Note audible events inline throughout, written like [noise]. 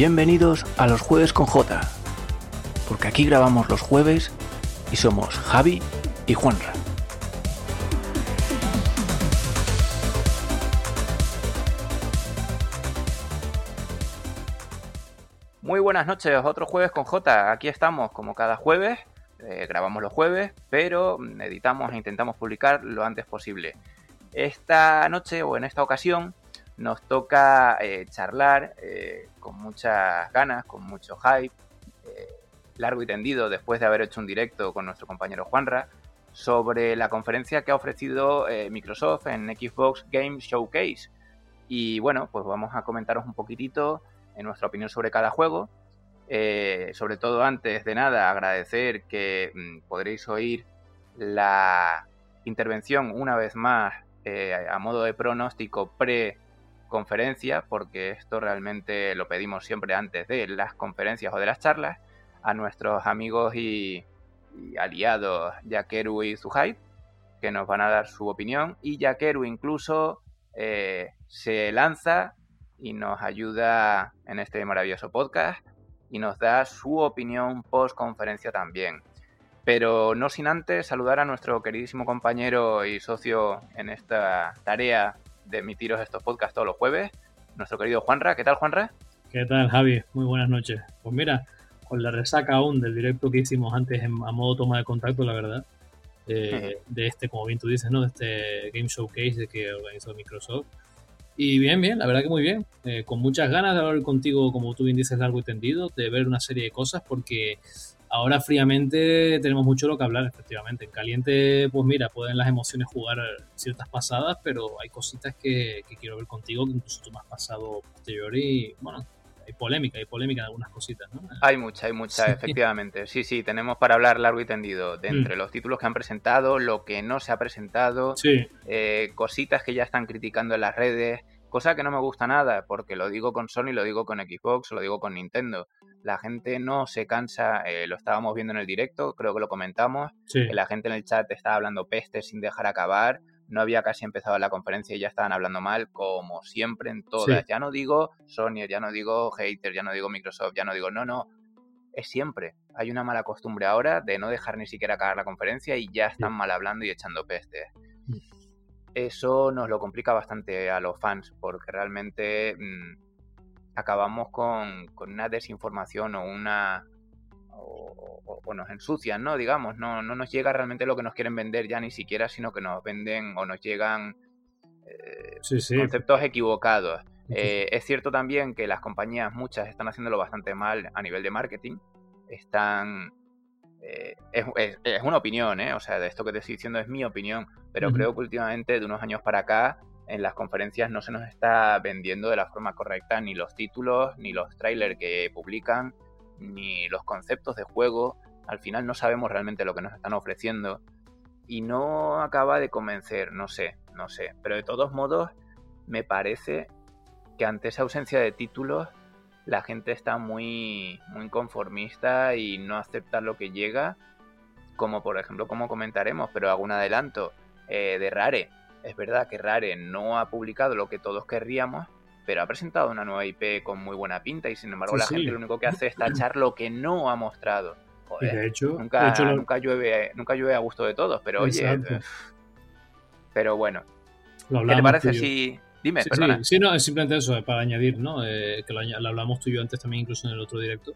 Bienvenidos a los jueves con J, porque aquí grabamos los jueves y somos Javi y Juanra. Muy buenas noches, otro jueves con J. Aquí estamos como cada jueves, eh, grabamos los jueves, pero editamos e intentamos publicar lo antes posible. Esta noche o en esta ocasión nos toca eh, charlar eh, con muchas ganas, con mucho hype, eh, largo y tendido después de haber hecho un directo con nuestro compañero Juanra sobre la conferencia que ha ofrecido Microsoft en Xbox Game Showcase. Y bueno, pues vamos a comentaros un poquitito en nuestra opinión sobre cada juego. sobre todo antes de nada agradecer que mm, podréis oír la intervención una vez más a modo de pronóstico pre conferencia, porque esto realmente lo pedimos siempre antes de las conferencias o de las charlas, a nuestros amigos y, aliados Yakeru y Zuhai, que nos van a dar su opinión, y Yakeru incluso eh, se lanza y nos ayuda en este maravilloso podcast y nos da su opinión post conferencia también. Pero no sin antes saludar a nuestro queridísimo compañero y socio en esta tarea de emitiros estos podcasts todos los jueves, nuestro querido Juanra. ¿Qué tal, Juanra? ¿Qué tal, Javi? Muy buenas noches. Pues mira, con la resaca aún del directo que hicimos antes en, a modo toma de contacto, la verdad, eh, de este, como bien tú dices, ¿no? De este Game Showcase que organizó Microsoft. Y bien, bien, la verdad que muy bien. Eh, con muchas ganas de hablar contigo, como tú bien dices, largo y tendido, de ver una serie de cosas, porque Ahora fríamente tenemos mucho lo que hablar, efectivamente. En caliente, pues mira, pueden las emociones jugar ciertas pasadas, pero hay cositas que, quiero ver contigo, que incluso tú me has pasado posterior y, bueno, hay polémica, hay polémica en algunas cositas, ¿no? Hay mucha, hay mucha, efectivamente. Sí, sí, tenemos para hablar largo y tendido de entre mm. los títulos que han presentado, lo que no se ha presentado, eh, cositas que ya están criticando en las redes, cosa que no me gusta nada, porque lo digo con Sony, lo digo con Xbox, lo digo con Nintendo la gente no se cansa, eh, lo estábamos viendo en el directo, creo que lo comentamos, que la gente en el chat estaba hablando peste sin dejar acabar, no había casi empezado la conferencia y ya estaban hablando mal, como siempre en todas. Ya no digo Sony, ya no digo hater, ya no digo Microsoft, ya no digo, no, no, es siempre. Hay una mala costumbre ahora de no dejar ni siquiera acabar la conferencia y ya están mal hablando y echando peste. Mm. Eso nos lo complica bastante a los fans porque realmente... Mm, acabamos con, una desinformación o una o, nos ensucian, ¿no? Digamos, no, no nos llega realmente lo que nos quieren vender ya ni siquiera, sino que nos venden o nos llegan eh, conceptos equivocados. Eh, es cierto también que las compañías, muchas, están haciéndolo bastante mal a nivel de marketing. Están. Eh, es, una opinión, ¿eh? O sea, de esto que te estoy diciendo es mi opinión, pero creo que últimamente, de unos años para acá, en las conferencias no se nos está vendiendo de la forma correcta ni los títulos, ni los trailers que publican, ni los conceptos de juego. Al final no sabemos realmente lo que nos están ofreciendo y no acaba de convencer, no sé, no sé. Pero de todos modos, me parece que ante esa ausencia de títulos, la gente está muy, muy conformista y no acepta lo que llega, como por ejemplo, como comentaremos, pero hago un adelanto eh, de Rare es verdad que Rare no ha publicado lo que todos querríamos, pero ha presentado una nueva IP con muy buena pinta y sin embargo la gente lo único que hace es tachar lo que no ha mostrado. de hecho, nunca, nunca, llueve, nunca llueve a gusto de todos, pero oye. pero bueno. ¿Qué te parece si.? Dime, sí, Sí, no, es simplemente eso, para añadir, ¿no? Eh, que lo, hablamos tú y yo antes también, incluso en el otro directo.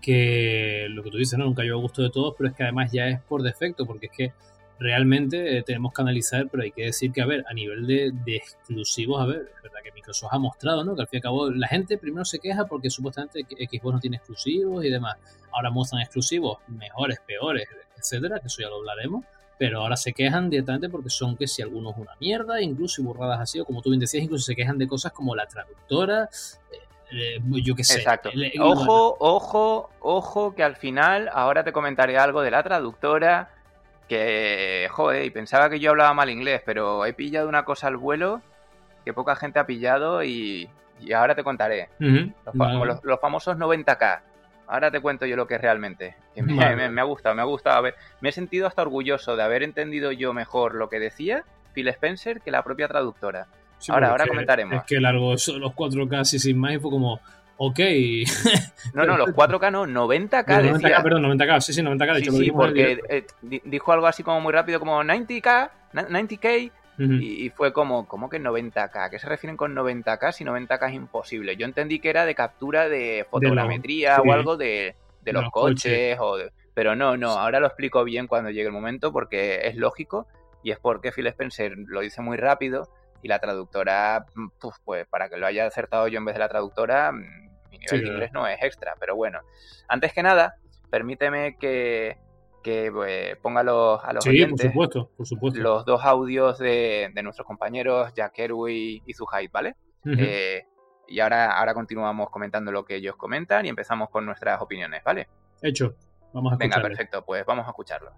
Que lo que tú dices, ¿no? Nunca llueve a gusto de todos, pero es que además ya es por defecto, porque es que realmente eh, tenemos que analizar, pero hay que decir que, a ver, a nivel de, exclusivos, a ver, es verdad que Microsoft ha mostrado, ¿no? Que al fin y al cabo la gente primero se queja porque supuestamente Xbox no tiene exclusivos y demás. Ahora muestran exclusivos mejores, peores, etcétera, que eso ya lo hablaremos. Pero ahora se quejan directamente porque son que si algunos una mierda, incluso y burradas así, o como tú bien decías, incluso se quejan de cosas como la traductora, eh, eh, yo qué sé. Exacto. ojo, ojo, ojo, que al final, ahora te comentaré algo de la traductora que, joder, y pensaba que yo hablaba mal inglés, pero he pillado una cosa al vuelo que poca gente ha pillado y, ahora te contaré. los, famosos 90k. Ahora te cuento yo lo que es realmente. me, ha gustado, me ha gustado. A ver, me he sentido hasta orgulloso de haber entendido yo mejor lo que decía Phil Spencer que la propia traductora. ahora, ahora comentaremos. Es que largo los 4K y sin más y fue como, ok. no, no, los 4K no, 90K. 90K, perdón, 90K, sí, sí, 90K. De hecho, sí, sí porque eh, dijo algo así como muy rápido, como 90K, 90K. y, fue como, ¿cómo que 90K? ¿Qué se refieren con 90K si 90K es imposible? Yo entendí que era de captura de fotogrametría o algo de, los, coches, o pero no, no, ahora lo explico bien cuando llegue el momento porque es lógico y es porque Phil Spencer lo dice muy rápido y la traductora, mm, pues para que lo haya acertado yo en vez de la traductora, mm, mi nivel de inglés no es extra, pero bueno. Antes que nada, permíteme que, pues, ponga los, a los sí, por supuesto, por supuesto. los dos audios de, nuestros compañeros Jack y, y Zuhaid, ¿vale? Eh, y ahora, ahora continuamos comentando lo que ellos comentan y empezamos con nuestras opiniones, ¿vale? Hecho, vamos a Venga, perfecto, pues vamos a escucharlo.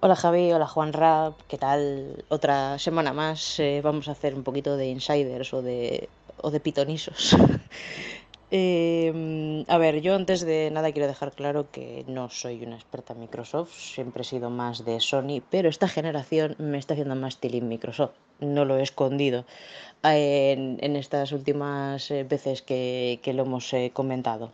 Hola Javi, hola Juan Rap, ¿qué tal? Otra semana más eh, vamos a hacer un poquito de insiders o de, o de pitonisos. [laughs] Em, a ver, yo antes de nada quiero dejar claro que no soy una experta en Microsoft, siempre he sido más de Sony, pero esta generación me está haciendo más tilín Microsoft, no lo he escondido en, estas últimas eh, veces que, lo hemos eh, comentado.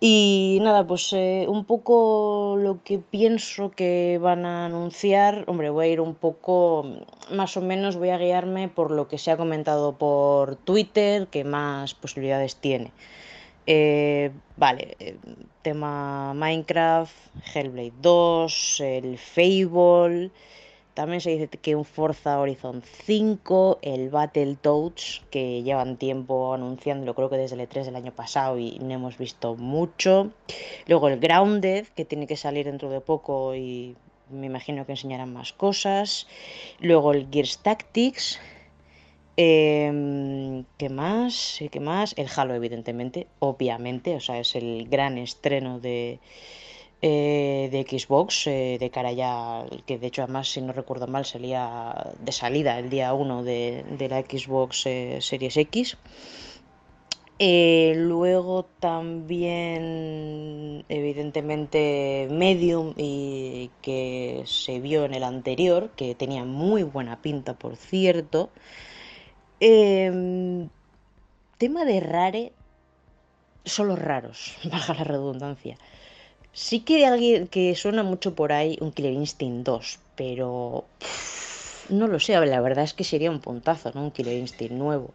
Y nada, pues eh, un poco lo que pienso que van a anunciar, hombre, voy a ir un poco, más o menos voy a guiarme por lo que se ha comentado por Twitter, que más posibilidades tiene. Eh, vale, eh, tema Minecraft, Hellblade 2, el Fable, también se dice que un Forza Horizon 5, el Battletoads, que llevan tiempo anunciándolo, creo que desde el E3 del año pasado y no hemos visto mucho. Luego el Grounded, que tiene que salir dentro de poco y me imagino que enseñarán más cosas. Luego el Gears Tactics. Em, ¿Qué más? ¿Qué más? El Halo, evidentemente, obviamente, o sea, es el gran estreno de, eh, de Xbox eh, de cara ya, que de hecho además si no recuerdo mal salía de salida el día 1 de, la Xbox eh, Series X. luego también evidentemente Medium y que se vio en el anterior, que tenía muy buena pinta por cierto. Em, tema de Rare, son los raros, [laughs] baja la redundancia. Sí que alguien que suena mucho por ahí un Killer Instinct 2, pero no lo sé, la verdad es que sería un puntazo, ¿no? Un Killer Instinct nuevo.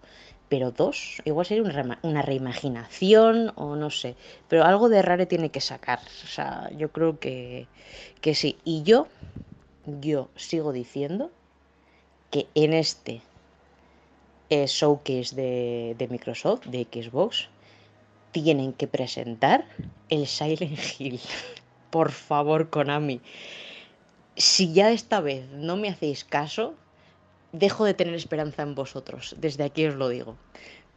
Pero dos, igual sería una, reimaginación o no sé. Pero algo de Rare tiene que sacar. O sea, yo creo que, que sí. Y yo, yo sigo diciendo que en este eh, showcase de, de Microsoft, de Xbox, tienen que presentar el Silent Hill. [laughs] Por favor, Konami. Si ya esta vez no me hacéis caso, dejo de tener esperanza en vosotros. Desde aquí os lo digo.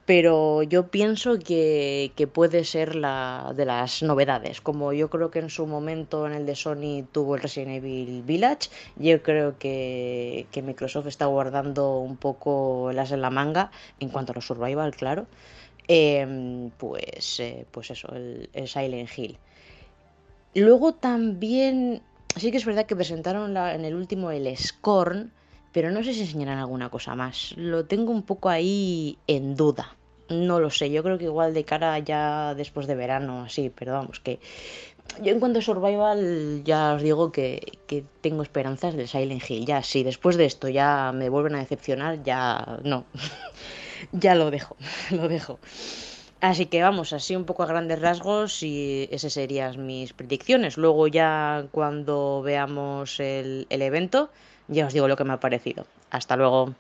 Pero yo pienso que, puede ser la de las novedades. Como yo creo que en su momento en el de Sony tuvo el Resident Evil Village, yo creo que, Microsoft está guardando un poco el as en la manga en cuanto a los survival, claro Em, pues, eh, pues eso, el, Silent Hill. Luego también, sí que es verdad que presentaron en el último el Scorn, pero no sé si enseñarán alguna cosa más. Lo tengo un poco ahí en duda. No lo sé, yo creo que igual de cara ya después de verano, así, pero vamos, que yo en cuanto a Survival ya os digo que, que tengo esperanzas del Silent Hill. Ya, si después de esto ya me vuelven a decepcionar, ya no. [laughs] ya lo dejo, [laughs] lo dejo. Así que vamos, así un poco a grandes rasgos y esas serían mis predicciones. Luego ya cuando veamos el, evento, ya os digo lo que me ha parecido. Hasta luego.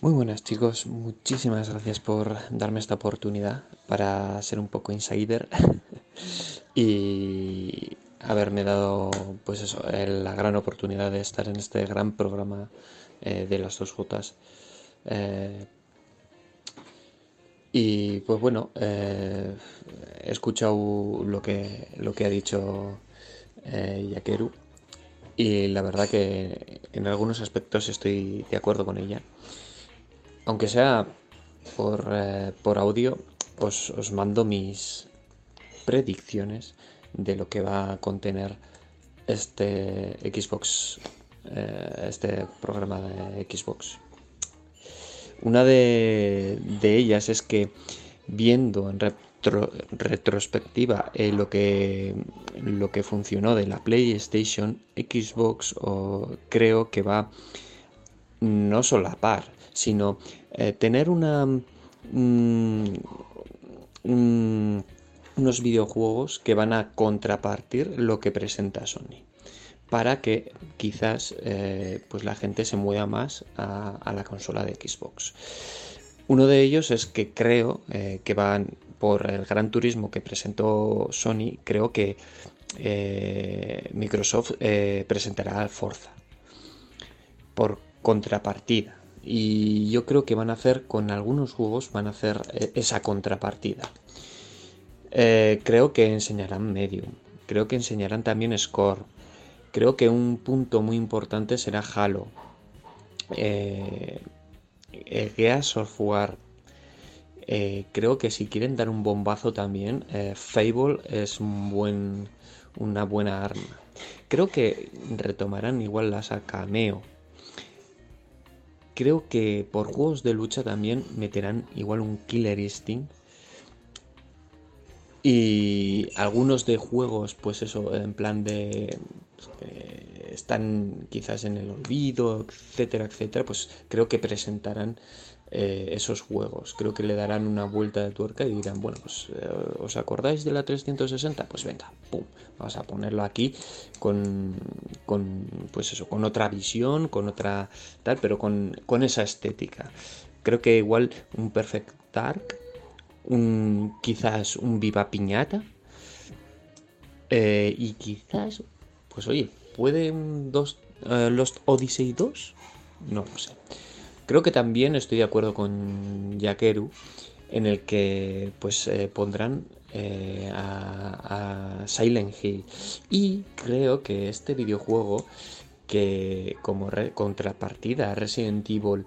Muy buenas chicos, muchísimas gracias por darme esta oportunidad para ser un poco insider [laughs] y haberme dado pues eso, la gran oportunidad de estar en este gran programa eh, de las dos Jotas. Eh, y pues bueno, eh, he escuchado lo que, lo que ha dicho eh, Yakeru y la verdad que en algunos aspectos estoy de acuerdo con ella. Aunque sea por, eh, por audio, os, os mando mis predicciones de lo que va a contener este Xbox, este programa de Xbox. Una de, ellas es que viendo en retrospectiva eh, lo, que, lo que funcionó de la PlayStation, Xbox creo que va no solo a par, sino eh, tener una... Mm, unos videojuegos que van a contrapartir lo que presenta Sony para que quizás eh, pues la gente se mueva más a, la consola de Xbox. Uno de ellos es que creo eh, que van por el gran turismo que presentó Sony, creo que eh, Microsoft presentará Forza por contrapartida. Y yo creo que van a hacer con algunos juegos, van a hacer esa contrapartida. creo que enseñarán Medium, creo que enseñarán también Score Creo que un punto muy importante será Halo. Eh, Gears of War. Eh, creo que si quieren dar un bombazo también, eh, Fable es un buen, una buena arma. Creo que retomarán igual la Cameo. Creo que por juegos de lucha también meterán igual un Killer Instinct. Y algunos de juegos, pues eso, en plan de están quizás en el olvido, etcétera, etcétera, pues creo que presentarán eh, esos juegos. Creo que le darán una vuelta de tuerca y dirán, bueno, pues eh, ¿os acordáis de la 360? Pues venga, pum, vamos a ponerlo aquí con, con pues eso, con otra visión, con otra tal, pero con, esa estética. Creo que igual un Perfect Dark, un, quizás un Viva Piñata, eh, y quizás pues oye, ¿puede un dos, eh, Lost Odyssey 2? No lo sé. Creo que también estoy de acuerdo con Yakeru en el que pues eh, pondrán eh, a, Silent Hill. Y creo que este videojuego que como contrapartida a Resident Evil,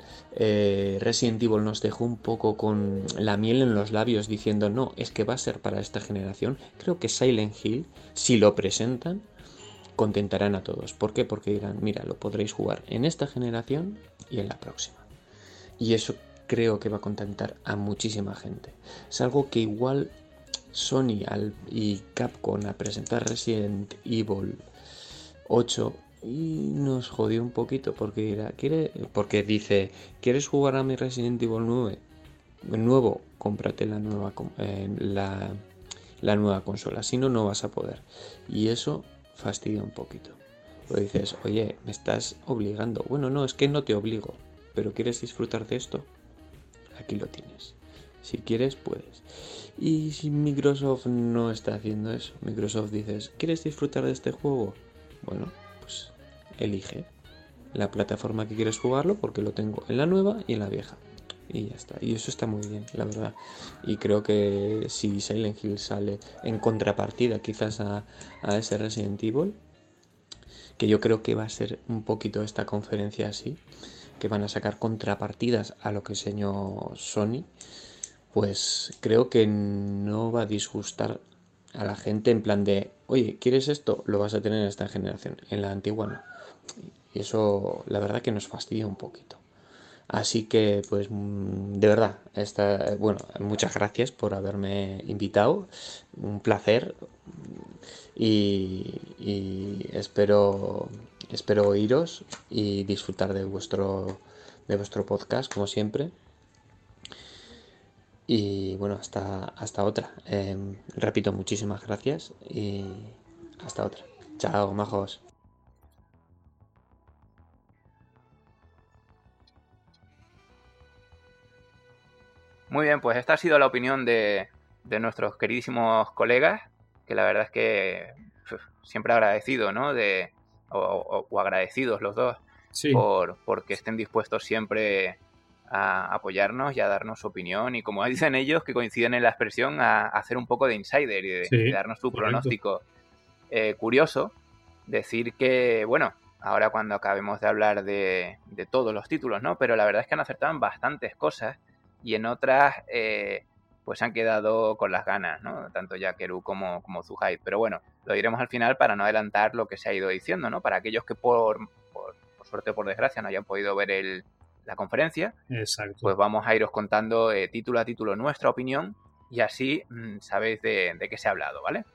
Resident Evil nos dejó un poco con la miel en los labios diciendo no, es que va a ser para esta generación. Creo que Silent Hill, si lo presentan, contentarán a todos. ¿Por qué? Porque dirán, mira, lo podréis jugar en esta generación y en la próxima. Y eso creo que va a contentar a muchísima gente. Es algo que igual Sony y Capcom a presentar Resident Evil 8 y nos jodió un poquito porque dirá, quiere porque dice, ¿quieres jugar a mi Resident Evil 9? Nuevo, cómprate la nueva eh, la, la nueva consola, si no no vas a poder. Y eso fastidia un poquito. O dices, oye, me estás obligando. Bueno, no, es que no te obligo, pero ¿quieres disfrutar de esto? Aquí lo tienes. Si quieres, puedes. Y si Microsoft no está haciendo eso, Microsoft dices, ¿quieres disfrutar de este juego? Bueno, pues elige la plataforma que quieres jugarlo porque lo tengo en la nueva y en la vieja. Y ya está. Y eso está muy bien, la verdad. Y creo que si Silent Hill sale en contrapartida quizás a, ese Resident Evil, que yo creo que va a ser un poquito esta conferencia así, que van a sacar contrapartidas a lo que enseñó Sony, pues creo que no va a disgustar a la gente en plan de, oye, ¿quieres esto? Lo vas a tener en esta generación, en la antigua no. Y eso la verdad que nos fastidia un poquito. Así que, pues, mm, de verdad, esta, bueno, muchas gracias por haberme invitado. Un placer. Y, espero, espero oíros y disfrutar de vuestro, de vuestro podcast, como siempre. Y bueno, hasta, hasta otra. Em, repito, muchísimas gracias y hasta otra. Chao, majos. Muy bien, pues esta ha sido la opinión de, nuestros queridísimos colegas, que la verdad es que siempre agradecido, ¿no? De, o, agradecidos los dos por porque estén dispuestos siempre a apoyarnos y a darnos su opinión y como [laughs] dicen ellos que coinciden en la expresión a, hacer un poco de insider y de, darnos su pronóstico. Eh, curioso decir que bueno ahora cuando acabemos de hablar de, de, todos los títulos no pero la verdad es que han acertado en bastantes cosas y en otras eh, pues han quedado con las ganas, ¿no? Tanto Yakeru como, como Zuhai. Pero bueno, lo diremos al final para no adelantar lo que se ha ido diciendo, ¿no? Para aquellos que por, por, suerte o por desgracia no hayan podido ver el, la conferencia, Exacto. pues vamos a iros contando eh, título a título nuestra opinión y así mm, sabéis de, qué se ha hablado, ¿vale?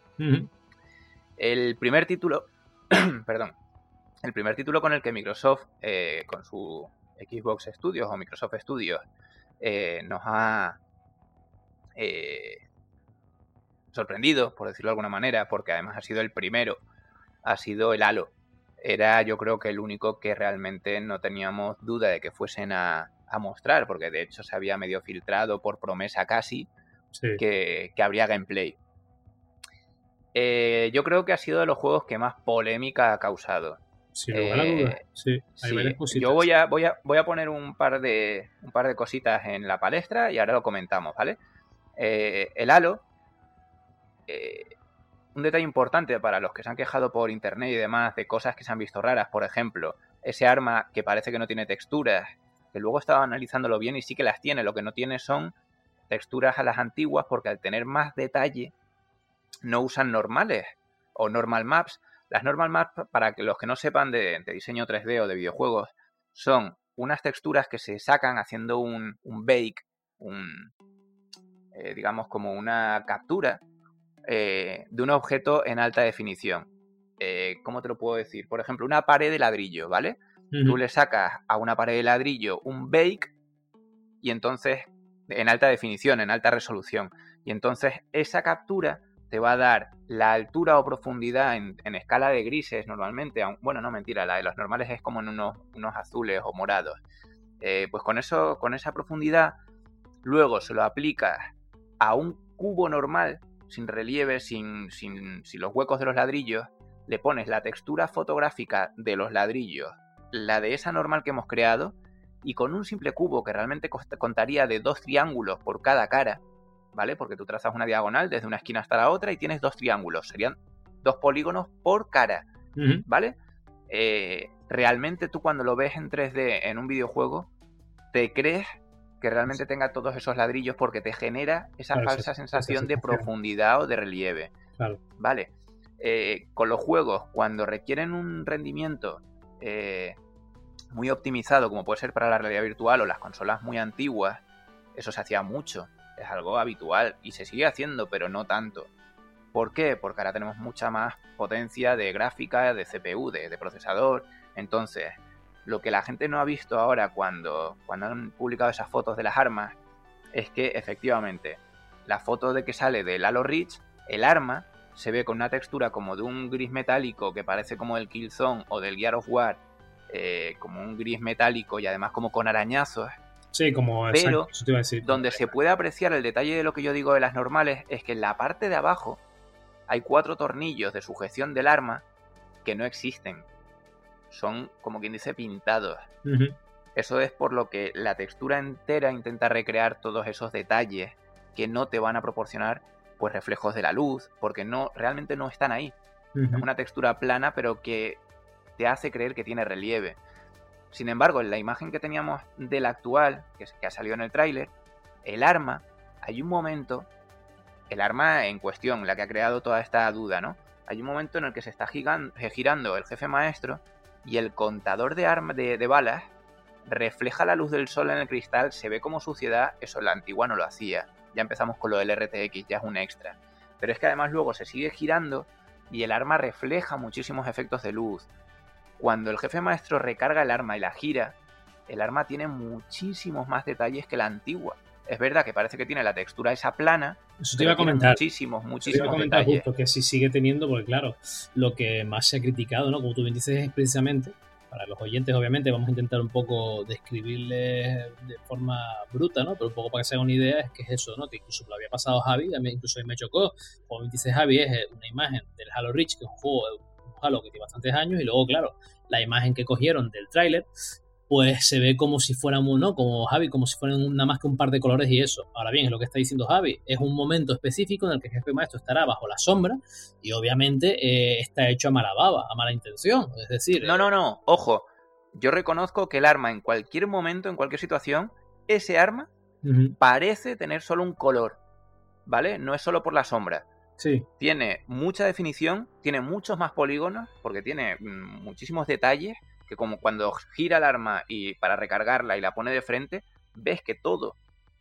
El primer título, [clears throat] perdón, el primer título con el que Microsoft, eh, con su Xbox Studios o Microsoft Studios, eh, nos ha eh, sorprendido, por decirlo de alguna manera, porque además ha sido el primero, ha sido el Halo. Era yo creo que el único que realmente no teníamos duda de que fuesen a, mostrar, porque de hecho se había medio filtrado por promesa casi que, habría gameplay. yo creo que ha sido de los juegos que más polémica ha causado. Eh, sí, Yo voy a, voy, a, voy a poner un par, de, un par de cositas en la palestra y ahora lo comentamos, ¿vale? Eh, el halo, eh, un detalle importante para los que se han quejado por internet y demás de cosas que se han visto raras, por ejemplo, ese arma que parece que no tiene texturas, que luego estaba analizándolo bien y sí que las tiene, lo que no tiene son texturas a las antiguas porque al tener más detalle no usan normales o normal maps, las normal maps, para que los que no sepan de, diseño 3D o de videojuegos, son unas texturas que se sacan haciendo un, bake, un, eh, digamos como una captura eh, de un objeto en alta definición. Eh, ¿Cómo te lo puedo decir? Por ejemplo, una pared de ladrillo, ¿vale? Tú le sacas a una pared de ladrillo un bake y entonces, en alta definición, en alta resolución, y entonces esa captura te va a dar la altura o profundidad en, escala de grises normalmente, bueno, no mentira, la de los normales es como en unos, azules o morados. Eh, pues con eso, con esa profundidad, luego se lo aplicas a un cubo normal, sin relieve, sin, sin, sin los huecos de los ladrillos, le pones la textura fotográfica de los ladrillos, la de esa normal que hemos creado, y con un simple cubo que realmente contaría de dos triángulos por cada cara, ¿vale? Porque tú trazas una diagonal desde una esquina hasta la otra y tienes dos triángulos, serían dos polígonos por cara, ¿vale? Eh, realmente tú cuando lo ves en 3D en un videojuego, te crees que realmente tenga todos esos ladrillos porque te genera esa falsa sensación de profundidad o de relieve. ¿Vale? Eh, con los juegos, cuando requieren un rendimiento eh, muy optimizado, como puede ser para la realidad virtual o las consolas muy antiguas, eso se hacía mucho es algo habitual y se sigue haciendo, pero no tanto. ¿Por qué? Porque ahora tenemos mucha más potencia de gráfica, de CPU, de, procesador. Entonces, lo que la gente no ha visto ahora cuando, cuando han publicado esas fotos de las armas es que efectivamente la foto de que sale del Halo Reach, el arma se ve con una textura como de un gris metálico que parece como del Killzone o del Gear of War, eh, como un gris metálico y además como con arañazos Sí, como Pero donde se puede apreciar el detalle de lo que yo digo de las normales es que en la parte de abajo hay cuatro tornillos de sujeción del arma que no existen. Son, como quien dice, pintados. Eso es por lo que la textura entera intenta recrear todos esos detalles que no te van a proporcionar pues reflejos de la luz, porque no realmente no están ahí. Es una textura plana, pero que te hace creer que tiene relieve. Sin embargo, en la imagen que teníamos del actual, que, ha salido en el tráiler, el arma, hay un momento, el arma en cuestión, la que ha creado toda esta duda, ¿no? Hay un momento en el que se está eh, girando el jefe maestro y el contador de, arma, de, balas refleja la luz del sol en el cristal, se ve como suciedad, eso la antigua no lo hacía. Ya empezamos con lo del RTX, ya es un extra. Pero es que además luego se sigue girando y el arma refleja muchísimos efectos de luz, cuando el jefe maestro recarga el arma y la gira, el arma tiene muchísimos más detalles que la antigua. Es verdad que parece que tiene la textura esa plana. Eso te iba a comentar. Muchísimos, muchísimos. Te iba a comentar justo que sí sigue teniendo, porque claro, lo que más se ha criticado, ¿no? Como tú bien dices, es precisamente, para los oyentes, obviamente, vamos a intentar un poco describirles de forma bruta, ¿no? Pero un poco para que se hagan una idea, es que es eso, ¿no? Que incluso lo había pasado Javi, a mí incluso me chocó. Como bien dice Javi, es una imagen del Halo Reach, que es un juego Halo que tiene bastantes años, y luego, claro, la imagen que cogieron del tráiler, pues se ve como si fuéramos, ¿no? Como Javi, como si fueran nada más que un par de colores y eso. Ahora bien, es lo que está diciendo Javi, es un momento específico en el que el jefe maestro estará bajo la sombra y obviamente eh, está hecho a mala baba, a mala intención. Es decir... No, no, no, ojo. Yo reconozco que el arma en cualquier momento, en cualquier situación, ese arma parece tener solo un color, ¿vale? No es solo por la sombra. Tiene mucha definición, tiene muchos más polígonos, porque tiene mm, muchísimos detalles, que como cuando gira el arma y para recargarla y la pone de frente, ves que todo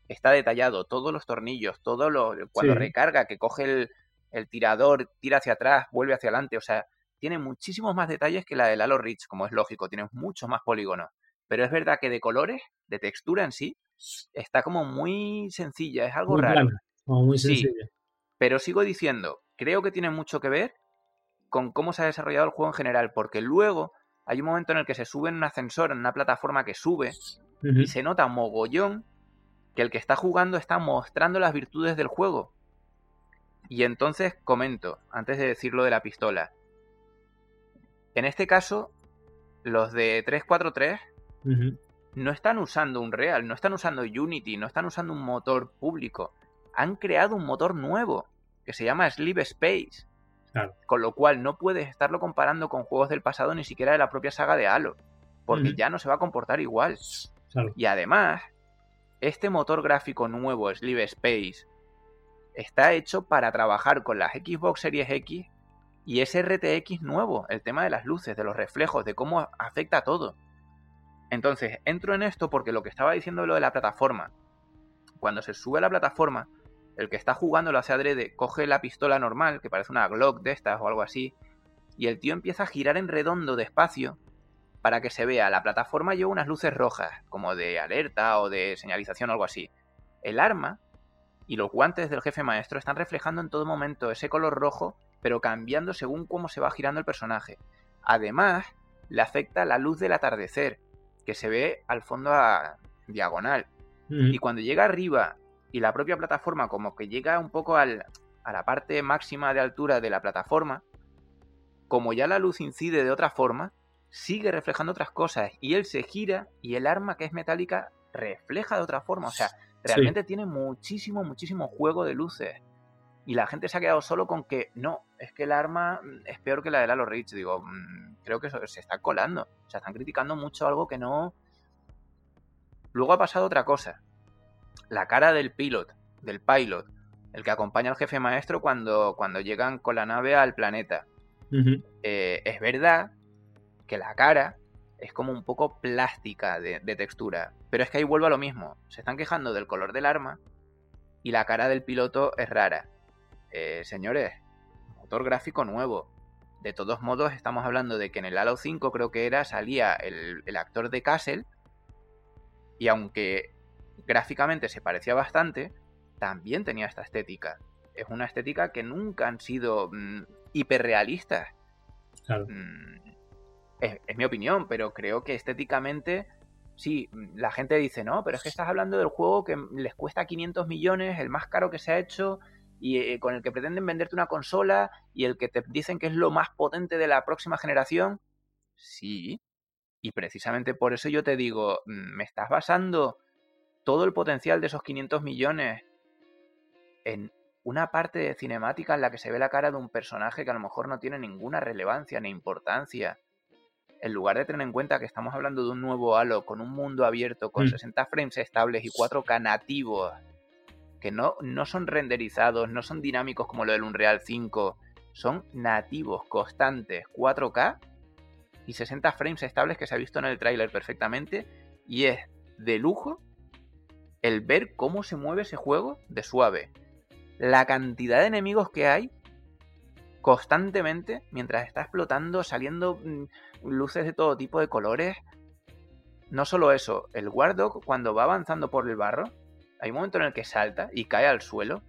está detallado, todos los tornillos, todo lo cuando recarga, que coge el, el, tirador, tira hacia atrás, vuelve hacia adelante, o sea, tiene muchísimos más detalles que la del Halo Reach, como es lógico, tiene muchos más polígonos. Pero es verdad que de colores, de textura en sí, está como muy sencilla, es algo raro. muy sencilla. Pero sigo diciendo, creo que tiene mucho que ver con cómo se ha desarrollado el juego en general, porque luego hay un momento en el que se sube en un ascensor, en una plataforma que sube, y se nota mogollón que el que está jugando está mostrando las virtudes del juego. Y entonces comento, antes de decir lo de la pistola, en este caso, los de 343 no están usando un Real, no están usando Unity, no están usando un motor público. Han creado un motor nuevo que se llama Sleep Space. Con lo cual no puedes estarlo comparando con juegos del pasado ni siquiera de la propia saga de Halo. Porque ya no se va a comportar igual. Y además, este motor gráfico nuevo, Sleep Space, está hecho para trabajar con las Xbox Series X y ese RTX nuevo, el tema de las luces, de los reflejos, de cómo afecta a todo. Entonces, entro en esto porque lo que estaba diciendo lo de la plataforma. Cuando se sube a la plataforma, el que está jugando lo hace adrede, coge la pistola normal, que parece una Glock de estas o algo así, y el tío empieza a girar en redondo despacio para que se vea. La plataforma lleva unas luces rojas, como de alerta o de señalización o algo así. El arma y los guantes del jefe maestro están reflejando en todo momento ese color rojo, pero cambiando según cómo se va girando el personaje. Además, le afecta la luz del atardecer, que se ve al fondo a diagonal. Y cuando llega arriba y la propia plataforma como que llega un poco a la parte máxima de altura de la plataforma, como ya la luz incide de otra forma, sigue reflejando otras cosas y él se gira y el arma que es metálica refleja de otra forma. O sea, realmente tiene muchísimo, muchísimo juego de luces. Y la gente se ha quedado solo con que no, es que el arma es peor que la del Halo Reach. Digo, mm, creo que eso se está colando. O sea, están criticando mucho algo que no. Luego ha pasado otra cosa. La cara del pilot, del pilot, el que acompaña al jefe maestro cuando, cuando llegan con la nave al planeta. Eh, es verdad que la cara es como un poco plástica de, textura. Pero es que ahí vuelvo a lo mismo. Se están quejando del color del arma y la cara del piloto es rara. Eh, señores, motor gráfico nuevo. De todos modos, estamos hablando de que en el Halo 5 creo que era, salía el, actor de Castle. Y aunque gráficamente se parecía bastante, también tenía esta estética. Es una estética que nunca han sido mm, hiperrealistas. Claro. Mm, es, mi opinión, pero creo que estéticamente, sí, la gente dice, no, pero es que estás hablando del juego que les cuesta 500 millones, el más caro que se ha hecho, y eh, con el que pretenden venderte una consola, y el que te dicen que es lo más potente de la próxima generación. Sí, y precisamente por eso yo te digo, mm, me estás basando todo el potencial de esos 500 millones en una parte de cinemática en la que se ve la cara de un personaje que a lo mejor no tiene ninguna relevancia ni importancia en lugar de tener en cuenta que estamos hablando de un nuevo Halo con un mundo abierto, con 60 mm. frames estables y 4K nativos, que no, no son renderizados, no son dinámicos como lo del Unreal 5, son nativos, constantes, 4K y 60 frames estables que se ha visto en el tráiler perfectamente, y es de lujo el ver cómo se mueve ese juego de suave. La cantidad de enemigos que hay constantemente mientras está explotando, saliendo mm, luces de todo tipo de colores. No solo eso, el Wardog cuando va avanzando por el barro, hay un momento en el que salta y cae al suelo.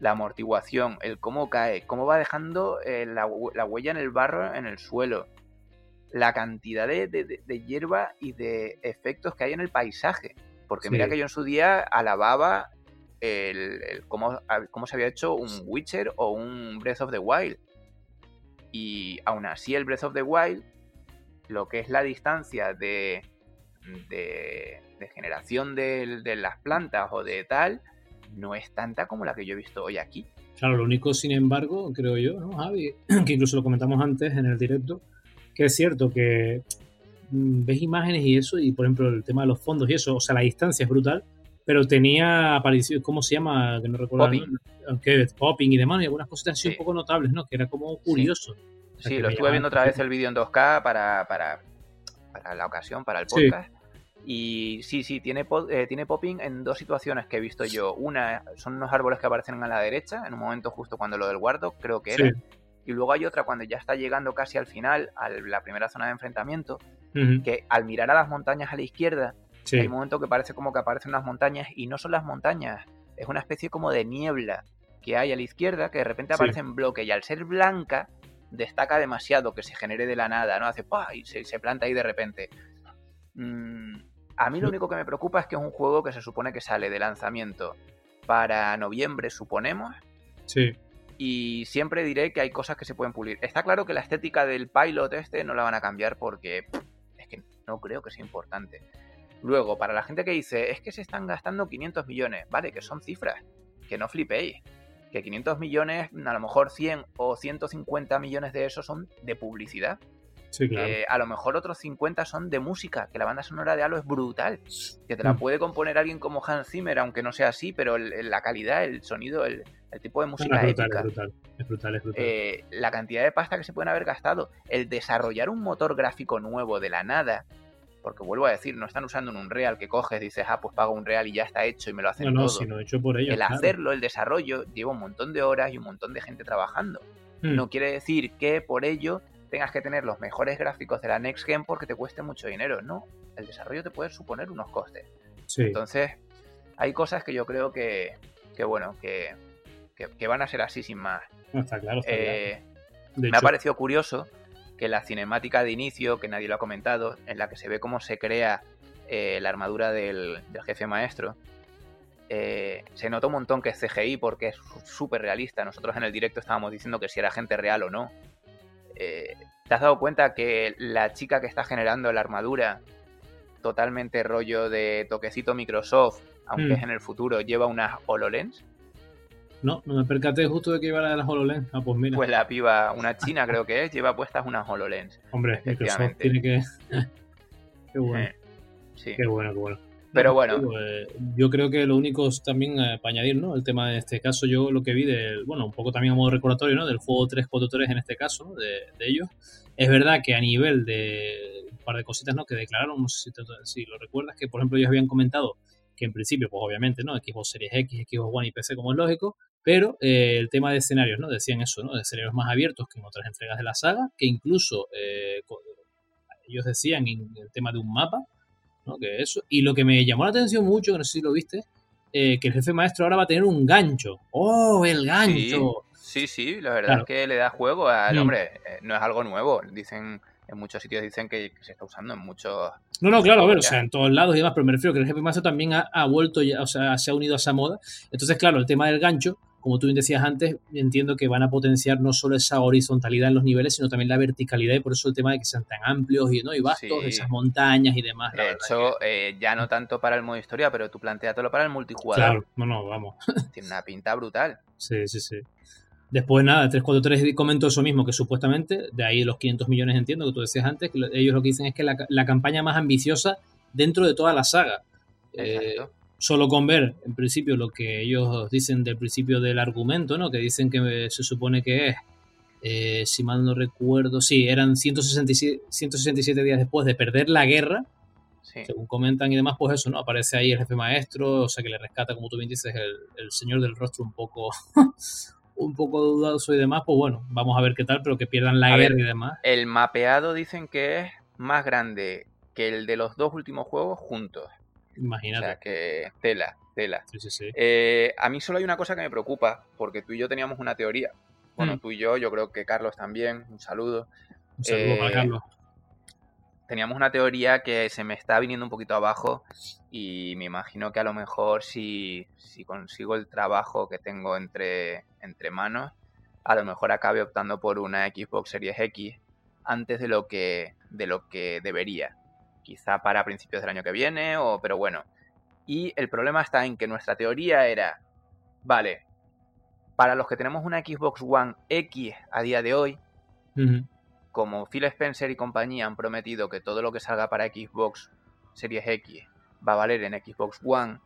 La amortiguación, el cómo cae, cómo va dejando eh, la, huella en el barro, en el suelo. La cantidad de, hierba y de efectos que hay en el paisaje. Porque mira que yo en su día alababa el, cómo, cómo, se había hecho un Witcher o un Breath of the Wild. Y aún así el Breath of the Wild, lo que es la distancia de, de, generación de, las plantas o de tal, no es tanta como la que yo he visto hoy aquí. Claro, lo único, sin embargo, creo yo, ¿no, Javi? [clears throat] Que incluso lo comentamos antes en el directo, que es cierto que ves imágenes y eso, y por ejemplo el tema de los fondos y eso, o sea, la distancia es brutal, pero tenía aparición, ¿cómo se llama? Que no recuerdo. Popping. Aunque popping y demás, y algunas cosas así un poco notables, ¿no? Que era como curioso. Sí, lo estuve viendo otra vez el vídeo en 2K para, para, para, la ocasión, para el podcast. Y sí, sí, tiene, eh, tiene popping en dos situaciones que he visto yo. Una son unos árboles que aparecen a la derecha, en un momento justo cuando lo del guardo, creo que era. Y luego hay otra cuando ya está llegando casi al final, a la primera zona de enfrentamiento, que al mirar a las montañas a la izquierda, hay un momento que parece como que aparecen unas montañas y no son las montañas, es una especie como de niebla que hay a la izquierda que de repente aparece en bloque y al ser blanca destaca demasiado que se genere de la nada, ¿no? Hace ¡pah! y se, planta ahí de repente. Mm, a mí lo único que me preocupa es que es un juego que se supone que sale de lanzamiento para noviembre, suponemos. Sí. Y siempre diré que hay cosas que se pueden pulir. Está claro que la estética del pilot este no la van a cambiar porque es que no creo que sea importante. Luego, para la gente que dice, es que se están gastando 500 millones, vale, que son cifras, que no flipéis que 500 millones, a lo mejor 100 o 150 millones de esos son de publicidad. Sí, claro. a lo mejor otros 50 son de música, que la banda sonora de Halo es brutal. Que te la mm. puede componer alguien como Hans Zimmer, aunque no sea así, pero la calidad, el sonido, el, tipo de música es brutal, Es brutal, es brutal, es brutal. Eh, la cantidad de pasta que se pueden haber gastado, el desarrollar un motor gráfico nuevo de la nada, porque vuelvo a decir, no están usando un Unreal que coges, dices, ah, pues pago un Real y ya está hecho y me lo hacen no, no, todo. hecho por ellos. El hacerlo, el desarrollo, lleva un montón de horas y un montón de gente trabajando. Hmm. No quiere decir que por ello tengas que tener los mejores gráficos de la Next Gen porque te cueste mucho dinero. No, el desarrollo te puede suponer unos costes. Entonces, hay cosas que yo creo que, que bueno, que, que, van a ser así sin más. está claro. Eh, me ha parecido curioso que la cinemática de inicio, que nadie lo ha comentado, en la que se ve cómo se crea eh, la armadura del, jefe maestro, eh, se nota un montón que es CGI porque es súper realista. Nosotros en el directo estábamos diciendo que si era gente real o no. Eh, ¿Te has dado cuenta que la chica que está generando la armadura, totalmente rollo de toquecito Microsoft, aunque mm. es en el futuro, lleva unas HoloLens? No, no me percaté justo de que iba la de las HoloLens. Ah, pues mira. Pues la piba, una china creo que es, lleva puestas unas HoloLens. Hombre, Microsoft tiene que... [laughs] qué bueno. Eh, sí. Qué bueno, qué bueno. Pero bueno. Eh, yo creo que lo único es también eh, para añadir, ¿no? El tema de este caso, yo lo que vi del, bueno, un poco también a modo recordatorio, ¿no? Del juego 343 en este caso, ¿no? de, de, ellos. Es verdad que a nivel de un par de cositas, ¿no? Que declararon, no sé si, si lo recuerdas, que por ejemplo ellos habían comentado que en principio, pues obviamente, ¿no? Xbox Series X, Xbox One y PC como es lógico, pero eh, el tema de escenarios, ¿no? Decían eso, ¿no? De escenarios más abiertos que en otras entregas de la saga, que incluso eh, ellos decían en el tema de un mapa, ¿no? Que eso. Y lo que me llamó la atención mucho, no sé si lo viste, eh, que el jefe maestro ahora va a tener un gancho. ¡Oh, el gancho! Sí, sí, la verdad es que le da juego al mm. hombre. no es algo nuevo. Dicen en muchos sitios dicen que, se está usando en muchos. No, no, claro, a ver, o sea, en todos lados y demás, pero me refiero que el jefe maestro también ha, ha, vuelto, ya, o sea, se ha unido a esa moda. Entonces, claro, el tema del gancho como tú bien decías antes, entiendo que van a potenciar no solo esa horizontalidad en los niveles, sino también la verticalidad y por eso el tema de que sean tan amplios y, ¿no? y vastos, esas montañas y demás. De hecho, eh, ya no tanto para el modo historia, pero tú planteatelo para el multijugador. Claro, no, no, vamos. [laughs] Tiene una pinta brutal. Sí, sí, sí. Después, nada, 343 comento eso mismo, que supuestamente, de ahí los 500 millones entiendo que tú decías antes, que ellos lo que dicen es que la, la campaña más ambiciosa dentro de toda la saga. Eh, solo con ver, en principio, lo que ellos dicen del principio del argumento, ¿no? Que dicen que se supone que es, eh, si mal no recuerdo, sí, eran 167, 167 días después de perder la guerra, según comentan y demás, pues eso, ¿no? Aparece ahí el jefe maestro, o sea, que le rescata, como tú bien dices, el, señor del rostro un poco... [laughs] un poco dudoso y demás, pues bueno, vamos a ver qué tal, pero que pierdan la guerra y demás. El mapeado dicen que es más grande que el de los dos últimos juegos juntos. Imagínate. O sea que tela, tela. Sí, sí, sí. Eh, a mí solo hay una cosa que me preocupa, porque tú y yo teníamos una teoría. Bueno, mm. tú y yo, yo creo que Carlos también, un saludo. Un saludo para eh, Carlos. Teníamos una teoría que se me está viniendo un poquito abajo y me imagino que a lo mejor si, si consigo el trabajo que tengo entre, entre manos, a lo mejor acabe optando por una Xbox Series X antes de lo que, de lo que debería quizá para principios del año que viene, o, pero bueno. Y el problema está en que nuestra teoría era, vale, para los que tenemos una Xbox One X a día de hoy, como Phil Spencer y compañía han prometido que todo lo que salga para Xbox Series X va a valer en Xbox One,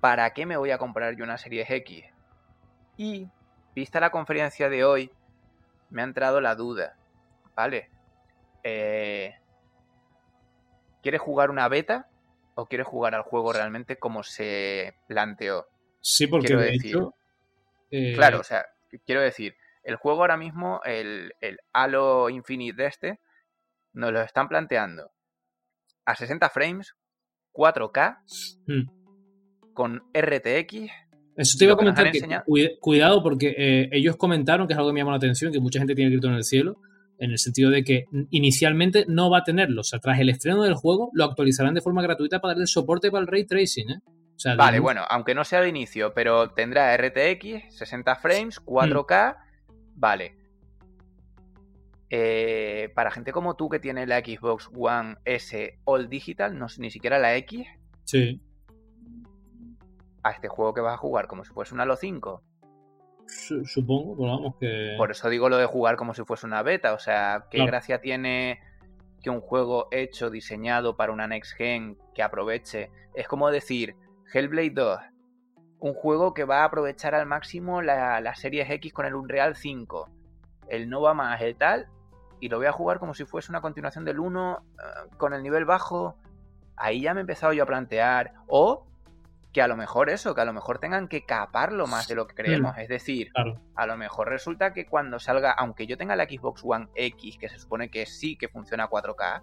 ¿para qué me voy a comprar yo una Series X? Y, vista la conferencia de hoy, me ha entrado la duda, ¿vale? Eh, ¿Quieres jugar una beta o quieres jugar al juego realmente como se planteó? Sí, porque de hecho... Eh, claro, o sea, quiero decir, el juego ahora mismo, el, el Halo Infinite de este, nos lo están planteando a 60 frames, 4K, hmm. con RTX. Eso te iba a comentar cuidado porque eh, ellos comentaron, que es algo que me llamó la atención, que mucha gente tiene grito en el cielo, en el sentido de que inicialmente no va a tenerlo. O sea, tras el estreno del juego lo actualizarán de forma gratuita para darle soporte para el ray tracing. ¿eh? vale, bueno, aunque no sea de inicio, pero tendrá RTX, 60 frames, 4K, vale. Eh, para gente como tú que tiene la Xbox One S All Digital, no, ni siquiera la X. Sí. A este juego que vas a jugar como si fuese un Halo 5. Supongo, pero vamos que. Por eso digo lo de jugar como si fuese una beta. O sea, ¿qué gracia tiene que un juego hecho, diseñado para una next gen que aproveche? Es como decir, Hellblade 2, un juego que va a aprovechar al máximo la, la Series X con el Unreal 5. El no va más, el tal, y lo voy a jugar como si fuese una continuación del 1 eh, con el nivel bajo. Ahí ya me he empezado yo a plantear. O que a lo mejor eso, que a lo mejor tengan que caparlo más de lo que creemos. Es decir, a lo mejor resulta que cuando salga, aunque yo tenga la Xbox One X, que se supone que sí que funciona a 4K,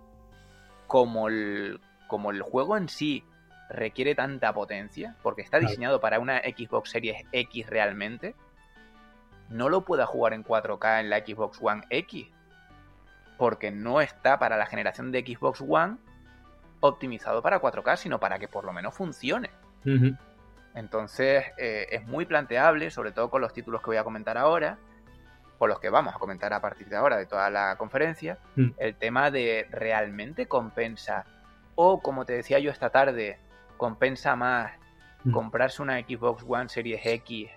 como el, como el juego en sí requiere tanta potencia, porque está diseñado para una Xbox Series X realmente, no lo pueda jugar en 4K en la Xbox One X, porque no está para la generación de Xbox One optimizado para 4K, sino para que por lo menos funcione. Entonces eh, es muy planteable, sobre todo con los títulos que voy a comentar ahora, por los que vamos a comentar a partir de ahora de toda la conferencia, mm. el tema de realmente compensa, o como te decía yo esta tarde, compensa más mm. comprarse una Xbox One Series X,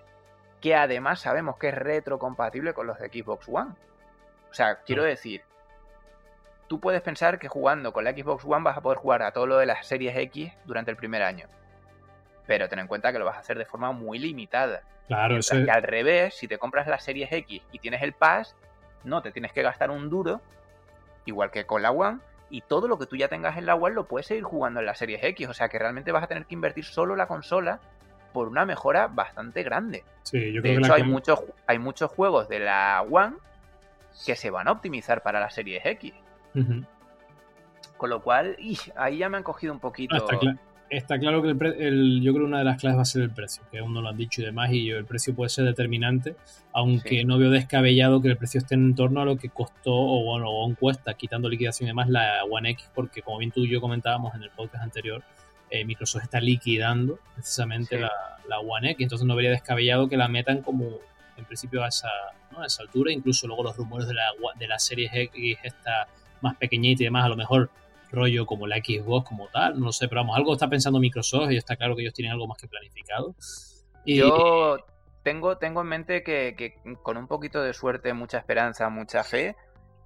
que además sabemos que es retrocompatible con los de Xbox One. O sea, quiero decir, tú puedes pensar que jugando con la Xbox One vas a poder jugar a todo lo de las series X durante el primer año. Pero ten en cuenta que lo vas a hacer de forma muy limitada. Claro, eso que al revés, si te compras las series X y tienes el Pass, no te tienes que gastar un duro, igual que con la One, y todo lo que tú ya tengas en la One lo puedes seguir jugando en las series X. O sea que realmente vas a tener que invertir solo la consola por una mejora bastante grande. Sí, yo creo de hecho, hay, muchos, hay muchos juegos de la One que se van a optimizar para las series X. Con lo cual, ahí ya me han cogido un poquito. está, claro que el, yo creo que una de las claves va a ser el precio, que aún no lo han dicho y demás, y el precio puede ser determinante, aunque no veo descabellado que el precio esté en torno a lo que costó o bueno, o aún cuesta, quitando liquidación y demás, la One X, porque como bien tú y yo comentábamos en el podcast anterior, eh, Microsoft está liquidando precisamente la, la, One X, entonces no vería descabellado que la metan como en principio a esa, a esa altura, incluso luego los rumores de la, de la serie X esta más pequeñita y demás, a lo mejor rollo como la Xbox como tal, no sé, pero vamos, algo está pensando Microsoft y está claro que ellos tienen algo más que planificado. Y... Yo tengo, tengo en mente que, con un poquito de suerte, mucha esperanza, mucha fe,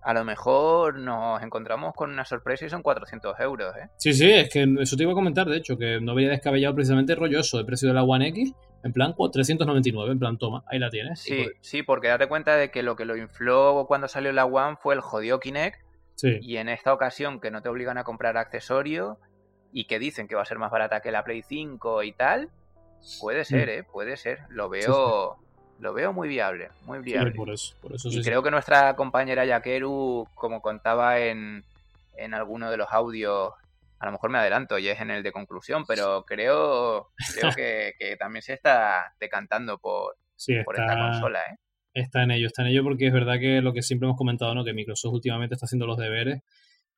a lo mejor nos encontramos con una sorpresa y son 400 euros, ¿eh? Sí, sí, es que eso te iba a comentar, de hecho, que no había descabellado precisamente rolloso el precio de la One X, en plan 399, en plan, toma, ahí la tienes. Sí, sí, porque date cuenta de que lo que lo infló cuando salió la One fue el jodido Kinect, y en esta ocasión que no te obligan a comprar accesorio y que dicen que va a ser más barata que la Play 5 y tal, puede ser. ¿eh? Puede ser. Lo veo, lo veo muy viable, muy viable. por eso, y creo que nuestra compañera Yakeru, como contaba en, en alguno de los audios, a lo mejor me adelanto y es en el de conclusión, pero creo, creo [laughs] que, también se está decantando por, por esta consola, ¿eh? Está en ello, está en ello porque es verdad que lo que siempre hemos comentado, ¿no? Que Microsoft últimamente está haciendo los deberes.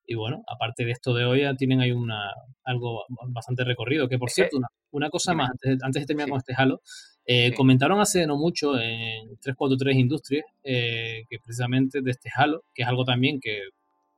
Y bueno, aparte de esto de hoy, ya tienen ahí una, algo bastante recorrido. Que por cierto, una, cosa más, antes, de terminar con este Halo, eh, comentaron hace no mucho en 343 Industries eh, que precisamente de este Halo, que es algo también que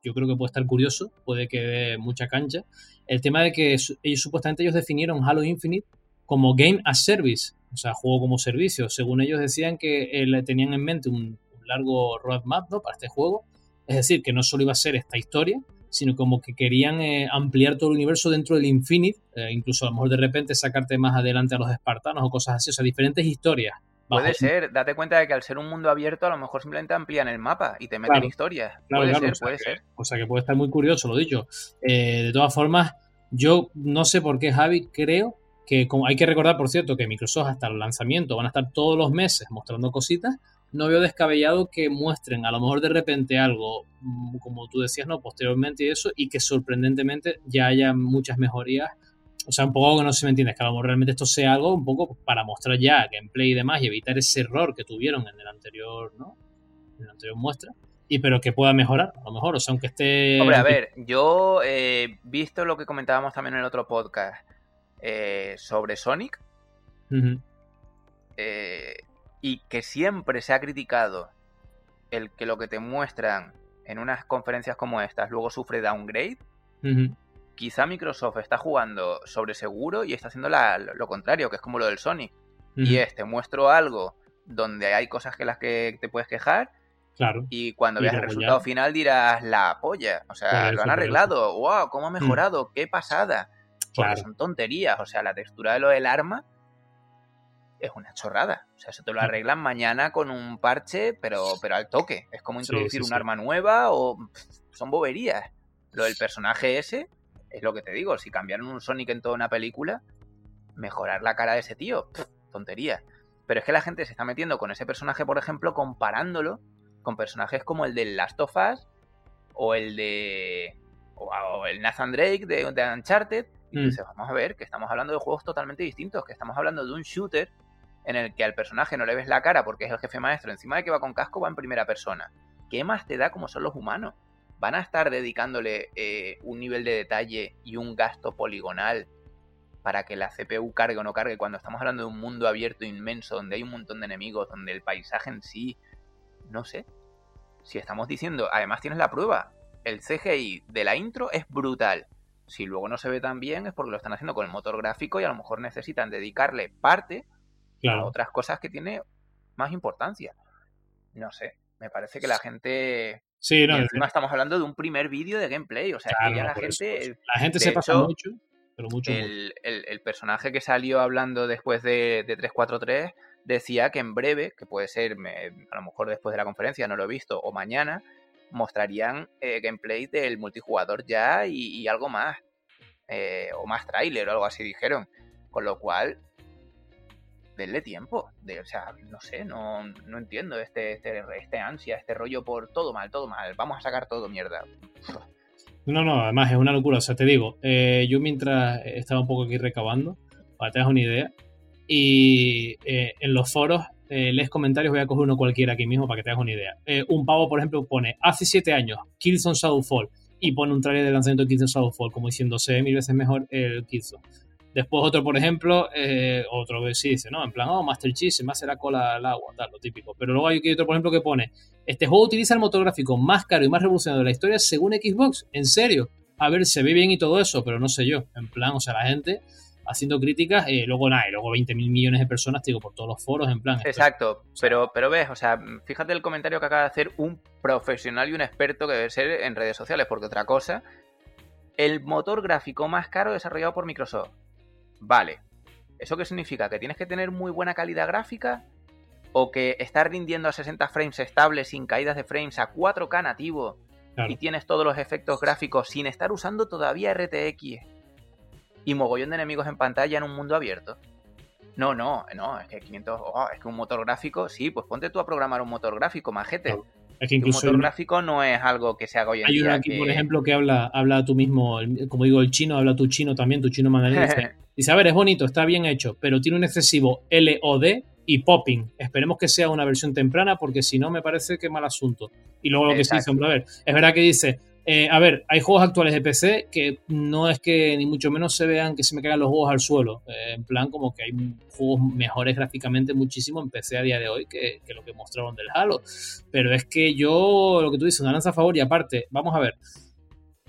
yo creo que puede estar curioso, puede que dé mucha cancha, el tema de que ellos supuestamente ellos definieron Halo Infinite como Game as Service o sea, juego como servicio. Según ellos decían que eh, tenían en mente un, largo roadmap ¿no? para este juego, es decir, que no solo iba a ser esta historia, sino como que querían eh, ampliar todo el universo dentro del Infinite, eh, incluso a lo mejor de repente sacarte más adelante a los espartanos o cosas así, o sea, diferentes historias. Puede ser, date cuenta de que al ser un mundo abierto a lo mejor simplemente amplían el mapa y te meten historias. puede ser, puede ser. O sea que puede estar muy curioso, lo dicho. de todas formas, Yo no sé por qué, Javi, creo que como hay que recordar, por cierto, que Microsoft hasta el lanzamiento van a estar todos los meses mostrando cositas. No veo descabellado que muestren a lo mejor de repente algo, mm, como tú decías, no, posteriormente y eso, y que sorprendentemente ya haya muchas mejorías. O sea, un poco que no se me entiende, que a lo mejor realmente esto sea algo un poco para mostrar ya gameplay y demás y evitar ese error que tuvieron en el anterior, ¿no? En la anterior muestra y pero que pueda mejorar, a lo mejor, o sea, aunque esté... Hombre, a ver, yo he eh, visto lo que comentábamos también en el otro podcast eh, sobre Sonic, eh, y que siempre se ha criticado el que lo que te muestran en unas conferencias como estas luego sufre downgrade, quizá Microsoft está jugando sobre seguro y está haciendo lo contrario, que es como lo del Sonic. Y es, te muestro algo donde hay cosas que las que te puedes quejar y cuando veas el resultado final dirás, la polla. O sea, lo han arreglado. ¡Wow! ¿Cómo ha mejorado? ¡Qué pasada! Porque son tonterías. O sea, la textura de lo del arma es una chorrada. O sea, eso te lo mm. arreglan mañana con un parche, pero, pero al toque. Es como introducir un arma nueva o son boberías. Lo del personaje ese, es lo que te digo. Si cambiaron un Sonic en toda una película, mejorar la cara de ese tío, tontería. Pero es que la gente se está metiendo con ese personaje, por ejemplo, comparándolo con personajes como el de Last of Us o el de. o, el Nathan Drake de, de Uncharted. Y mm. vamos a ver, que estamos hablando de juegos totalmente distintos, que estamos hablando de un shooter en el que al personaje no le ves la cara porque es el jefe maestro, encima de que va con casco, va en primera persona. ¿Qué más te da como son los humanos? ¿Van a estar dedicándole eh, un nivel de detalle y un gasto poligonal para que la CPU cargue o no cargue cuando estamos hablando de un mundo abierto inmenso donde hay un montón de enemigos, donde el paisaje en sí no sé. Si estamos diciendo, además tienes la prueba, el CGI de la intro es brutal. Si luego no se ve tan bien es porque lo están haciendo con el motor gráfico y a lo mejor necesitan dedicarle parte a otras cosas que tiene más importancia. No sé, me parece que la gente... Sí, no, encima estamos hablando de un primer vídeo de gameplay, o sea, que ya la gente... La gente se pasa mucho, pero mucho. El, el, personaje que salió hablando después de, de 343 decía que en breve, que puede ser a lo mejor después de la conferencia, no lo he visto, o mañana, mostrarían eh, gameplay del multijugador ya y, algo más. Eh, o más tráiler o algo así dijeron. Con lo cual, denle tiempo. De, o sea, no sé, no, no entiendo este, este, este, ansia, este rollo por todo mal, todo mal. Vamos a sacar todo mierda. No, no, además es una locura. O sea, te digo, eh, yo mientras estaba un poco aquí recabando, para que te una idea, y eh, en los foros eh, lees comentarios, voy a coger uno cualquiera aquí mismo para que te hagas una idea. Eh, un pavo, por ejemplo, pone hace 7 años Killzone Shadowfall y pone un trailer de lanzamiento de Killzone Shadowfall como diciendo se mil veces mejor el Killzone. Después otro, por ejemplo, otro que sí dice, no, en plan, oh, Master Chief, se me hace la cola al agua, tal, lo típico. Pero luego hay otro, por ejemplo, que pone, este juego utiliza el motor gráfico más caro y más revolucionario de la historia según Xbox, en serio. A ver, se ve bien y todo eso, pero no sé yo. En plan, o sea, la gente haciendo críticas, y luego nada, y luego 20 mil millones de personas, digo, por todos los foros, en plan. Exacto, pero, pero ves, o sea, fíjate el comentario que acaba de hacer un profesional y un experto que debe ser en redes sociales, porque otra cosa, el motor gráfico más caro desarrollado por Microsoft. Vale. ¿Eso qué significa? ¿Que tienes que tener muy buena calidad gráfica? ¿O que estar rindiendo a 60 frames estables sin caídas de frames a 4K nativo y tienes todos los efectos gráficos sin estar usando todavía RTX? Y mogollón de enemigos en pantalla en un mundo abierto. No, no, no, es que 500, es que un motor gráfico, sí, pues ponte tú a programar un motor gráfico, majete. Es que incluso un motor gráfico no es algo que se haga hoy en día. Hay uno aquí, por ejemplo, que habla, habla tú mismo, como digo, el chino, habla tu chino también, tu chino [laughs] mandarín. dice, dice, a ver, es bonito, está bien hecho, pero tiene un excesivo LOD y popping. Esperemos que sea una versión temprana, porque si no, me parece que mal asunto. Y luego lo que se dice, hombre, a ver, es verdad que dice, eh, a ver, hay juegos actuales de PC que no es que ni mucho menos se vean que se me caigan los juegos al suelo. Eh, en plan, como que hay juegos mejores gráficamente muchísimo en PC a día de hoy que, lo que mostraron del Halo. Pero es que yo, lo que tú dices, una lanza a favor y aparte, vamos a ver.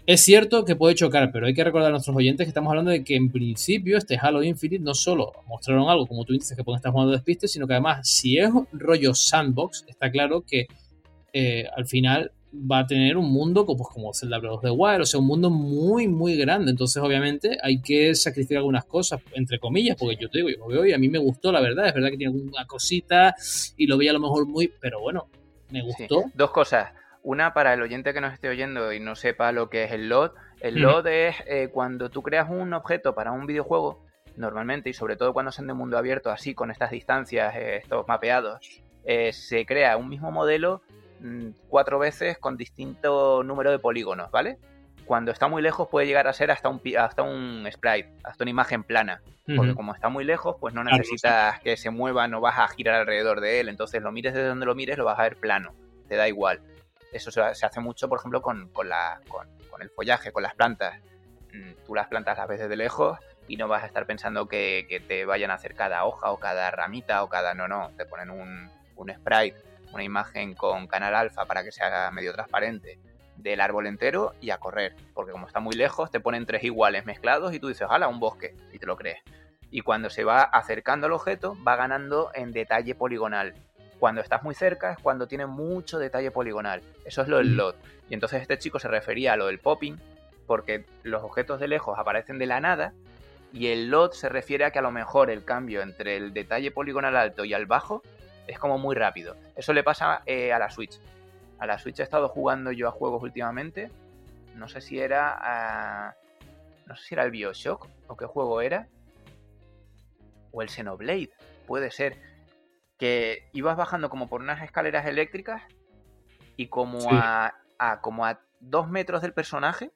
Es cierto que puede chocar, pero hay que recordar a nuestros oyentes que estamos hablando de que en principio este Halo Infinite no solo mostraron algo, como tú dices, que pueden estar jugando despistes, sino que además, si es rollo sandbox, está claro que eh, al final va a tener un mundo como, como Zelda Breath of the Wild, o sea, un mundo muy, muy grande. Entonces, obviamente, hay que sacrificar algunas cosas, entre comillas, porque yo te digo, yo lo veo y a mí me gustó, la verdad. Es verdad que tiene alguna cosita y lo veía a lo mejor muy, pero bueno, me gustó. Dos cosas. Una, para el oyente que nos esté oyendo y no sepa lo que es el LOT, El LOD es eh, cuando tú creas un objeto para un videojuego, normalmente, y sobre todo cuando son de mundo abierto, así con estas distancias, eh, estos mapeados, eh, se crea un mismo modelo cuatro veces con distinto número de polígonos, ¿vale? Cuando está muy lejos puede llegar a ser hasta un, hasta un sprite, hasta una imagen plana. Porque como está muy lejos, pues no necesitas que se mueva, no vas a girar alrededor de él. Entonces lo mires desde donde lo mires, lo vas a ver plano. Te da igual. Eso se, hace mucho, por ejemplo, con, la, con, el follaje, con las plantas. Mm, tú las plantas las ves desde lejos y no vas a estar pensando que, que te vayan a hacer cada hoja o cada ramita o cada... No, no, te ponen un, un sprite, una imagen con canal alfa para que se haga medio transparente del árbol entero y a correr. Porque como está muy lejos, te ponen tres iguales mezclados y tú dices, hala, un bosque, y te lo crees. Y cuando se va acercando al objeto, va ganando en detalle poligonal. Cuando estás muy cerca es cuando tiene mucho detalle poligonal. Eso es lo del mm. LOT. Y entonces este chico se refería a lo del popping, porque los objetos de lejos aparecen de la nada, y el LOT se refiere a que a lo mejor el cambio entre el detalle poligonal alto y al bajo es como muy rápido. Eso le pasa eh, a la Switch. A la Switch he estado jugando yo a juegos últimamente. No sé si era. no sé si era el Bioshock o qué juego era. O el Xenoblade. Puede ser. Que ibas bajando como por unas escaleras eléctricas. Y como a, a. como a dos metros del personaje.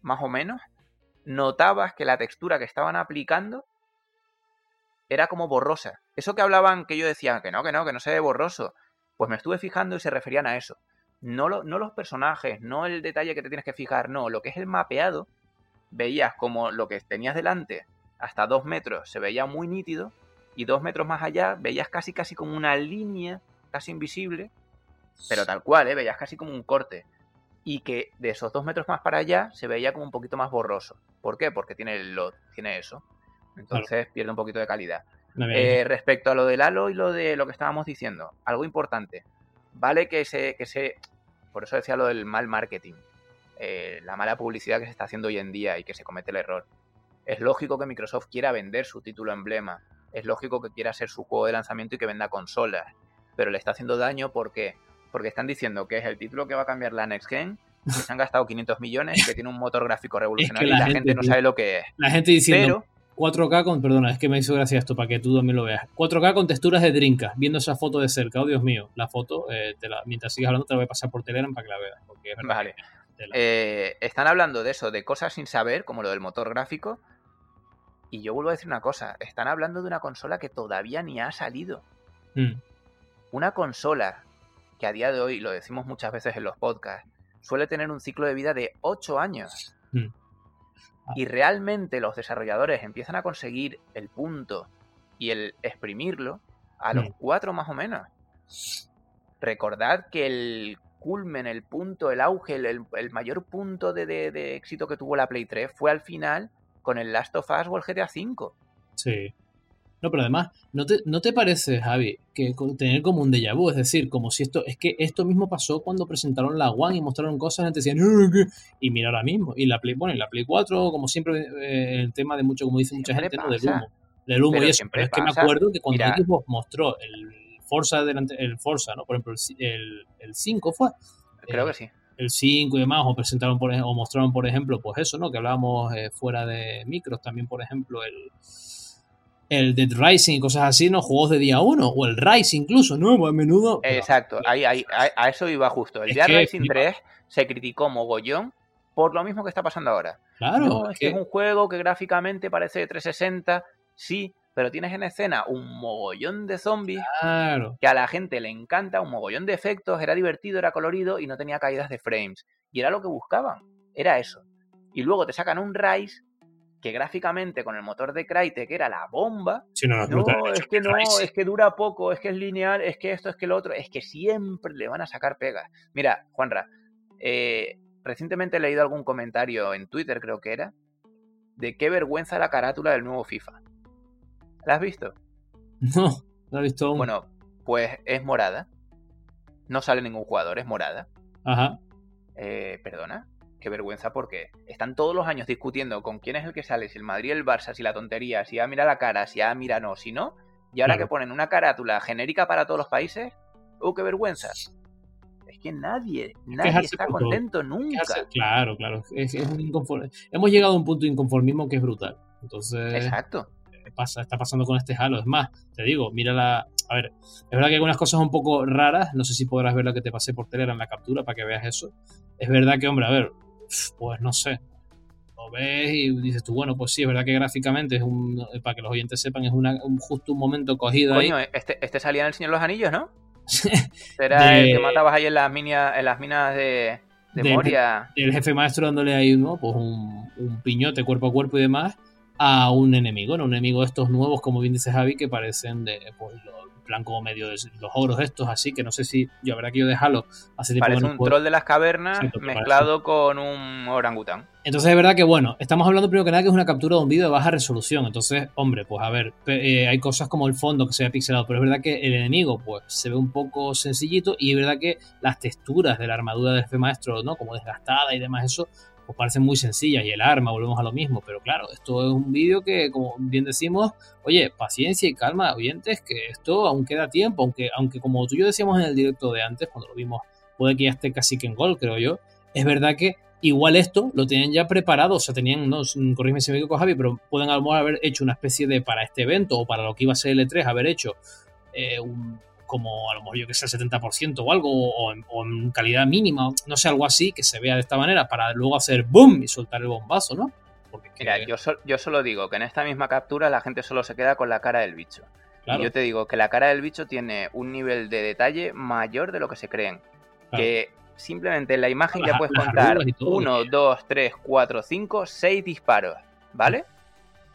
Más o menos. Notabas que la textura que estaban aplicando era como borrosa. Eso que hablaban, que yo decía que no, que no, que no se ve borroso. Pues me estuve fijando y se referían a eso. No, no los personajes, no el detalle que te tienes que fijar, no, lo que es el mapeado, veías como lo que tenías delante hasta dos metros se veía muy nítido y dos metros más allá veías casi casi como una línea casi invisible, pero tal cual, ¿eh? veías casi como un corte. Y que de esos dos metros más para allá se veía como un poquito más borroso. ¿Por qué? Porque tiene, el, tiene eso. Entonces pierde un poquito de calidad. Eh, respecto a lo del halo y lo de lo que estábamos diciendo, algo importante. Vale que se, que se. Por eso decía lo del mal marketing. Eh, la mala publicidad que se está haciendo hoy en día y que se comete el error. Es lógico que Microsoft quiera vender su título emblema. Es lógico que quiera ser su juego de lanzamiento y que venda consolas. Pero le está haciendo daño porque porque están diciendo que es el título que va a cambiar la Next Gen, que se han gastado 500 millones, que tiene un motor gráfico [laughs] revolucionario y la gente, no sabe lo que es. La gente diciendo, 4K con, perdona, es que me hizo gracia esto para que tú también lo veas. 4K con texturas de Drinkas, viendo esa foto de cerca. Oh, Dios mío, la foto, eh, mientras sigas hablando, te la voy a pasar por Telegram para que la veas. Porque vale. Eh, están hablando de eso, de cosas sin saber, como lo del motor gráfico. Y yo vuelvo a decir una cosa, están hablando de una consola que todavía ni ha salido. Hmm. Una consola que a día de hoy, lo decimos muchas veces en los podcasts, suele tener un ciclo de vida de 8 años. Hmm y realmente los desarrolladores empiezan a conseguir el punto y el exprimirlo a los mm. cuatro más o menos. Recordad que el culmen, el punto, el auge, el, mayor punto de, éxito que tuvo la Play 3 fue al final con el Last of Us o el GTA V. Sí. No, pero además, ¿no te, ¿no te parece, Javi, que tener como un déjà vu? Es decir, como si esto, es que esto mismo pasó cuando presentaron la One y mostraron cosas, y decían, y mira ahora mismo, y la Play, bueno, y la Play 4, como siempre, eh, el tema de mucho, como dice mucha gente, ¿no? Del humo. Del humo y eso. Pero es que me acuerdo que cuando Xbox mostró el Forza, delante, el Forza, ¿no? Por ejemplo, el, el 5 fue. Creo que sí el 5 y demás, o presentaron por, o mostraron, por ejemplo, pues eso, ¿no? Que hablábamos eh, fuera de micros, también, por ejemplo, el, el Dead Rising y cosas así, ¿no? Juegos de día 1, o el Rise incluso, ¿no? Pues a menudo. Exacto, ahí, a, eso iba justo. El Dead Rising 3 se criticó mogollón por lo mismo que está pasando ahora. Claro. es que... es un juego que gráficamente parece de 360, sí, pero tienes en escena un mogollón de zombies claro. que a la gente le encanta, un mogollón de efectos, era divertido, era colorido y no tenía caídas de frames. Y era lo que buscaban, era eso. Y luego te sacan un Rise que gráficamente con el motor de Crytek era la bomba. no, es que no, es que dura poco, es que es lineal, es que esto, es que lo otro, es que siempre le van a sacar pegas. Mira, Juanra, eh, recientemente he leído algún comentario en Twitter, creo que era, de qué vergüenza la carátula del nuevo FIFA. ¿La has visto? [laughs] No, no la he visto aún. Bueno, pues es morada. No sale ningún jugador, es morada. Ajá. Eh, ¿Perdona? Qué vergüenza porque están todos los años discutiendo con quién es el que sale, si el Madrid el Barça, si la tontería, si a mira la cara, si a mira no, si no, y ahora que ponen una carátula genérica para todos los países, ¡uh, qué vergüenza! Es que nadie, nadie está contento nunca. Claro, claro. Es, Hemos llegado a un punto de inconformismo que es brutal. Entonces. Exacto. Eh, pasa, está pasando con este Halo. Es más, te digo, mira la. A ver, es verdad que hay algunas cosas un poco raras. No sé si podrás ver lo que te pasé por Telegram en la captura para que veas eso. Es verdad que, hombre, a ver, pues no sé ves y dices tú, bueno, pues sí, es verdad que gráficamente es un, para que los oyentes sepan, es un justo un momento cogido Coño, ahí. Este, este salía en El Señor de los Anillos, ¿no? [laughs] Era el que matabas ahí en las minas, en las minas de, de Moria. El jefe maestro dándole ahí ¿no? pues un, un, piñote cuerpo a cuerpo y demás a un enemigo, ¿no? Un enemigo de estos nuevos, como bien dice Javi, que parecen de pues, plan como medio de los ogros estos, así que no sé si yo habrá que yo dejarlo hace tiempo Parece un troll de las cavernas mezclado con un orangután. Entonces es verdad que bueno, estamos hablando primero que nada que es una captura de un vídeo de baja resolución, entonces, hombre, pues a ver, eh, hay cosas como el fondo que se ve pixelado, pero es verdad que el enemigo pues se ve un poco sencillito y es verdad que las texturas de la armadura del jefe maestro, ¿no? Como desgastada y demás, eso pues parecen muy sencillas y el arma, volvemos a lo mismo, pero claro, esto es un vídeo que, como bien decimos, oye, paciencia y calma, oyentes, que esto aún queda tiempo, aunque, aunque como tú y yo decíamos en el directo de antes, cuando lo vimos, puede que ya esté casi que en gol, creo yo, es verdad que igual esto lo tenían ya preparado, o sea, tenían, no, corrígeme si me equivoco Javi, pero pueden a lo mejor haber hecho una especie de, para este evento o para lo que iba a ser el E3, haber hecho eh, un como a lo mejor yo que sé, el 70% o algo, o en, calidad mínima, no sé, algo así, que se vea de esta manera, para luego hacer boom y soltar el bombazo, ¿no? Porque Mira, yo, yo solo digo que en esta misma captura la gente solo se queda con la cara del bicho. Y yo te digo que la cara del bicho tiene un nivel de detalle mayor de lo que se creen. Que simplemente en la imagen ya puedes contar 1, 2, 3, 4, 5, 6 disparos, ¿vale?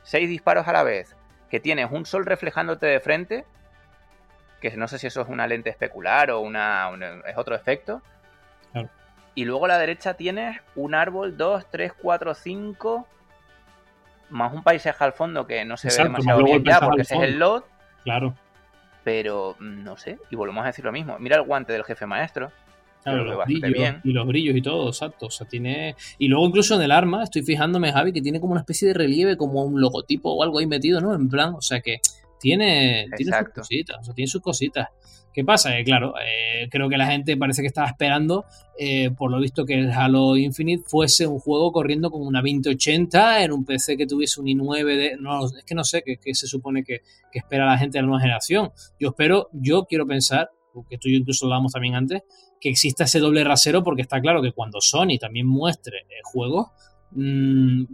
6 disparos a la vez. Que tienes un sol reflejándote de frente que no sé si eso es una lente especular o una, es otro efecto. Y luego a la derecha tienes un árbol 2, 3, 4, 5, más un paisaje al fondo que no se ve demasiado bien ya porque ese es el lot. Claro. Pero mm, no sé, y volvemos a decir lo mismo. Mira el guante del jefe maestro. Claro, los brillos, bien. y los brillos y todo, exacto. O sea, tiene. Y luego incluso en el arma, estoy fijándome, Javi, que tiene como una especie de relieve, como un logotipo o algo ahí metido, ¿no? En plan, o sea que tiene, tiene sus cositas, o sea, tiene sus cositas. ¿Qué pasa? Eh, claro, eh, creo que la gente parece que estaba esperando, eh, por lo visto, que el Halo Infinite fuese un juego corriendo con una 2080 en un PC que tuviese un i9 de... No, es que no sé qué, se supone que, espera la gente de la nueva generación. Yo espero, yo quiero pensar, porque esto yo incluso lo hablamos también antes, que exista ese doble rasero porque está claro que cuando Sony también muestre juegos, mmm,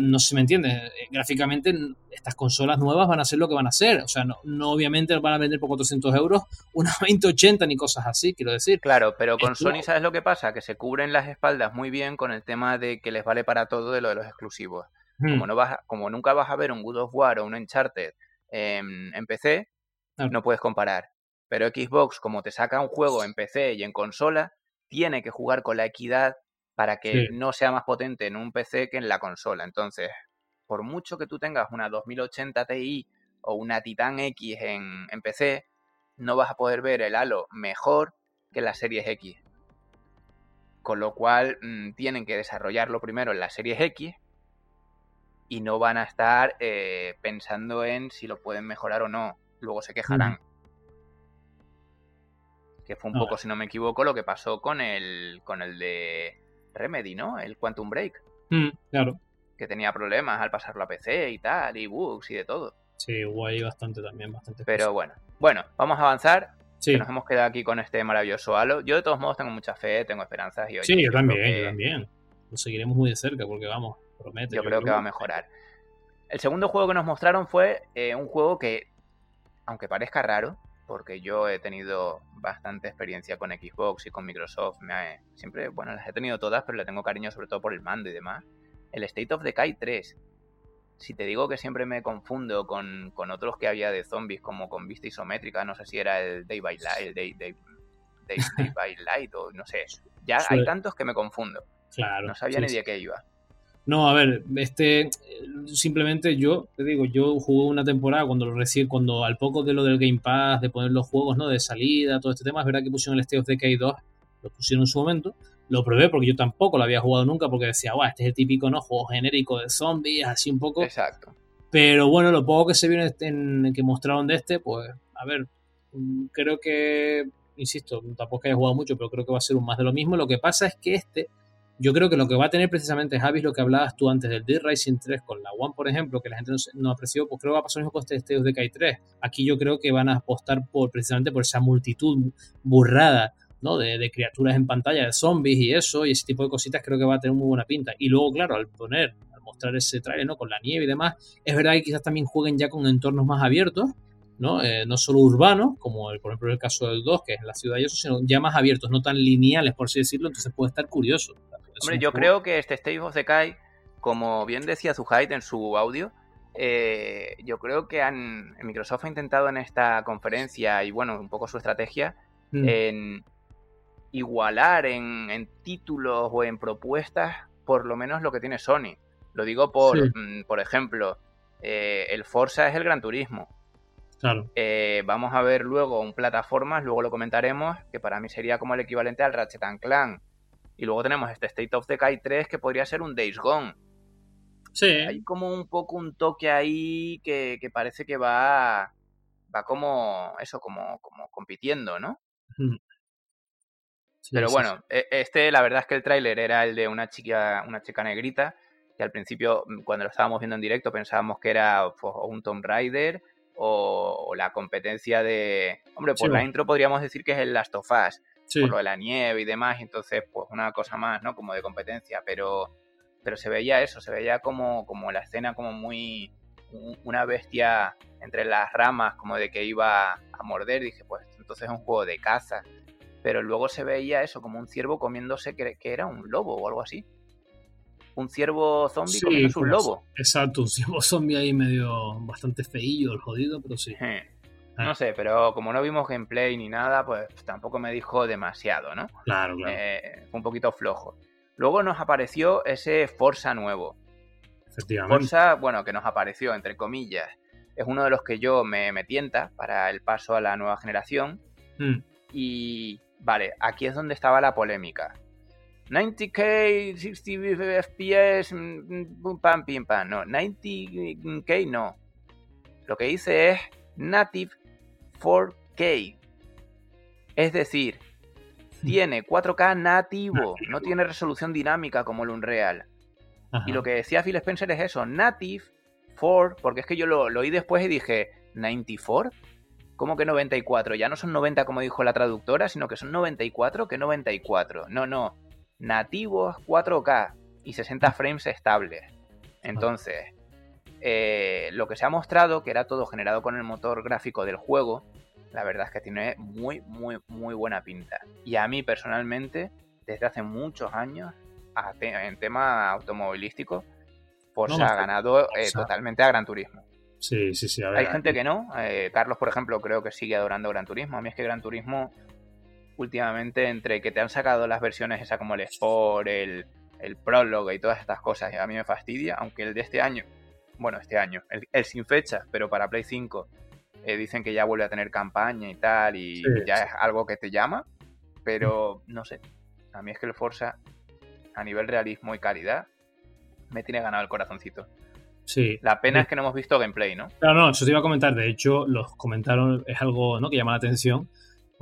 no sé si me entiendes, eh, gráficamente estas consolas nuevas van a ser lo que van a ser, o sea, no, no obviamente van a vender por 400 euros [laughs] una 2080 ni cosas así, quiero decir. Claro, pero con Sony, ¿sabes lo que pasa? Que se cubren las espaldas muy bien con el tema de que les vale para todo de lo de los exclusivos. Hmm. Como, no vas, como nunca vas a ver un Good of War o un Uncharted en, en PC, no puedes comparar. Pero Xbox, como te saca un juego en PC y en consola, tiene que jugar con la equidad para que no sea más potente en un PC que en la consola. Entonces, por mucho que tú tengas una 2080 Ti o una Titan X en, PC, no vas a poder ver el Halo mejor que la Series X. Con lo cual mm, tienen que desarrollarlo primero en la Series X y no van a estar eh, pensando en si lo pueden mejorar o no. Luego se quejarán. Que fue un poco, si no me equivoco, lo que pasó con el, con el de Remedy, ¿no? El Quantum Break. Mm, claro. Que tenía problemas al pasarlo a PC y tal, y bugs y de todo. Sí, hubo ahí bastante también, bastante. Pero bueno, bueno, vamos a avanzar. Sí. nos hemos quedado aquí con este maravilloso halo. Yo de todos modos tengo mucha fe, tengo esperanzas y hoy. Sí, yo también, yo también. Lo seguiremos muy de cerca porque vamos, promete. Yo, creo, que va a mejorar. El segundo juego que nos mostraron fue eh, un juego que, aunque parezca raro, porque yo he tenido bastante experiencia con Xbox y con Microsoft. Me siempre, bueno, las he tenido todas, pero le tengo cariño sobre todo por el mando y demás. El State of Decay 3. Si te digo que siempre me confundo con, otros que había de zombies, como con vista isométrica, no sé si era el Day by Light, el Day, Day, [laughs] by Light o no sé. Ya hay tantos que me confundo. Claro. No sabía ni de qué iba. No, a ver, este simplemente yo te digo, yo jugué una temporada cuando lo recién, cuando al poco de lo del Game Pass, de poner los juegos, ¿no? De salida, todo este tema, es verdad que pusieron el State of Decay 2, lo pusieron en su momento, lo probé porque yo tampoco lo había jugado nunca porque decía, guau, este es el típico, ¿no? Juego genérico de zombies, así un poco. Exacto. Pero bueno, lo poco que se vio en, este, en que mostraron de este, pues, a ver, creo que insisto, tampoco haya jugado mucho, pero creo que va a ser un más de lo mismo. Lo que pasa es que este, yo creo que lo que va a tener precisamente Javi lo que hablabas tú antes del Dead Rising 3 con la One, por ejemplo, que la gente no, apreció, pues creo que va a pasar lo mismo con este de 3. Aquí yo creo que van a apostar por precisamente por esa multitud burrada ¿no? De, de, criaturas en pantalla, de zombies y eso, y ese tipo de cositas creo que va a tener muy buena pinta. Y luego, claro, al poner mostrar ese trailer, ¿no? Con la nieve y demás. Es verdad que quizás también jueguen ya con entornos más abiertos, ¿no? Eh, no solo urbanos, como el, por ejemplo el caso del 2, que es la ciudad y eso, sino ya más abiertos, no tan lineales, por así decirlo, entonces puede estar curioso. Hombre, yo creo que este State of Decay, como bien decía Zuhait en su audio, eh, yo creo que han, Microsoft ha intentado en esta conferencia y bueno, un poco su estrategia mm. en igualar en, en, títulos o en propuestas por lo menos lo que tiene Sony. Lo digo por, mm, por ejemplo, eh, el Forza es el Gran Turismo. Claro. Eh, vamos a ver luego un plataformas, luego lo comentaremos, que para mí sería como el equivalente al Ratchet Clank. Y luego tenemos este State of Decay 3 que podría ser un Days Gone. Sí. Hay como un poco un toque ahí que, parece que va, va como eso, como, como compitiendo, ¿no? Pero bueno, e, este la verdad es que el tráiler era el de una chica, una chica negrita que al principio, mm, cuando lo estábamos viendo en directo, pensábamos que era pues, un Tomb Raider o, la competencia de... Hombre, por la intro podríamos decir que es el Last of Us, por lo de la nieve y demás, entonces pues una cosa más, ¿no? Como de competencia, pero, pero se veía eso, se veía como, como la escena como muy... una bestia entre las ramas, como de que iba a morder, dije, pues entonces es un juego de caza. Pero luego se veía eso, como un ciervo comiéndose que era un lobo o algo así un ciervo zombie sí, un lobo. Exacto, un ciervo [laughs] zombie ahí medio bastante feillo, el jodido, pero sí. Ah. No sé, pero como no vimos gameplay ni nada, pues tampoco me dijo demasiado, ¿no? Claro, claro. Eh, fue un poquito flojo. Luego nos apareció ese Forza nuevo. Efectivamente. Forza, bueno, que nos apareció, entre comillas, es uno de los que yo me, me tienta para el paso a la nueva generación. Hmm. Y vale, aquí es donde estaba la polémica. 90k, 60 FPS, pum pam, pim pam. No, 90k no. Lo que dice es Native 4K. Es decir, tiene 4K nativo, no tiene resolución dinámica como el Unreal. Y lo que decía Phil Spencer es eso, Native 4, porque es que yo lo, lo oí después y dije, ¿94? ¿Cómo que 94? Ya no son 90 como dijo la traductora, sino que son 94, que 94. No, no nativos 4K y 60 frames estables. Entonces, eh, lo que se ha mostrado, que era todo generado con el motor gráfico del juego, la verdad es que tiene muy, muy, muy buena pinta. Y a mí personalmente, desde hace muchos años, en tema automovilístico, Forza ha ganado eh, totalmente a Gran Turismo. Sí, sí, sí. Hay gente que no. Eh, Carlos, por ejemplo, creo que sigue adorando Gran Turismo. A mí es que Gran Turismo últimamente entre que te han sacado las versiones esa como el Sport, el, el prólogo y todas estas cosas, a mí me fastidia, aunque el de este año, bueno, este año, el, sin fecha, pero para Play 5, eh, dicen que ya vuelve a tener campaña y tal, y ya es algo que te llama, pero no sé, a mí es que el Forza, a nivel realismo y calidad, me tiene ganado el corazoncito. Sí. La pena es que no hemos visto gameplay, ¿no? Claro, no, eso te iba a comentar. De hecho, los comentaron, es algo ¿no? que llama la atención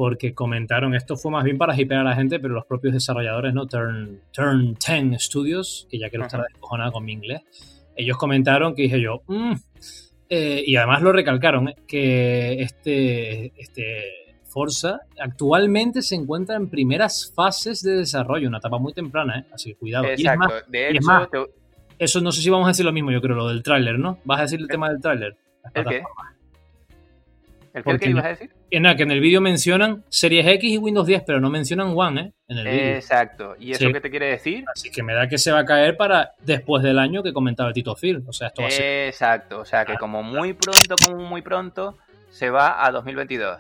porque comentaron, esto fue más bien para hipear a la gente, pero los propios desarrolladores, ¿no? Turn, Turn 10 Studios, que ya quiero estar descojonado con mi inglés, ellos comentaron que dije yo, mm", eh, y además lo recalcaron, ¿eh? que este, este Forza actualmente se encuentra en primeras fases de desarrollo, una etapa muy temprana, ¿eh? así que cuidado. Exacto, de hecho, eso no sé si vamos a decir lo mismo, yo creo, lo del tráiler, ¿no? ¿Vas a decir el tema del tráiler? ¿El qué? ¿El qué, ibas a decir? Que, nada, que en el vídeo mencionan Series X y Windows 10, pero no mencionan One, ¿eh? En el. Exacto. ¿Y eso qué te quiere decir? Así que me da que se va a caer para después del año que comentaba el Tito Phil. O sea, esto va a ser. Exacto. O sea, que como muy pronto, como muy pronto, se va a 2022.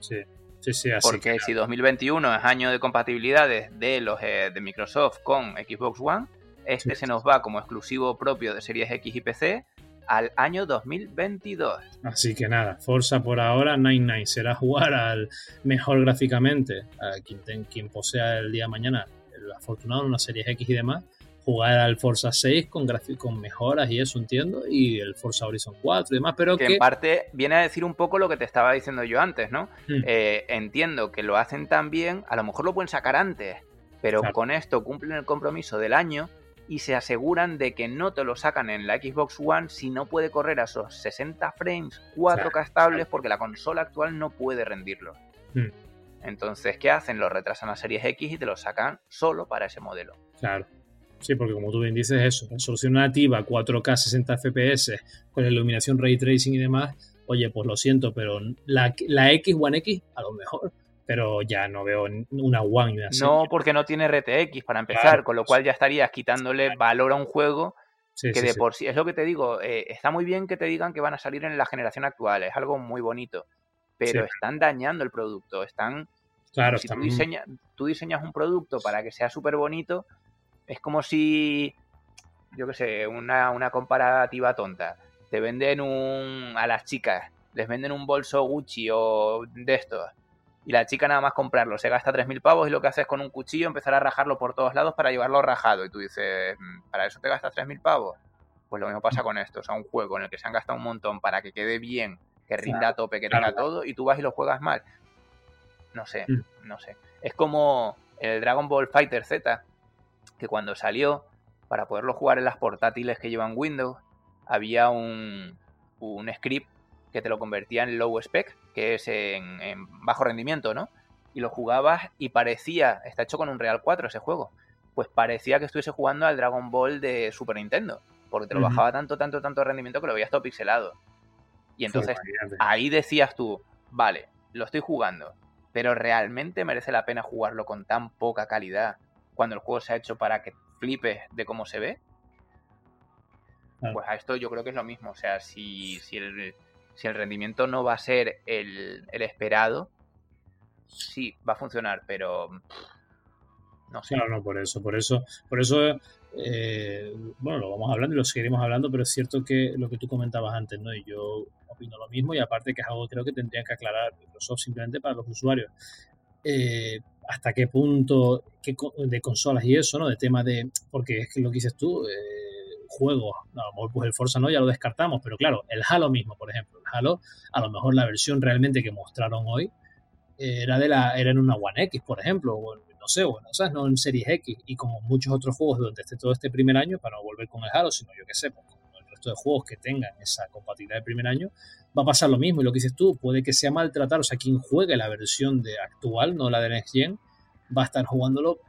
Sí. Sí, sí, así Porque si 2021 es año de compatibilidades de los eh, de Microsoft con Xbox One, este se nos va como exclusivo propio de Series X y PC al año 2022. Así que nada, Forza por ahora, 99 será jugar al mejor gráficamente, a quien, quien posea el día de mañana el afortunado en una serie X y demás, jugar al Forza 6 con, con mejoras y eso entiendo, y el Forza Horizon 4 y demás, pero que, en parte viene a decir un poco lo que te estaba diciendo yo antes, ¿no? Hmm. Eh, entiendo que lo hacen tan bien, a lo mejor lo pueden sacar antes, pero con esto cumplen el compromiso del año y se aseguran de que no te lo sacan en la Xbox One si no puede correr a esos 60 frames 4K estables porque la consola actual no puede rendirlo. Hmm. Entonces, ¿qué hacen? Lo retrasan a Series X y te lo sacan solo para ese modelo. Claro. Sí, porque como tú bien dices eso, solución nativa 4K 60 FPS con iluminación ray tracing y demás, oye, pues lo siento, pero la, la X One X a lo mejor, pero ya no veo una One y una No, porque no tiene RTX para empezar, con lo cual ya estarías quitándole valor a un juego que de por sí, es lo que te digo, eh, está muy bien que te digan que van a salir en la generación actual, es algo muy bonito, pero están dañando el producto, están... Claro, si tú diseñas un producto para que sea súper bonito, es como si, yo qué sé, una, una comparativa tonta. Te venden un. a las chicas, les venden un bolso Gucci o de estos. Y la chica nada más comprarlo, se gasta 3.000 pavos y lo que hace es con un cuchillo empezar a rajarlo por todos lados para llevarlo rajado. Y tú dices, mm, ¿para eso te gastas 3.000 pavos? Pues lo mismo pasa con esto. O sea, un juego en el que se han gastado un montón para que quede bien, que rinda a tope, que tenga todo, y tú vas y lo juegas mal. No sé, mm. no sé. Es como el Dragon Ball Fighter Z, que cuando salió, para poderlo jugar en las portátiles que llevan Windows, había un, script que te lo convertía en low spec, que es en, bajo rendimiento, ¿no? Y lo jugabas y parecía, está hecho con un Real 4 ese juego, pues parecía que estuviese jugando al Dragon Ball de Super Nintendo, porque te lo bajaba tanto, tanto, tanto rendimiento que lo veías todo pixelado. Y entonces ahí decías tú, vale, lo estoy jugando, pero realmente merece la pena jugarlo con tan poca calidad cuando el juego se ha hecho para que flipes de cómo se ve. Pues a esto yo creo que es lo mismo. O sea, si, si, el, si el rendimiento no va a ser el, esperado, sí, va a funcionar, pero no sé. Claro, no, por eso, por eso, por eso, eh, bueno, lo vamos hablando y lo seguiremos hablando, pero es cierto que lo que tú comentabas antes, ¿no? Y yo opino lo mismo y aparte que es algo creo que tendrían que aclarar Microsoft simplemente para los usuarios. Eh, hasta qué punto de consolas y eso, ¿no? De tema de, porque es que lo que dices tú, eh, juegos, a lo mejor pues el Forza no, ya lo descartamos, pero claro, el Halo mismo, por ejemplo, el Halo, a lo mejor la versión realmente que mostraron hoy era de la era en una One X, por ejemplo, o no sé, bueno, o sea, no en Series X, y como muchos otros juegos durante este, todo este primer año, para no volver con el Halo, sino yo que sé, pues, el resto de juegos que tengan esa compatibilidad del primer año, va a pasar lo mismo. Y lo que dices tú, puede que sea maltratar, o sea, quien juegue la versión de actual, no la de Next Gen, va a estar jugándolo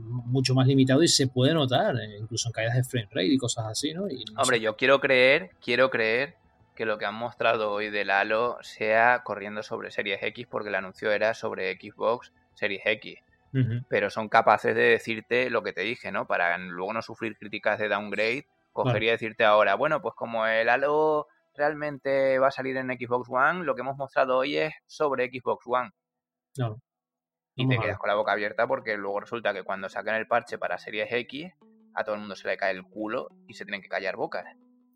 mucho más limitado y se puede notar, eh, incluso en caídas de frame rate y cosas así, ¿no? Hombre, yo quiero creer, quiero creer que lo que han mostrado hoy del Halo sea corriendo sobre Series X porque el anuncio era sobre Xbox Series X. Pero son capaces de decirte lo que te dije, ¿no? Para luego no sufrir críticas de downgrade, cogería decirte ahora, bueno, pues como el Halo realmente va a salir en Xbox One, lo que hemos mostrado hoy es sobre Xbox One. Y te quedas con la boca abierta porque luego resulta que cuando saquen el parche para Series X, a todo el mundo se le cae el culo y se tienen que callar bocas.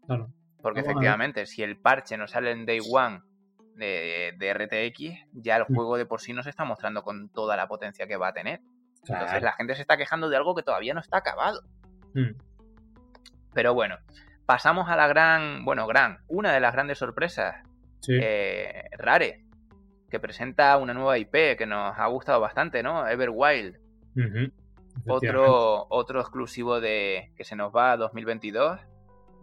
Claro. Porque efectivamente, si el parche no sale en Day One de, RTX, ya el mm. juego de por sí no se está mostrando con toda la potencia que va a tener. Entonces la gente se está quejando de algo que todavía no está acabado. Mm. Pero bueno, pasamos a la gran, bueno, gran, una de las grandes sorpresas. Eh, Rare, que presenta una nueva IP que nos ha gustado bastante, ¿no? Everwild. Otro, otro exclusivo de que se nos va a 2022,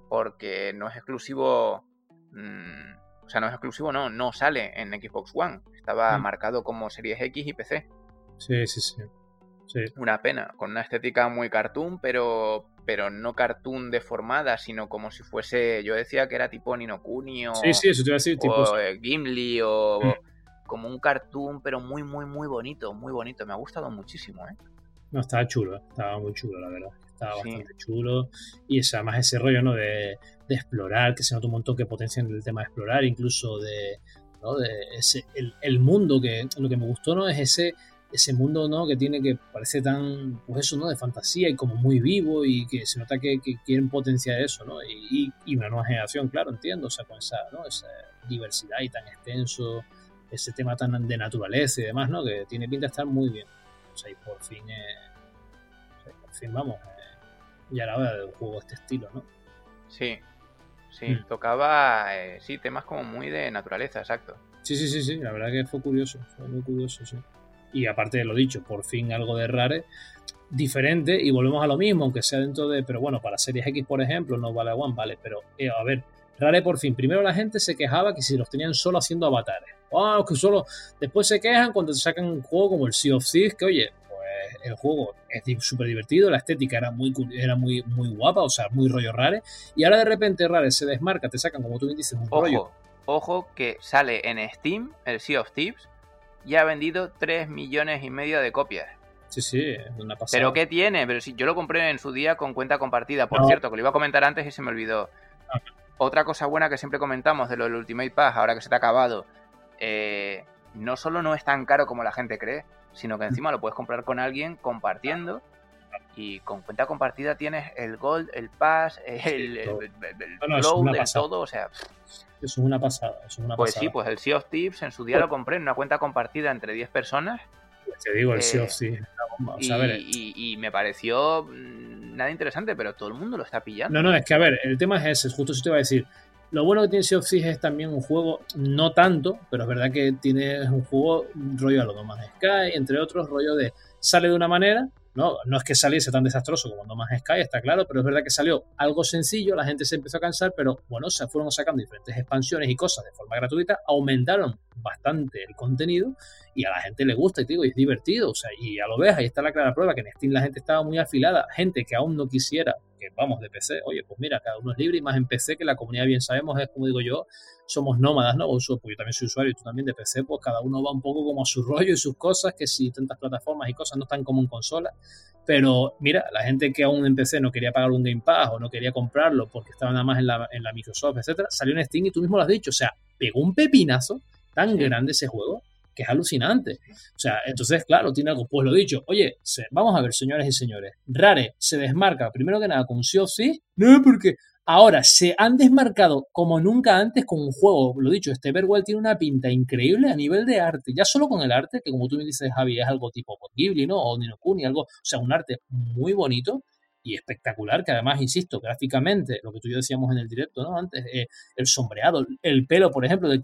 porque no es exclusivo, mm, o sea, no es exclusivo, no, no sale en Xbox One. Estaba mm. marcado como Series X y PC. Sí, sí, sí. Una pena, con una estética muy cartoon, pero, pero no cartoon deformada, sino como si fuese, yo decía que era tipo Ninokuni o, sí, sí, eso te iba a decir, tipo... Gimli o mm. Como un cartoon, pero muy, muy, muy bonito, muy bonito. Me ha gustado muchísimo, ¿eh? No, estaba chulo, estaba muy chulo, la verdad. Estaba bastante chulo. Y es, además ese rollo, ¿no? De, de, explorar, que se nota un montón que potencia en el tema de explorar, incluso de, ¿no? de ese, el, el mundo, que lo que me gustó, ¿no? Es ese ese mundo ¿no? que tiene que parece tan, pues eso, ¿no? De fantasía y como muy vivo y que se nota que, quieren potenciar eso, ¿no? Y, una nueva generación, claro, entiendo, o sea, con esa, ¿no? esa diversidad y tan extenso, ese tema tan de naturaleza y demás, ¿no? Que tiene pinta de estar muy bien. O sea, y por fin, eh, por fin, vamos, eh, ya era hora de un juego de este estilo, ¿no? Sí, sí, mm. tocaba, eh, sí, temas como muy de naturaleza, exacto. Sí, sí, sí, sí, la verdad que fue curioso, fue muy curioso, sí. Y aparte de lo dicho, por fin algo de Rare diferente y volvemos a lo mismo, aunque sea dentro de, pero bueno, para Series X, por ejemplo, no vale One, vale, pero eh, a ver, Rare por fin, primero la gente se quejaba que si los tenían solo haciendo avatares, oh, que solo, después se quejan cuando te sacan un juego como el Sea of Thieves, que oye, pues el juego es súper divertido, la estética era muy, era muy, muy guapa, o sea, muy rollo Rare, y ahora de repente Rare se desmarca, te sacan, como tú bien dices, un rollo. Ojo, que sale en Steam, el Sea of Thieves, y ha vendido 3 millones y medio de copias. Sí, sí, es una pasada. ¿Pero qué tiene? Pero si yo lo compré en su día con cuenta compartida, por cierto, que lo iba a comentar antes y se me olvidó. Ah. Otra cosa buena que siempre comentamos de lo del Ultimate Pass, ahora que se te ha acabado, eh, no solo no es tan caro como la gente cree, sino que encima lo puedes comprar con alguien compartiendo y con cuenta compartida tienes el Gold, el Pass, el, el, todo, o sea... Eso es una pasada, eso es una pues sí, pues el Sea of Tips en su día lo compré en una cuenta compartida entre 10 personas. Te digo, el Sea of Thieves, y, me pareció mm, nada interesante, pero todo el mundo lo está pillando. No, no, es que a ver, el tema es ese, justo eso te iba a decir. Lo bueno que tiene Sea of Thieves es también un juego, no tanto, pero es verdad que tiene un juego rollo a lo No Sky, entre otros, rollo de sale de una manera, ¿no? No es que saliese tan desastroso como No Sky, está claro, pero es verdad que salió algo sencillo, la gente se empezó a cansar, pero bueno, se fueron sacando diferentes expansiones y cosas de forma gratuita, aumentaron bastante el contenido y a la gente le gusta y te digo, y es divertido, o sea, y ya lo ves, ahí está la clara prueba que en Steam la gente estaba muy afilada, gente que aún no quisiera, que vamos de PC, oye, pues mira, cada uno es libre y más en PC que la comunidad bien sabemos es como digo yo, somos nómadas, ¿no? Pues yo también soy usuario y tú también de PC, pues cada uno va un poco como a su [laughs] rollo y sus cosas, que si tantas plataformas y cosas no están como en consola, pero mira, la gente que aún en PC no quería pagar un Game Pass o no quería comprarlo porque estaba nada más en la, en la Microsoft, etcétera, salió en Steam y tú mismo lo has dicho, o sea, pegó un pepinazo tan grande ese juego que es alucinante. O sea, entonces, claro, tiene algo. Pues lo dicho, oye, vamos a ver, señores y señores. Rare se desmarca, primero que nada, con sí o sí. No, porque ahora se han desmarcado como nunca antes con un juego. Lo dicho, este Everwild tiene una pinta increíble a nivel de arte. Ya solo con el arte, que como tú me dices, Javi, es algo tipo Ghibli, ¿no? O Ninokuni, algo. O sea, un arte muy bonito y espectacular, que además, insisto, gráficamente, lo que tú y yo decíamos en el directo, ¿no? Antes, eh, el sombreado, el pelo, por ejemplo, del,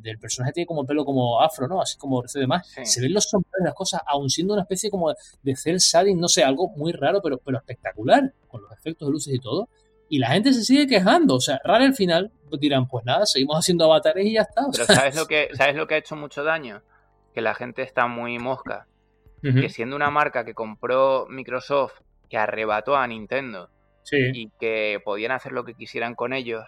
del, personaje tiene como el pelo como afro, ¿no? Así como demás. Se ven los sombreados, las cosas, aún siendo una especie como de cel shading, no sé, algo muy raro, pero, pero espectacular, con los efectos de luces y todo. Y la gente se sigue quejando, o sea, raro al final, pues dirán, pues nada, seguimos haciendo avatares y ya está. pero ¿sabes lo, que, ¿sabes lo que ha hecho mucho daño? Que la gente está muy mosca. Que siendo una marca que compró Microsoft que arrebató a Nintendo y que podían hacer lo que quisieran con ellos,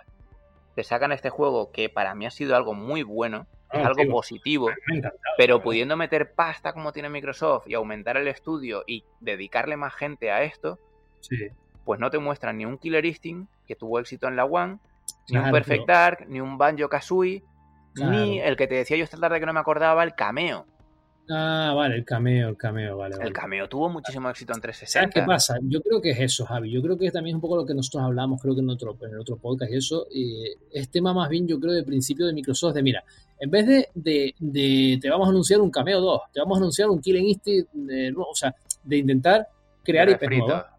te sacan este juego que para mí ha sido algo muy bueno, es ah, algo positivo, pero pudiendo meter pasta como tiene Microsoft y aumentar el estudio y dedicarle más gente a esto, pues no te muestran ni un Killer Instinct que tuvo éxito en la One, ni un Perfect Dark, ni un Banjo Kazooie, ni el que te decía yo esta tarde que no me acordaba, el cameo. Ah, vale, el cameo, el cameo, vale. El cameo tuvo muchísimo éxito en 360. ¿Qué pasa? Yo creo que es eso, Javi. Yo creo que también es un poco lo que nosotros hablamos, creo que en otro, en otro podcast y eso. es tema más bien, yo creo, de principio de Microsoft, de mira, en vez de, de, te vamos a anunciar un cameo 2, te vamos a anunciar un Killing Instinct, o sea, de intentar crear IP nuevas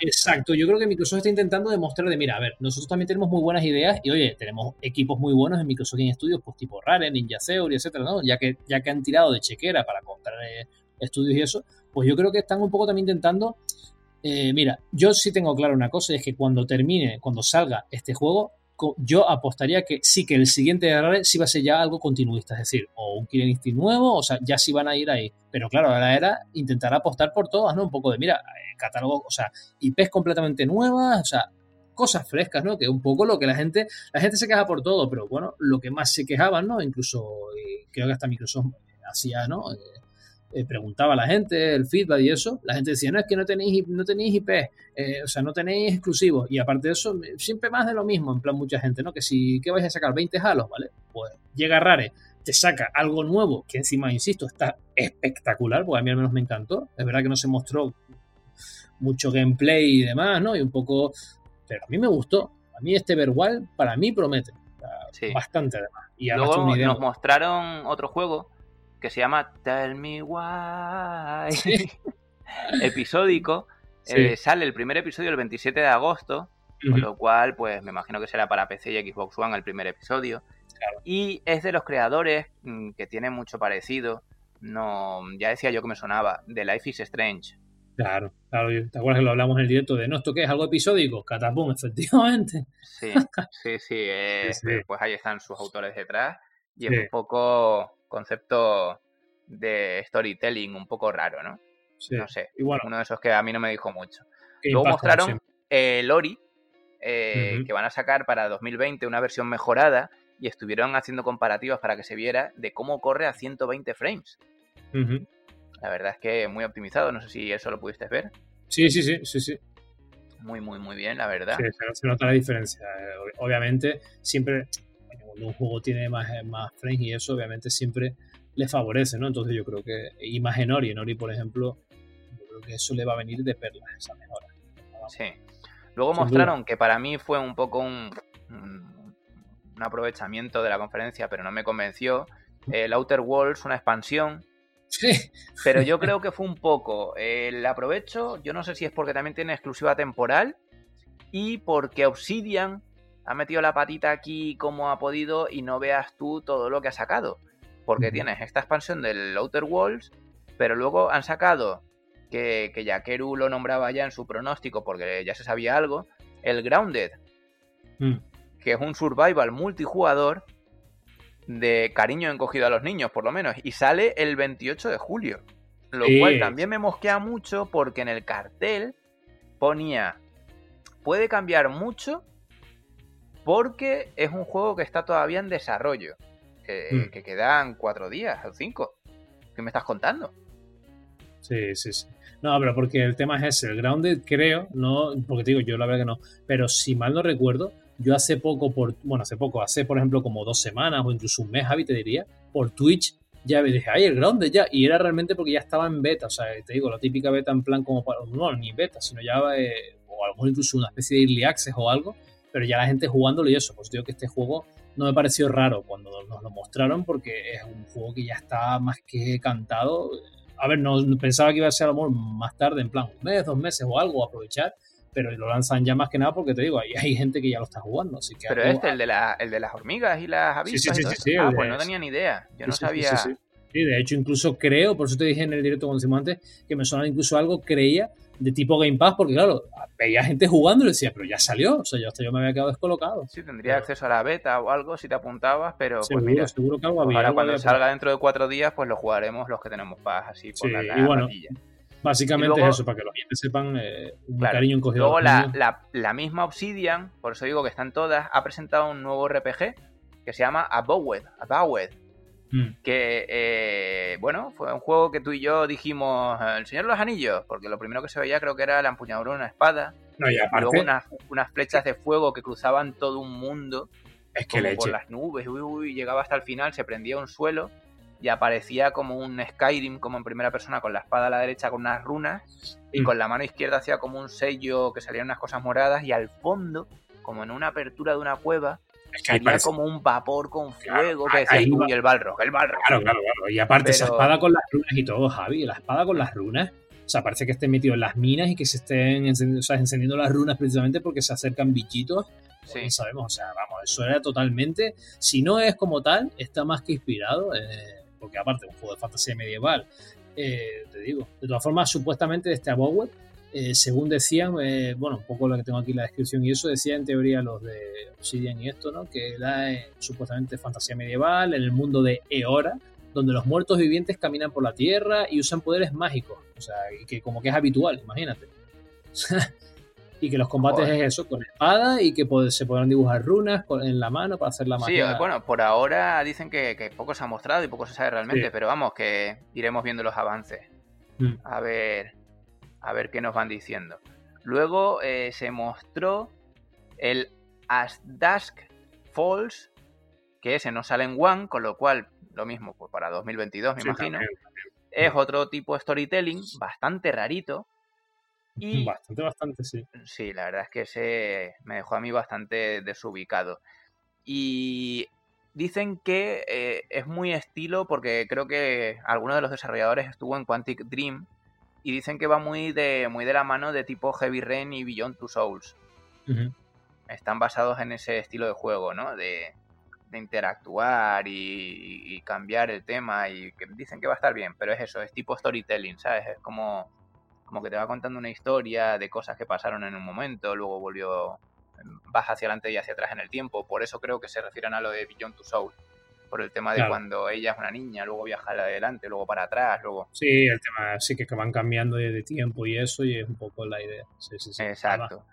Exacto, yo creo que Microsoft está intentando demostrar de, mira, a ver, nosotros también tenemos muy buenas ideas y oye, tenemos equipos muy buenos en Microsoft Game Studios, pues tipo Rare, Ninja Theory, etcétera, ¿no? Ya que, ya que han tirado de chequera para comprar eh, estudios y eso, pues yo creo que están un poco también intentando, eh, mira, yo sí tengo claro una cosa, es que cuando termine, cuando salga este juego, yo apostaría que sí que el siguiente de sí va a ser ya algo continuista, es decir, o un Killing nuevo, o sea, ya sí van a ir ahí. Pero claro, ahora era intentar apostar por todas, ¿no? Un poco de, mira, eh, catálogo, o sea, IPs completamente nuevas, o sea, cosas frescas, ¿no? Que un poco lo que la gente, la gente se queja por todo, pero bueno, lo que más se quejaban, ¿no? Incluso eh, creo que hasta Microsoft hacía, ¿no? Eh, eh, preguntaba a la gente el feedback y eso, la gente decía, no, es que no tenéis, no tenéis IP, eh, o sea, no tenéis exclusivos. Y aparte de eso, siempre más de lo mismo, en plan mucha gente, ¿no? Que si, ¿qué vais a sacar? 20 halos, ¿vale? Pues llega Rare, te saca algo nuevo, que encima, insisto, está espectacular, porque a mí al menos me encantó. Es verdad que no se mostró mucho gameplay y demás, ¿no? Y un poco... Pero a mí me gustó. A mí este Verwal, para mí promete. Bastante además. Y Luego nos mostraron otro juego que se llama Tell Me Why, [laughs] episódico, Eh, sale el primer episodio el 27 de agosto, con lo cual, pues me imagino que será para PC y Xbox One el primer episodio. Y es de los creadores mm, que tiene mucho parecido. No, ya decía yo que me sonaba, de Life is Strange. Claro, claro, ¿te acuerdas que lo hablamos en el directo de no, esto qué es algo episódico? Catapum, efectivamente. Sí, sí, sí, [laughs] pues ahí están sus autores detrás y es un poco concepto de storytelling un poco raro, ¿no? No sé, uno de esos que a mí no me dijo mucho. Luego mostraron el Ori, eh, que van a sacar para 2020 una versión mejorada y estuvieron haciendo comparativas para que se viera de cómo corre a 120 frames. La verdad es que muy optimizado, no sé si eso lo pudiste ver. Sí, sí, sí, sí, sí. Muy, muy, muy bien, la verdad. Sí, se nota la diferencia. Eh, obviamente, siempre, cuando un juego tiene más, más frames y eso, obviamente siempre le favorece, ¿no? Entonces yo creo que, y más en Ori, en Ori, por ejemplo, yo creo que eso le va a venir de perlas, esa mejora. Sí. Luego mostraron que para mí fue un poco un, un aprovechamiento de la conferencia, pero no me convenció. El Outer Worlds, una expansión. Sí. Pero yo [laughs] creo que fue un poco el aprovecho. Yo no sé si es porque también tiene exclusiva temporal y porque Obsidian ha metido la patita aquí como ha podido y no veas tú todo lo que ha sacado. Porque tienes esta expansión del Outer Worlds, pero luego han sacado que, que Yakeru lo nombraba ya en su pronóstico porque ya se sabía algo, el Grounded. Mm que es un survival multijugador de cariño encogido a los niños, por lo menos, y sale el 28 de julio. Lo cual también me mosquea mucho porque en el cartel ponía, puede cambiar mucho porque es un juego que está todavía en desarrollo, que, hmm. que quedan cuatro días o cinco. ¿Qué me estás contando? Sí, sí, sí. No, pero porque el tema es ese, el Grounded creo, no, porque te digo, yo la verdad que no, pero si mal no recuerdo, yo hace poco, por, bueno, hace poco, hace por ejemplo como dos semanas o incluso un mes, Javi, te diría, por Twitch ya me dije, ay, el Grounded ya. Y era realmente porque ya estaba en beta, o sea, te digo, la típica beta en plan como para, no, ni beta, sino ya, eh, o a lo mejor incluso una especie de early access o algo, pero ya la gente jugándolo y eso, pues digo que este juego no me pareció raro cuando nos lo mostraron porque es un juego que ya está más que cantado. A ver, no pensaba que iba a ser a lo mejor más tarde, en plan un mes, dos meses o algo, aprovechar, pero lo lanzan ya más que nada porque te digo, ahí hay gente que ya lo está jugando. Así que pero este, el de, la, el de las hormigas y las avispas. Sí, sí, sí, sí, Ah, pues no tenía ni idea. Yo no sabía. Sí, de hecho, incluso creo, por eso te dije en el directo con decimos antes, que me sonaba incluso algo, creía, de tipo Game Pass, porque claro, veía gente jugando y decía, pero ya salió, o sea, yo hasta yo me había quedado descolocado. Sí, tendría acceso a la beta o algo si te apuntabas, pero pues seguro, pues seguro que algo había. Ahora cuando salga dentro de cuatro días, pues lo jugaremos los que tenemos paz así por la, y bueno, Básicamente es eso, para que los clientes sepan eh, un cariño encogido. Luego la, la, misma Obsidian, por eso digo que están todas, ha presentado un nuevo RPG que se llama Abowed. Abowed mm. Que, eh, bueno, fue un juego que tú y yo dijimos, El Señor de los Anillos, porque lo primero que se veía creo que era la empuñadura de una espada. No, y aparte, luego unas, unas, flechas de fuego que cruzaban todo un mundo. Es que por las nubes, uy, llegaba hasta el final, se prendía un suelo y aparecía como un Skyrim, como en primera persona, con la espada a la derecha con unas runas y mm. con la mano izquierda hacía como un sello que salían unas cosas moradas y al fondo, como en una apertura de una cueva, es como un vapor con fuego que decía y el Balrog, el Balrog. Claro, claro, claro. Y aparte esa espada con las runas y todo, Javi, la espada con las runas. O sea, parece que esté metido en las minas y que se estén encendiendo, las runas precisamente porque se acercan bichitos. Sí. sabemos, o sea, vamos, eso era totalmente. Si no es como tal, está más que inspirado. Eh, porque aparte un juego de fantasía medieval, eh, te digo, de todas formas, supuestamente este Abowed, eh, según decían, eh, bueno, un poco lo que tengo aquí en la descripción y eso, decía en teoría los de Obsidian y esto, ¿no? Que era supuestamente fantasía medieval en el mundo de Eora, donde los muertos vivientes caminan por la tierra y usan poderes mágicos, o sea, y que como que es habitual, imagínate. [laughs] y que los combates es eso, con espada y que se podrán dibujar runas en la mano para hacer la magia. Sí, bueno, por ahora dicen que, poco se ha mostrado y poco se sabe realmente, pero vamos, que iremos viendo los avances. Mm. A ver, a ver qué nos van diciendo. Luego eh, se mostró el As Dusk Falls, que ese no sale en One, con lo cual lo mismo pues para 2022 me imagino. Es otro tipo de storytelling, bastante rarito, bastante, bastante, sí. Sí, la verdad es que ese me dejó a mí bastante desubicado. Y dicen que eh, es muy estilo porque creo que alguno de los desarrolladores estuvo en Quantic Dream y dicen que va muy de, muy de la mano de tipo Heavy Rain y Beyond Two Souls. Están basados en ese estilo de juego, ¿no? De, interactuar y, cambiar el tema y que dicen que va a estar bien, pero es eso, es tipo storytelling, ¿sabes? Es como, como que te va contando una historia de cosas que pasaron en un momento, luego volvió, vas hacia adelante y hacia atrás en el tiempo, por eso creo que se refieren a lo de Beyond Two Souls por el tema de cuando ella es una niña, luego viaja adelante, luego para atrás, luego... Sí, el tema sí que van cambiando de, tiempo y eso, y es un poco la idea. Sí, sí, sí. Exacto.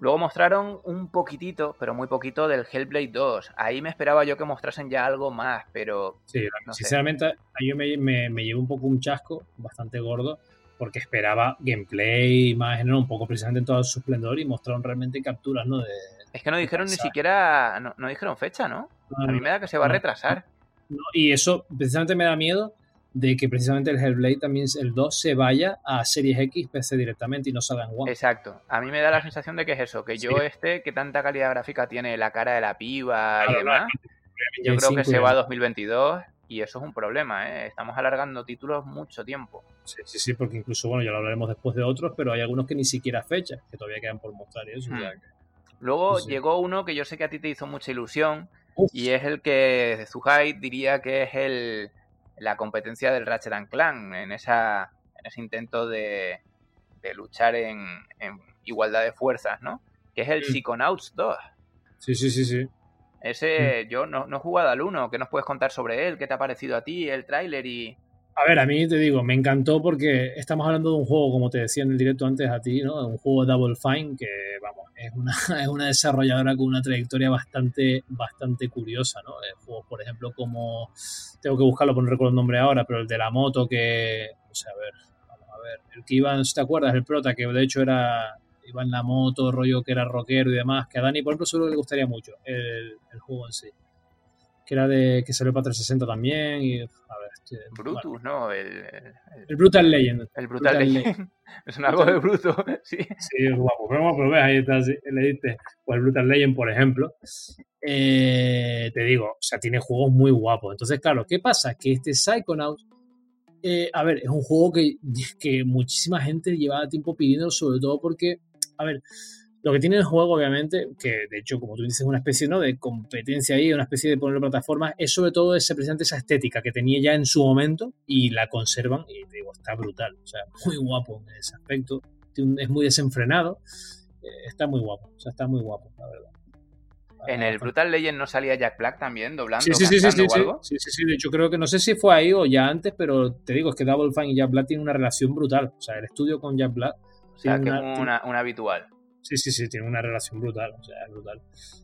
Luego mostraron un poquitito, pero muy poquito, del Hellblade 2. Ahí me esperaba yo que mostrasen ya algo más, pero... Sí, sinceramente, ahí yo me, me, me llevo un poco un chasco bastante gordo, porque esperaba gameplay, más general, un poco precisamente en todo su esplendor y mostraron realmente capturas, ¿no? De, es que no dijeron ni siquiera, no, dijeron fecha, ¿no? A mí me da que se va a retrasar. y eso precisamente me da miedo de que precisamente el Hellblade también, el 2, se vaya a Series X PC directamente y no salga en One. Exacto. A mí me da la sensación de que es eso, que yo este, que tanta calidad gráfica tiene la cara de la piba y demás, yo creo que se va a 2022 y eso es un problema, ¿eh? Estamos alargando títulos mucho tiempo. Sí, sí, sí, porque incluso, bueno, ya lo hablaremos después de otros, pero hay algunos que ni siquiera fechas, que todavía quedan por mostrar y eso. Hmm. Luego llegó uno que yo sé que a ti te hizo mucha ilusión y es el que Zuhai diría que es el, la competencia del Ratchet Clank en, esa, en ese intento de, luchar en, igualdad de fuerzas, ¿no? Que es el mm. Psychonauts 2. Sí, sí, sí, sí. Ese, mm. yo no, no he jugado al 1, ¿qué nos puedes contar sobre él? ¿Qué te ha parecido a ti, el tráiler y, a ver, a mí te digo, me encantó porque estamos hablando de un juego, como te decía en el directo antes a ti, ¿no? Un juego Double Fine que, vamos, es una, [laughs] es una desarrolladora con una trayectoria bastante, bastante curiosa, ¿no? Juegos, por ejemplo, como, tengo que buscarlo, porque no recuerdo el nombre ahora, pero el de la moto que, o sea, a ver, a ver, el que iba, ¿te acuerdas? El prota, que de hecho era, iba en la moto, rollo que era rockero y demás, que a Dani, por ejemplo, seguro que le gustaría mucho el, el juego en sí. Que era de, que salió para 360 también y, a ver, Brutus, ¿no? El, el, Brutal Legend. El Brutal, Legend. [laughs] es un algo de Bruto, [laughs] sí. Sí, es guapo. Pero, pero ves, ahí está, le diste. O el Brutal Legend, por ejemplo. Eh, te digo, o sea, tiene juegos muy guapos. Entonces, claro, ¿qué pasa? Que este Psychonauts, eh, a ver, es un juego que, [laughs] que muchísima gente llevaba tiempo pidiendo, sobre todo porque, a ver, lo que tiene el juego, obviamente, que de hecho, como tú dices, es una especie ¿no? de competencia ahí, una especie de poner plataformas, es sobre todo ese presente esa estética que tenía ya en su momento y la conservan y te digo, está brutal. O sea, muy guapo en ese aspecto. Es muy desenfrenado. Eh, está muy guapo. O sea, está muy guapo, la verdad. En el Brutal Legend no salía Jack Black también doblando. Sí, sí, sí, sí, sí, sí, sí, sí, De hecho, creo que no sé si fue ahí o ya antes, pero te digo, es que Double Fine y Jack Black tienen una relación brutal. O sea, el estudio con Jack Black. O sea, que es una, una habitual. Sí, sí, sí, tiene una relación brutal, o sea, es brutal.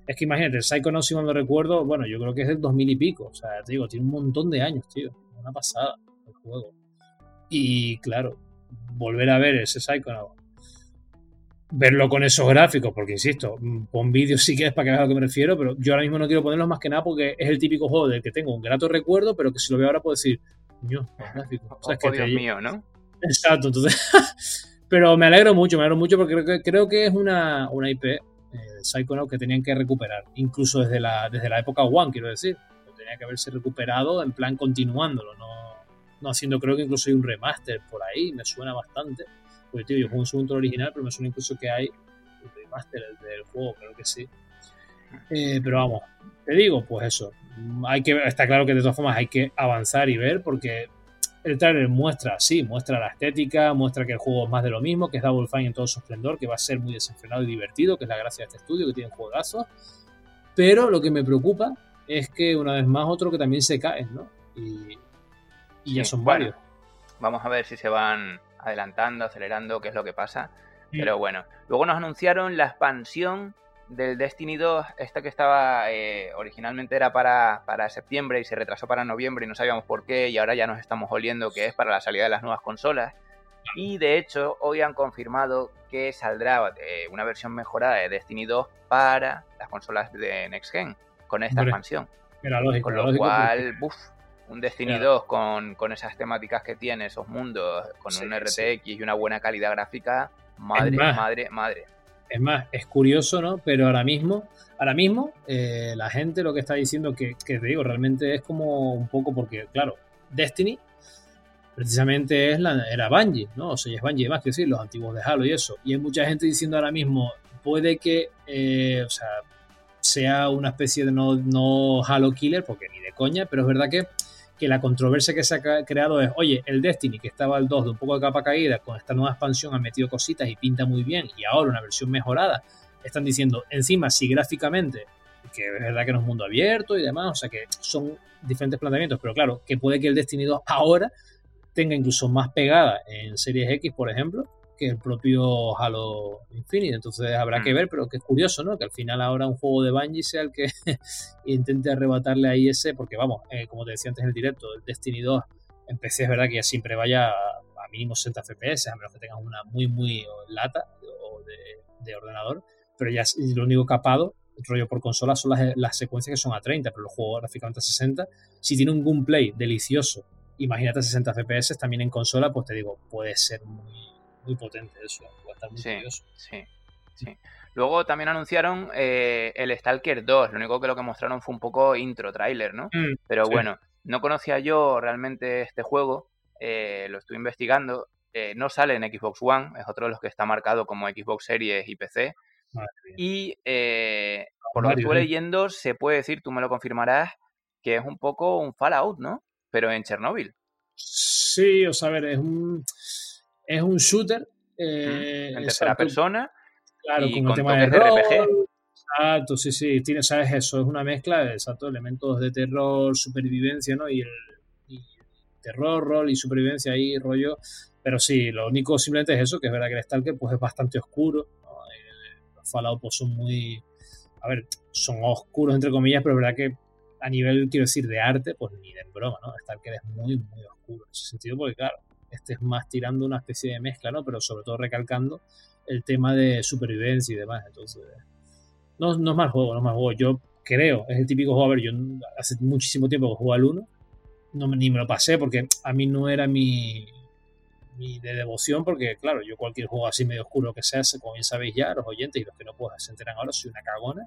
Es que imagínate, el Psychonauts, si mal no recuerdo, bueno, yo creo que es del 2000 y pico, o sea, te digo, tiene un montón de años, tío, una pasada el juego. Y claro, volver a ver ese Psychonauts, verlo con esos gráficos, porque insisto, pon vídeos si quieres para que veas a lo que me refiero, pero yo ahora mismo no quiero ponerlos más que nada porque es el típico juego del que tengo un grato recuerdo, pero que si lo veo ahora puedo decir, Dios, gráficos. O sea, que Dios mío, ¿no? Exacto, entonces [laughs] Pero me alegro mucho, me alegro mucho porque creo que, creo que es una, una IP, eh, Psychonaut, que tenían que recuperar, incluso desde la, desde la época One, quiero decir. Tenía que haberse recuperado en plan continuándolo, no, no haciendo, creo que incluso hay un remaster por ahí, me suena bastante. Porque, tío, yo juego un segundo original, pero me suena incluso que hay un remaster del juego, creo que sí. Eh, pero vamos, te digo, pues eso. Hay que, está claro que de todas formas hay que avanzar y ver, porque el trailer muestra, sí, muestra la estética, muestra que el juego es más de lo mismo, que es Double Fine en todo su esplendor, que va a ser muy desenfrenado y divertido, que es la gracia de este estudio, que tiene juegazos. Pero lo que me preocupa es que una vez más otro que también se cae, ¿no? Y, ya son varios. Vamos a ver si se van adelantando, acelerando, qué es lo que pasa. Pero bueno, luego nos anunciaron la expansión del Destiny 2, esta que estaba eh, originalmente era para, septiembre y se retrasó para noviembre y no sabíamos por qué y ahora ya nos estamos oliendo que es para la salida de las nuevas consolas. Y de hecho hoy han confirmado que saldrá eh, una versión mejorada de Destiny 2 para las consolas de Next Gen con esta expansión. con lo cual, un Destiny 2 con, esas temáticas que tiene, esos mundos, con un RTX y una buena calidad gráfica, madre, madre, madre. Es más, es curioso, ¿no? Pero ahora mismo, ahora mismo, eh, la gente lo que está diciendo que, te digo, realmente es como un poco porque, claro, Destiny, precisamente es la, era Bungie, ¿no? O sea, es Bungie más que decir, los antiguos de Halo y eso. Y hay mucha gente diciendo ahora mismo, puede que, eh, o sea, sea una especie de no, no Halo Killer, porque ni de coña, pero es verdad que, que la controversia que se ha creado es, oye, el Destiny, que estaba el 2 de un poco de capa caída, con esta nueva expansión han metido cositas y pinta muy bien, y ahora una versión mejorada, están diciendo, encima, si gráficamente que es verdad que no es mundo abierto y demás, o sea que son diferentes planteamientos, pero claro, que puede que el Destiny 2 ahora tenga incluso más pegada en Series X, por ejemplo, que el propio Halo Infinite. Entonces habrá que ver, pero que es curioso, ¿no? Que al final ahora un juego de Bungie sea el que [laughs] intente arrebatarle ahí ese, porque vamos, eh, como te decía antes en el directo, el Destiny 2 en PC es verdad que ya siempre vaya a, mínimo 60 FPS, a menos que tengas una muy, muy lata o de, ordenador, pero ya lo único capado rollo por consola son las, secuencias que son a 30, pero los juegos gráficamente a 60. Si tiene un gameplay delicioso imagínate 60 FPS también en consola, pues te digo, puede ser muy, muy potente eso, puede estar muy sí, Sí, sí. Luego también anunciaron eh, el Stalker 2, lo único que lo que mostraron fue un poco intro, trailer, ¿no? Mm, Pero bueno, no conocía yo realmente este juego, eh, lo estoy investigando, eh, no sale en Xbox One, es otro de los que está marcado como Xbox Series y PC. y por lo que estuve leyendo, se puede decir, tú me lo confirmarás, que es un poco un Fallout, ¿no? pero en Chernóbil. Sí, o sea, a ver, es un, es un shooter. Eh, en tercera persona. Claro, con, el tema de, RPG. Exacto, sí, sí, tiene, sabes eso, es una mezcla de exacto, elementos de terror, supervivencia, ¿no? Y el terror, rol y supervivencia ahí, rollo. Pero sí, lo único simplemente es eso, que es verdad que el Stalker pues es bastante oscuro. Eh, los Fallout pues son muy, a ver, son oscuros entre comillas, pero es verdad que a nivel, quiero decir, de arte, pues ni de broma, ¿no? Stalker es muy, muy oscuro en ese sentido, porque claro, este es más tirando una especie de mezcla, ¿no? Pero sobre todo recalcando el tema de supervivencia y demás. Entonces, no, no es mal juego, no es mal juego. Yo creo, es el típico juego, a ver, yo hace muchísimo tiempo que juego al 1, no, ni me lo pasé porque a mí no era mi, mi de devoción, porque claro, yo cualquier juego así medio oscuro que sea, como bien sabéis ya, los oyentes y los que no puedan se enteran ahora, soy una cagona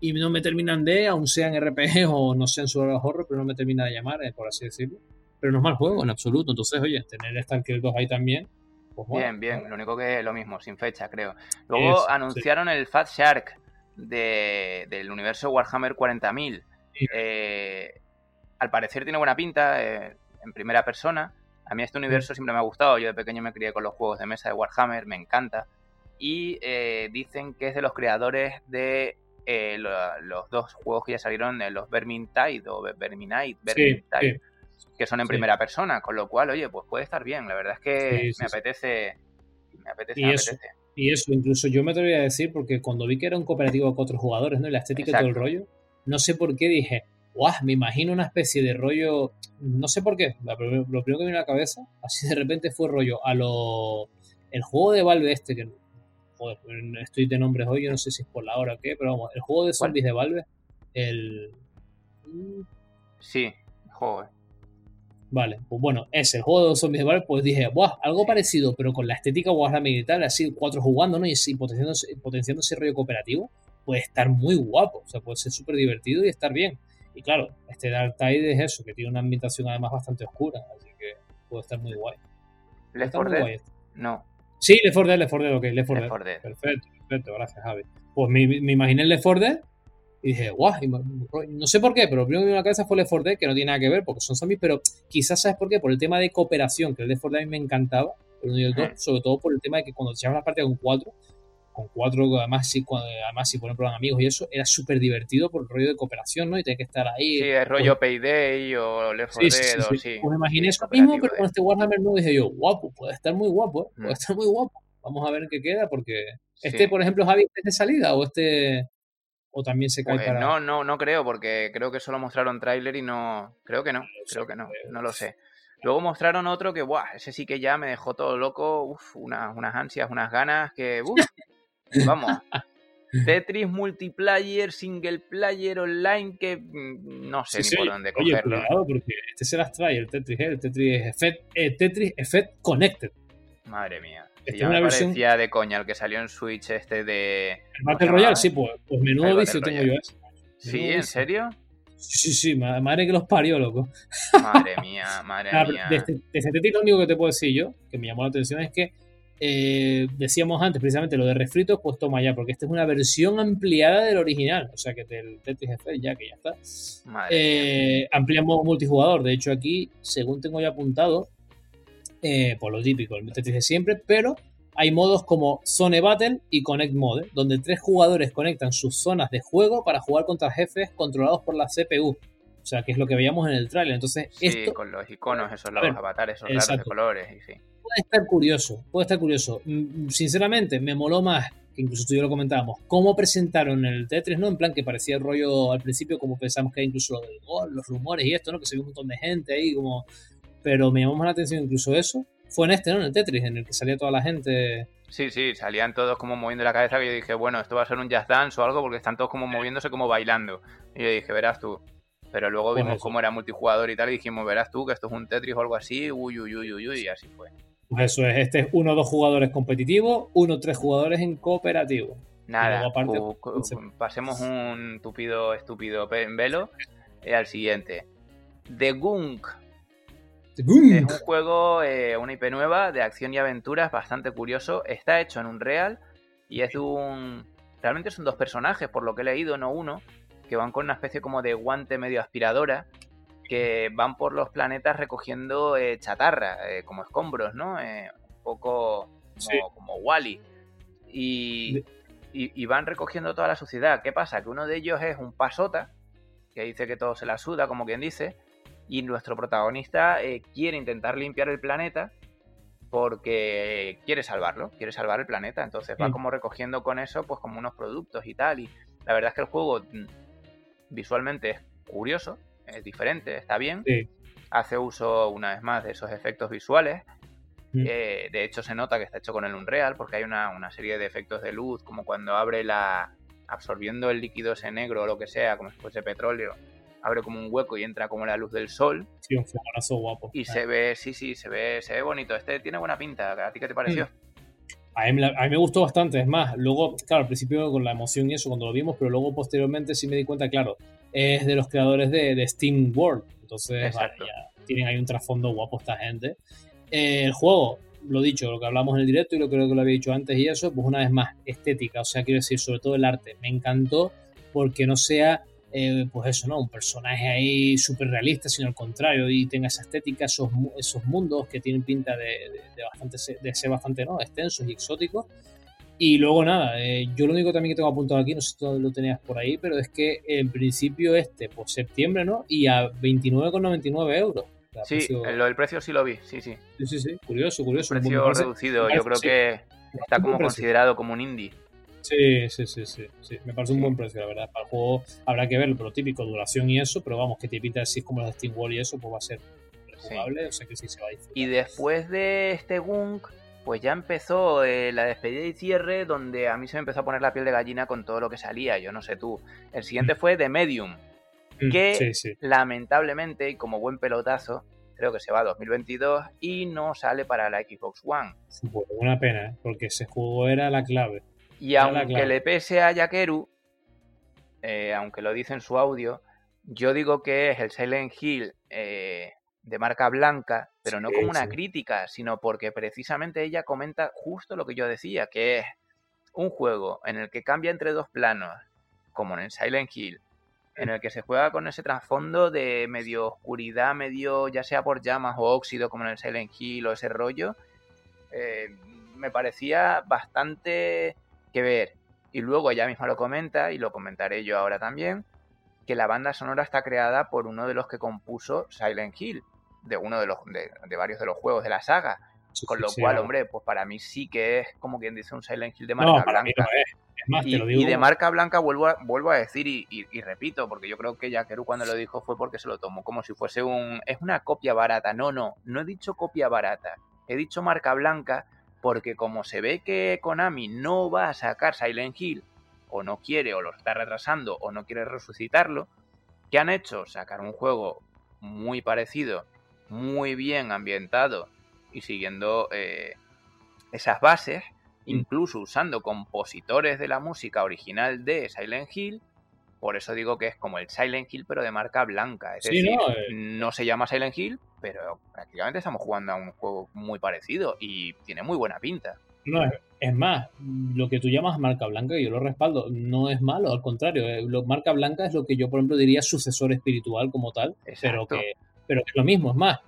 y no me terminan de, aun sean RPG o no sean solo horror, pero no me termina de llamar, eh, por así decirlo. Pero no es mal juego en absoluto. Entonces, oye, tener Stalker 2 ahí también. Pues bien, bien. Lo único que es lo mismo, sin fecha, creo. Luego anunciaron el Fat Shark de, del universo Warhammer 40.000. Eh, al parecer tiene buena pinta, eh, en primera persona. A mí este universo siempre me ha gustado. Yo de pequeño me crié con los juegos de mesa de Warhammer, me encanta. Y dicen que es de los creadores de eh, los dos juegos que ya salieron, eh, los Vermintide o Verminite, que son en primera persona, con lo cual, oye, pues puede estar bien. La verdad es que me apetece. Me apetece, y eso, Y eso, incluso yo me atrevería a decir, porque cuando vi que era un cooperativo con otros jugadores, ¿no? Y la estética y todo el rollo, no sé por qué dije, guau, me imagino una especie de rollo, no sé por qué, lo primero que me vino a la cabeza, así de repente fue rollo a lo... El juego de Valve este, que joder, estoy de nombres hoy, yo no sé si es por la hora o qué, pero vamos, el juego de zombies de Valve, el... Sí, joder. Vale, pues bueno, es el juego de zombies de Valve, pues dije, Buah, algo parecido, pero con la estética Warhammer militar, así cuatro jugando, ¿no? Y, potenciando, potenciando ese rollo cooperativo, puede estar muy guapo, o sea, puede ser súper divertido y estar bien. Y claro, este Dark Tide es eso, que tiene una ambientación además bastante oscura, así que puede estar muy guay. ¿Left 4 Dead? No. Sí, Left 4 Dead, Left 4 Dead, ok, Left 4 Dead. Perfecto, perfecto, gracias, Javi. Pues me, me imaginé el Left 4 Dead y dije, guau, no sé por qué, pero lo primero que me vino a la cabeza fue Left 4 Dead, que no tiene nada que ver porque son zombies, pero quizás sabes por qué, por el tema de cooperación, que el Left 4 Dead a mí me encantaba, el 1 y el 2, sobre todo por el tema de que cuando echabas la partida con 4, con cuatro, además si, además si ponen amigos y eso, era súper divertido por el rollo de cooperación, ¿no? Y tenés que estar ahí. Sí, el rollo Payday o Left 4 Dead, sí, sí, Pues me imaginé eso mismo, pero con este Warhammer no dije yo, guapo, puede estar muy guapo, ¿eh? puede estar muy guapo. Vamos a ver qué queda, porque este, por ejemplo, Javi, ¿es de salida o este o también se cae pues para...? No, no, no creo, porque creo que solo mostraron tráiler y no... Creo que no, creo que no, no lo sé. Luego mostraron otro que, buah, ese sí que ya me dejó todo loco, uf, unas, unas ansias, unas ganas que, uf, vamos. [laughs] Tetris multiplayer, single player online, que mm, no sé ni por dónde oye, Cuidado porque este se las trae, el Tetris, ¿eh? el Tetris Effect, eh, Tetris Effect Connected. Madre mía. Si ya me parecía de coña el que salió en Switch este de... El Battle Royale, sí, pues, pues menudo vicio tengo yo ¿Sí? ¿En serio? Sí, sí, madre que los parió, loco. Madre [laughs] mía, madre mía. De, este, este lo único que te puedo decir yo, que me llamó la atención, es que eh, decíamos antes, precisamente lo de refritos, pues toma ya, porque esta es una versión ampliada del original, o sea que del Tetris Effect ya que ya está. Eh, ampliamos multijugador, de hecho aquí, según tengo ya apuntado, eh, por lo típico, el Tetris de siempre, pero hay modos como Zone Battle y Connect Mode, donde tres jugadores conectan sus zonas de juego para jugar contra jefes controlados por la CPU. O sea, que es lo que veíamos en el trailer. Entonces, sí, con los iconos, esos avatares, esos raros de colores. Y sí. Puede estar curioso, puede estar curioso. Mm, sinceramente, me moló más, que incluso tú y yo lo comentábamos, cómo presentaron el Tetris, ¿no? En plan que parecía el rollo al principio, como pensamos que hay incluso lo del gol, los rumores y esto, ¿no? Que se vio un montón de gente ahí, como. Pero me llamó más la atención incluso eso. Fue en este, ¿no? En el Tetris, en el que salía toda la gente. Sí, sí, salían todos como moviendo la cabeza que yo dije, bueno, esto va a ser un jazz dance o algo porque están todos como moviéndose como bailando. Y yo dije, verás tú, pero luego pues vimos cómo era multijugador y tal, y dijimos, verás tú que esto es un Tetris o algo así, uy, uy, uy, uy, uy, y así fue. Pues eso es, este es uno o dos jugadores competitivos, uno o tres jugadores en cooperativo. Nada, pasemos un tupido, estúpido en velo eh, al siguiente. The Gunk. Es un juego, eh, una IP nueva de acción y aventuras bastante curioso. Está hecho en un real y es un... Realmente son dos personajes, por lo que he leído, no uno que van con una especie como de guante medio aspiradora, que van por los planetas recogiendo eh, chatarra, eh, como escombros, ¿no? Un poco como, Wally. Y, y, van recogiendo toda la suciedad. ¿Qué pasa? Que uno de ellos es un pasota, que dice que todo se la suda, como quien dice, y nuestro protagonista quiere intentar limpiar el planeta porque quiere salvarlo, quiere salvar el planeta. Entonces va como recogiendo con eso, pues como unos productos y tal. Y la verdad es que el juego mm, visualmente es curioso, es diferente, está bien. Hace uso una vez más de esos efectos visuales. Mm. de hecho, se nota que está hecho con el Unreal porque hay una, serie de efectos de luz, como cuando abre la. absorbiendo el líquido ese negro o lo que sea, como si fuese petróleo. Abre como un hueco y entra como la luz del sol. Sí, un guapo. Y se ve, sí, sí, se ve, se ve bonito. Este tiene buena pinta. ¿A ti qué te pareció? Mm. A mí, me gustó bastante, es más, luego, claro, al principio con la emoción y eso cuando lo vimos, pero luego posteriormente sí me di cuenta, claro, es de los creadores de, Steam World, entonces ya tienen ahí un trasfondo guapo esta gente. Eh, el juego, lo dicho, lo que hablamos en el directo y lo que creo que lo había dicho antes y eso, pues una vez más, estética, o sea, quiero decir, sobre todo el arte, me encantó porque no sea eh, pues eso, ¿no? Un personaje ahí súper realista, sino al contrario, y tenga esa estética, esos, esos mundos que tienen pinta de, bastante, de ser bastante, ¿no? Extensos y exóticos. Y luego nada, eh, yo lo único también que tengo apuntado aquí, no sé si tú lo tenías por ahí, pero es que en principio este, pues septiembre, ¿no? Y a 29,99 euros. Sí, el precio sí lo vi, sí, sí. Sí, sí, sí, curioso, curioso. precio reducido, yo creo que está como considerado como un indie. Sí, sí, sí, sí, sí. Me parece un buen precio, la verdad. Para el juego habrá que verlo, pero típico, duración y eso, pero vamos, que te pinta así como los de Steam Wall y eso, pues va a ser jugable, o sea que sí se va a disfrutar. Y después de este Gunk, pues ya empezó eh, la despedida y cierre, donde a mí se me empezó a poner la piel de gallina con todo lo que salía, yo no sé tú. El siguiente mm. fue The Medium, mm, que lamentablemente, y como buen pelotazo, creo que se va a 2022 y no sale para la Xbox One. una pena, ¿eh? porque ese juego era la clave. Y aunque le pese a Yakeru, eh, aunque lo dice en su audio, yo digo que es el Silent Hill eh, de marca blanca, pero no como una crítica, sino porque precisamente ella comenta justo lo que yo decía, que es un juego en el que cambia entre dos planos, como en el Silent Hill, en el que se juega con ese trasfondo de medio oscuridad, medio ya sea por llamas o óxido, como en el Silent Hill o ese rollo, eh, me parecía bastante que ver. Y luego ella misma lo comenta, y lo comentaré yo ahora también, que la banda sonora está creada por uno de los que compuso Silent Hill, de uno de los de, varios de los juegos de la saga. con lo cual, hombre, pues para mí sí que es como quien dice un Silent Hill de marca blanca. y, de marca blanca vuelvo a, vuelvo a decir y, repito, porque yo creo que Yakeru cuando lo dijo fue porque se lo tomó como si fuese un... Es una copia barata. No, no, no he dicho copia barata. He dicho marca blanca porque como se ve que Konami no va a sacar Silent Hill, o no quiere, o lo está retrasando, o no quiere resucitarlo, ¿qué han hecho? Sacar un juego muy parecido, muy bien ambientado y siguiendo eh, esas bases, mm. incluso usando compositores de la música original de Silent Hill, por eso digo que es como el Silent Hill, pero de marca blanca. Es decir, eh. no, se llama Silent Hill, pero prácticamente estamos jugando a un juego muy parecido y tiene muy buena pinta. No, es, más, lo que tú llamas marca blanca, y yo lo respaldo, no es malo, al contrario, eh, lo, marca blanca es lo que yo, por ejemplo, diría sucesor espiritual como tal, pero que, pero que es lo mismo, es más,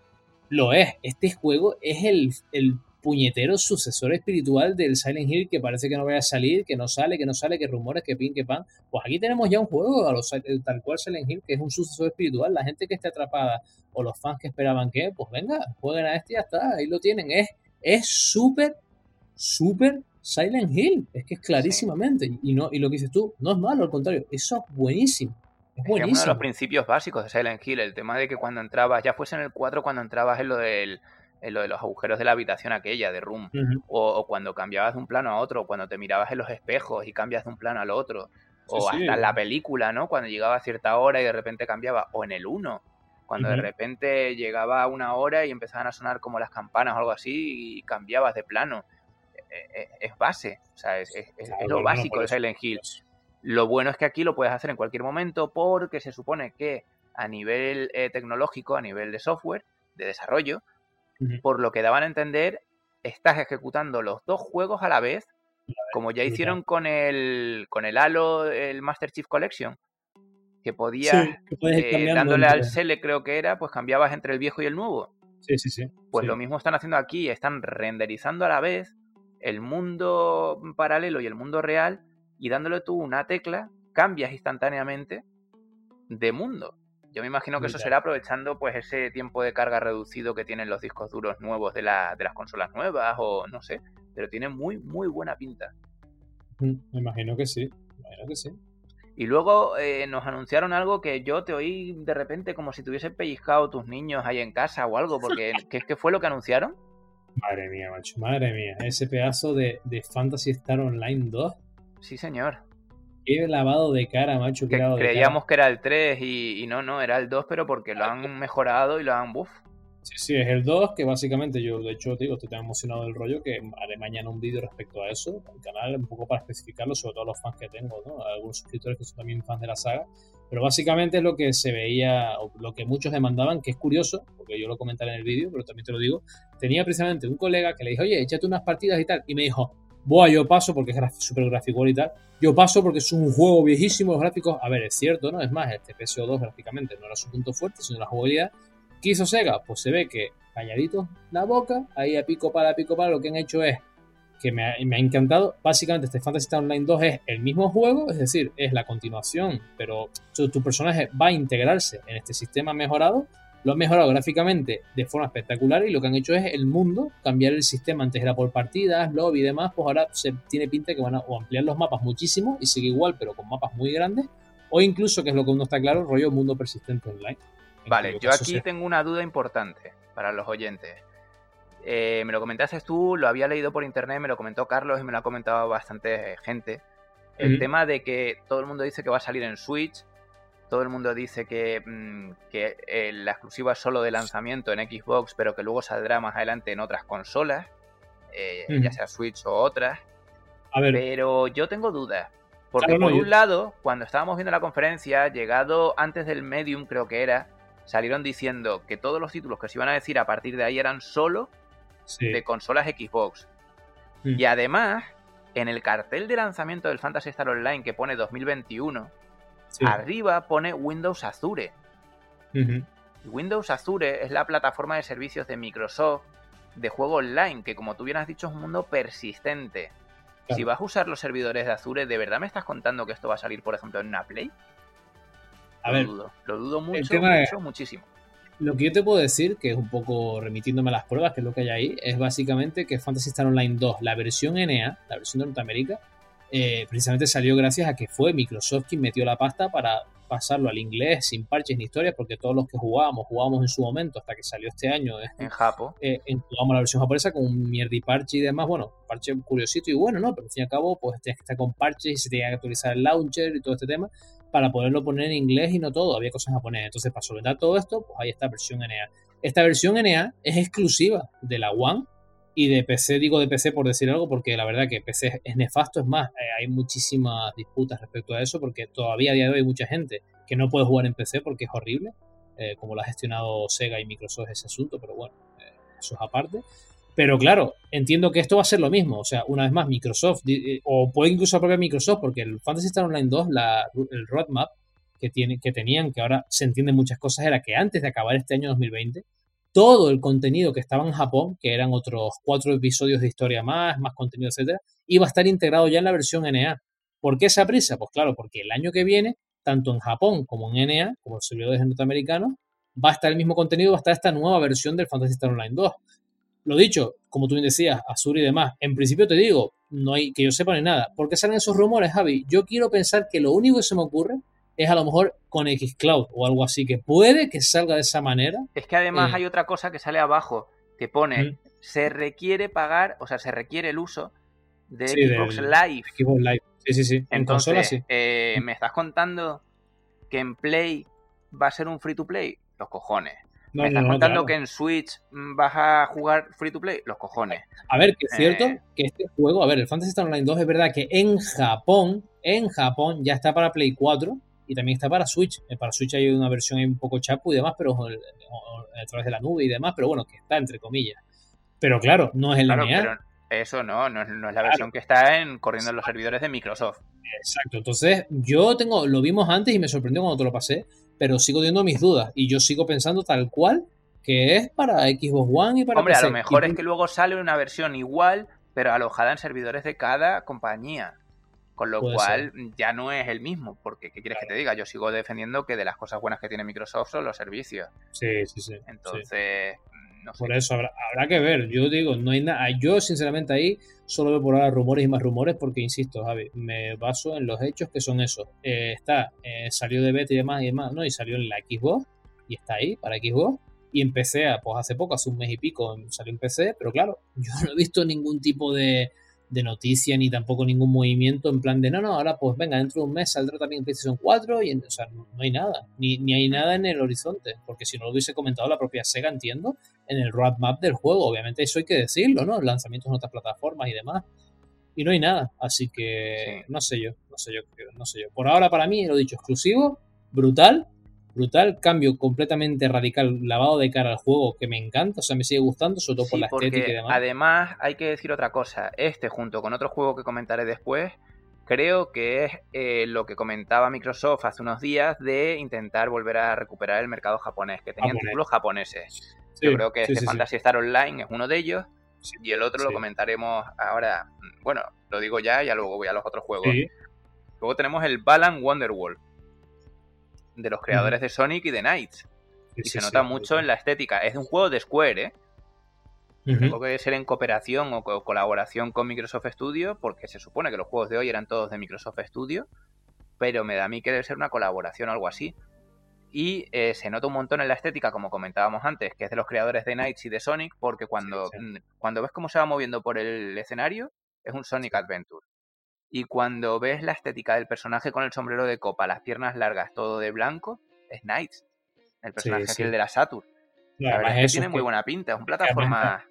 lo es. Este juego es el, el puñetero sucesor espiritual del Silent Hill que parece que no vaya a salir, que no sale, que no sale, que rumores, que pin, que pan. Pues aquí tenemos ya un juego a los, eh, tal cual Silent Hill, que es un sucesor espiritual. La gente que esté atrapada o los fans que esperaban que, pues venga, jueguen a este y ya está, ahí lo tienen. Es es súper, súper Silent Hill. Es que es clarísimamente. Y, no, y lo que dices tú, no es malo, al contrario, eso es buenísimo. Es, buenísimo. uno de los principios básicos de Silent Hill, el tema de que cuando entrabas, ya fuese en el 4 cuando entrabas en lo del en lo de los agujeros de la habitación aquella de Room, o, cuando cambiabas de un plano a otro, cuando te mirabas en los espejos y cambias de un plano al otro, o hasta en la película, ¿no? Cuando llegaba a cierta hora y de repente cambiaba, o en el 1, cuando de repente llegaba a una hora y empezaban a sonar como las campanas o algo así y cambiabas de plano. E, e, es, base, o sea, es, lo básico de Silent Hill. Lo bueno es que aquí lo puedes hacer en cualquier momento porque se supone que a nivel eh, tecnológico, a nivel de software, de desarrollo, por lo que daban a entender, estás ejecutando los dos juegos a la vez, como ya hicieron con el, con el Halo, el Master Chief Collection, que podías, eh, dándole al Sele creo que era, pues cambiabas entre el viejo y el nuevo. Sí, sí, sí. Pues lo mismo están haciendo aquí, están renderizando a la vez el mundo paralelo y el mundo real y dándole tú una tecla, cambias instantáneamente de mundo. Yo me imagino que eso será aprovechando pues ese tiempo de carga reducido que tienen los discos duros nuevos de, de las consolas nuevas o no sé, pero tiene muy, muy buena pinta. Mm, me imagino que sí, me imagino que sí. Y luego eh, nos anunciaron algo que yo te oí de repente como si tuviesen pellizcado tus niños ahí en casa o algo, porque [laughs] ¿qué, qué fue lo que anunciaron? Madre mía, macho, madre mía. Ese pedazo de, de Fantasy Star Online 2. Sí, señor. Qué lavado de cara, macho. Que creíamos que era el 3 y, no, no, era el 2, pero porque lo han mejorado y lo han buff. Sí, sí, es el 2, que básicamente yo, de hecho, digo, estoy tan emocionado del rollo que haré mañana un vídeo respecto a eso, al canal, un poco para especificarlo, sobre todo los fans que tengo, ¿no? Algunos suscriptores que son también fans de la saga. Pero básicamente es lo que se veía, o lo que muchos demandaban, que es curioso, porque yo lo comentaré en el vídeo, pero también te lo digo. Tenía precisamente un colega que le dijo, oye, échate unas partidas y tal, y me dijo, Buah, yo paso porque es súper gráfico y tal. Yo paso porque es un juego viejísimo, los gráficos. A ver, es cierto, ¿no? Es más, este PSO2 gráficamente no era su punto fuerte, sino la jugabilidad. ¿Qué hizo Sega? Pues se ve que cañaditos la boca, ahí a pico para, a pico para, lo que han hecho es que me ha, encantado. Básicamente, este Fantasy Star Online 2 es el mismo juego, es decir, es la continuación, pero tu personaje va a integrarse en este sistema mejorado lo han mejorado gráficamente de forma espectacular y lo que han hecho es el mundo, cambiar el sistema, antes era por partidas, lobby y demás, pues ahora se tiene pinta que van a ampliar los mapas muchísimo y sigue igual, pero con mapas muy grandes, o incluso, que es lo que uno está claro, rollo mundo persistente online. Vale, yo aquí tengo una duda importante para los oyentes. Eh, me lo comentaste tú, lo había leído por internet, me lo comentó Carlos y me lo ha comentado bastante gente. El tema de que todo el mundo dice que va a salir en Switch, todo el mundo dice que, mm, eh, la exclusiva es solo de lanzamiento en Xbox, pero que luego saldrá más adelante en otras consolas, eh, ya sea Switch o otras. A ver. Pero yo tengo dudas. Porque por un lado, cuando estábamos viendo la conferencia, llegado antes del Medium, creo que era, salieron diciendo que todos los títulos que se iban a decir a partir de ahí eran solo de consolas Xbox. Mm. Y además, en el cartel de lanzamiento del Fantasy Star Online que pone 2021, Arriba pone Windows Azure. Windows Azure es la plataforma de servicios de Microsoft de juego online, que como tú bien has dicho es un mundo persistente. Si vas a usar los servidores de Azure, ¿de verdad me estás contando que esto va a salir, por ejemplo, en una Play? A lo ver, dudo, lo dudo mucho, mucho, muchísimo. Lo que yo te puedo decir, que es un poco remitiéndome a las pruebas, que es lo que hay ahí, es básicamente que Fantasy Star Online 2, la versión NA, la versión de Norteamérica, eh, precisamente salió gracias a que fue Microsoft quien metió la pasta para pasarlo al inglés sin parches ni historias, porque todos los que jugábamos, jugábamos en su momento hasta que salió este año eh, en Japón. Eh, la versión japonesa con un mierdi parche y demás, bueno, parche curiosito y bueno, ¿no? Pero al fin y al cabo, pues tenías que estar con parches y se tenía que actualizar el launcher y todo este tema para poderlo poner en inglés y no todo, había cosas japonesas. Entonces, para solventar todo esto, pues ahí está versión NA. Esta versión NA es exclusiva de la One Y de PC, digo de PC por decir algo, porque la verdad que PC es nefasto, es más, eh, hay muchísimas disputas respecto a eso, porque todavía a día de hoy hay mucha gente que no puede jugar en PC porque es horrible, eh, como lo ha gestionado Sega y Microsoft ese asunto, pero bueno, eh, eso es aparte. Pero claro, entiendo que esto va a ser lo mismo. O sea, una vez más, Microsoft, o puede incluso la propia Microsoft, porque el Fantasy Star Online 2, la, el roadmap que, tiene, que tenían, que ahora se entienden muchas cosas, era que antes de acabar este año 2020, todo el contenido que estaba en Japón, que eran otros cuatro episodios de historia más, más contenido, etcétera, iba a estar integrado ya en la versión NA. ¿Por qué esa prisa? Pues claro, porque el año que viene, tanto en Japón como en NA, como servidores norteamericanos, va a estar el mismo contenido, va a estar esta nueva versión del Fantasy Star Online 2. Lo dicho, como tú bien decías, Azure y demás, en principio te digo, no hay que yo sepa ni nada. ¿Por qué salen esos rumores, Javi? Yo quiero pensar que lo único que se me ocurre es a lo mejor con Xcloud o algo así, que puede que salga de esa manera. Es que además eh, hay otra cosa que sale abajo, que pone, se requiere pagar, o sea, se requiere el uso de Xbox Live. Xbox Live, sí, sí, sí. En consola sí. Eh, ¿Me estás contando que en Play va a ser un free to play? Los cojones. ¿Me estás contando que en Switch vas a jugar free to play? Los cojones. A ver, que es cierto eh. que este juego, a ver, el Fantasy Star Online 2 es verdad que en Japón, en Japón ya está para Play 4 y también está para Switch. Eh, para Switch hay una versión un poco chapu y demás, pero a través de la nube y demás, pero bueno, que está entre comillas. Pero claro, no es el claro, Pero eso no, no es, la versión que está en, corriendo en los servidores de Microsoft. Exacto, entonces yo tengo, lo vimos antes y me sorprendió cuando te lo pasé, pero sigo teniendo mis dudas y yo sigo pensando tal cual que es para Xbox One y para Hombre, a lo mejor es que luego sale una versión igual, pero alojada en servidores de cada compañía. Con lo cual ya no es el mismo, porque ¿qué quieres que te diga? Yo sigo defendiendo que de las cosas buenas que tiene Microsoft son los servicios. Sí, sí, sí. Entonces, no sé. Por eso habrá, que ver. Yo digo, no hay nada. Yo, sinceramente, ahí solo veo por ahora rumores y más rumores, porque insisto, Javi, me baso en los hechos que son esos. Eh, está, eh, salió de beta y demás y demás, ¿no? Y salió en la Xbox, y está ahí para Xbox. Y empecé, a, pues hace poco, hace un mes y pico, salió en PC, pero claro, [laughs] yo no he visto ningún tipo de de noticia ni tampoco ningún movimiento en plan de no, no, ahora pues venga, dentro de un mes saldrá también PlayStation 4 y o sea, no, hay nada, ni, ni, hay nada en el horizonte, porque si no lo hubiese comentado la propia Sega, entiendo, en el roadmap del juego, obviamente eso hay que decirlo, ¿no? Lanzamientos en otras plataformas y demás. Y no hay nada, así que no sé yo, no sé yo, no sé yo. Por ahora para mí, lo dicho, exclusivo, brutal, brutal, cambio completamente radical, lavado de cara al juego que me encanta, o sea, me sigue gustando, sobre todo por la estética y demás. Además, hay que decir otra cosa, este junto con otro juego que comentaré después, creo que es eh, lo que comentaba Microsoft hace unos días de intentar volver a recuperar el mercado japonés, que tenían títulos japoneses. Yo creo que este Fantasy Star Online es uno de ellos. y el otro lo comentaremos ahora. Bueno, lo digo ya, ya luego voy a los otros juegos. Luego tenemos el Balan Wonderworld de los creadores de Sonic y de Knights. y se nota mucho en la estética. Es un juego de Square, ¿eh? Tengo que ser en cooperación o colaboración con Microsoft Studio, porque se supone que los juegos de hoy eran todos de Microsoft Studio, pero me da a mí que debe ser una colaboración o algo así. Y eh, se nota un montón en la estética, como comentábamos antes, que es de los creadores de Knights y de Sonic, porque cuando, cuando ves cómo se va moviendo por el escenario, es un Sonic Adventure. Y cuando ves la estética del personaje con el sombrero de copa, las piernas largas, todo de blanco, es Knights. El personaje sí, de la Saturn. la verdad es que tiene muy buena pinta, es un plataforma.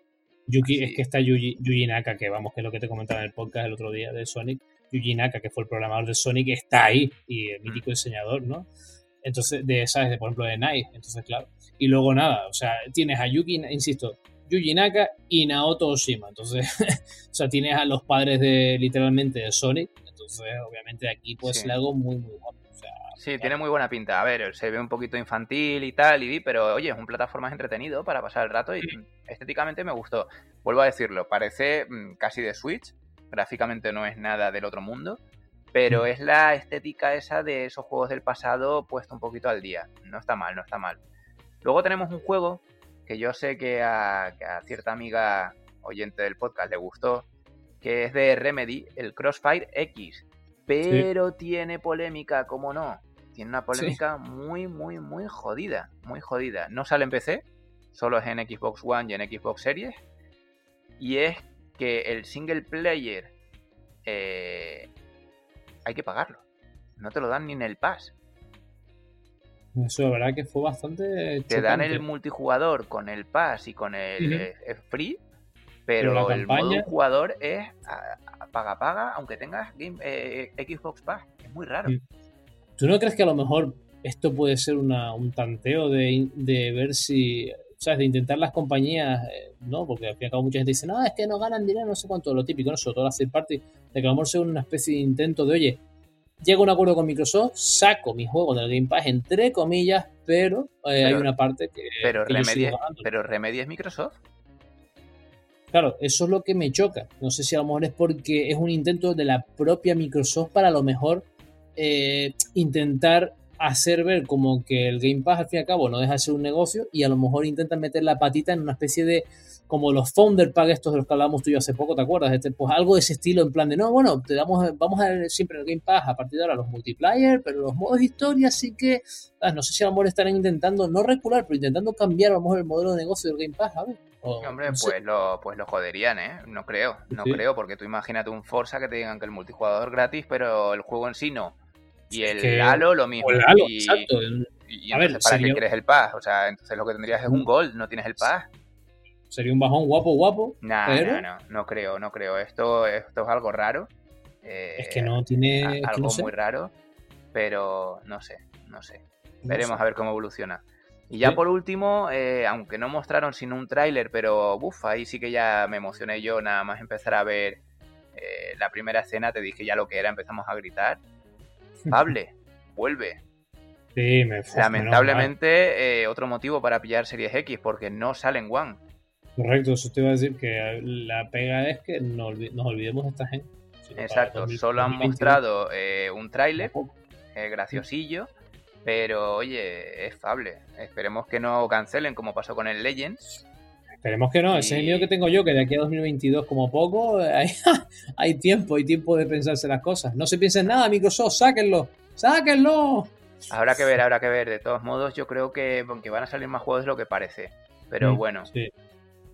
Yuki, Es que está Yuji, Naka, que vamos, que es lo que te comentaba en el podcast el otro día de Sonic. Yuji Naka, que fue el programador de Sonic, está ahí y el mítico mm. diseñador, ¿no? Entonces, de, ¿sabes? De, por ejemplo, de Knight. Entonces, claro. Y luego nada, o sea, tienes a Yuki, insisto, Yuji Naka y Naoto Oshima. Entonces, [laughs] o sea, tienes a los padres de literalmente de Sonic. Entonces, obviamente aquí puede ser algo muy, muy bueno. sí, tiene muy buena pinta. A ver, se ve un poquito infantil y tal, y pero oye, es un plataforma entretenido para pasar el rato y estéticamente me gustó. Vuelvo a decirlo, parece mm, casi de Switch. Gráficamente no es nada del otro mundo, pero mm. es la estética esa de esos juegos del pasado puesto un poquito al día. No está mal, no está mal. Luego tenemos un juego que yo sé que a, cierta amiga oyente del podcast le gustó, que es de Remedy, el Crossfire X. Pero tiene polémica, ¿cómo no? Tiene una polémica muy, muy, muy jodida. Muy jodida. No sale en PC, solo es en Xbox One y en Xbox Series. Y es que el single player eh, hay que pagarlo. No te lo dan ni en el Pass. Eso la verdad que fue bastante. Te dan el multijugador con el Pass y con el eh, Free Pero, el modo jugador es paga paga, aunque tengas Game, eh, Xbox Pass. Es muy raro. ¿Tú no crees que a lo mejor esto puede ser una, un tanteo de, de ver si ¿sabes? De intentar las compañías, eh, ¿no? Porque al fin y al cabo mucha gente dice, no, es que no ganan dinero, no sé cuánto, lo típico, ¿no? Sobre todo la third party, de que a lo mejor sea una especie de intento de, oye, llego a un acuerdo con Microsoft, saco mi juego del Game Pass, entre comillas, pero, eh, hay una parte que. Pero, remedia, pero Remedy es Microsoft. Claro, eso es lo que me choca. No sé si a lo mejor es porque es un intento de la propia Microsoft para a lo mejor eh, intentar hacer ver como que el Game Pass al fin y al cabo no deja de ser un negocio y a lo mejor intentan meter la patita en una especie de como los founder pack estos de los que hablábamos tú y yo hace poco, ¿te acuerdas? Este, pues algo de ese estilo en plan de, no, bueno, te damos, vamos a ver siempre el Game Pass a partir de ahora los multiplayer, pero los modos de historia sí que, ah, no sé si a lo mejor estarán intentando, no recular, pero intentando cambiar a mejor el modelo de negocio del Game Pass, ¿sabes? hombre, pues, lo, pues lo joderían, ¿eh? No creo, no creo, porque tú imagínate un Forza que te digan que el multijugador gratis, pero el juego en sí no. Y el Halo lo mismo. El Halo, exacto. Y, a ver, ¿para qué quieres el Pass? O sea, entonces lo que tendrías es un mm. gol, no tienes el Pass. Sería un bajón guapo, guapo. No, no, no, no creo, no creo. Esto, esto es algo raro. es que no tiene. algo muy raro, pero no sé, no sé. Veremos a ver cómo evoluciona. Y ya por último, eh, aunque no mostraron sino un tráiler, pero uff, ahí sí que ya me emocioné yo nada más empezar a ver eh, la primera escena, te dije ya lo que era, empezamos a gritar. [laughs] Fable, vuelve. Sí, me Lamentablemente, eh, otro motivo para pillar Series X, porque no sale en One. Correcto, eso te iba a decir que la pega es que no nos olvidemos de esta gente. Exacto, solo han mostrado eh, un tráiler eh, graciosillo, pero oye, es Fable. Esperemos que no cancelen como pasó con el Legends. Esperemos que no, ese es el miedo que tengo yo, que de aquí a 2022 como poco hay, [laughs] hay tiempo, hay tiempo de pensarse las cosas. No se piensen nada, Microsoft, sáquenlo, sáquenlo. Habrá que ver, habrá que ver. De todos modos, yo creo que aunque van a salir más juegos de lo que parece. Pero mm, bueno.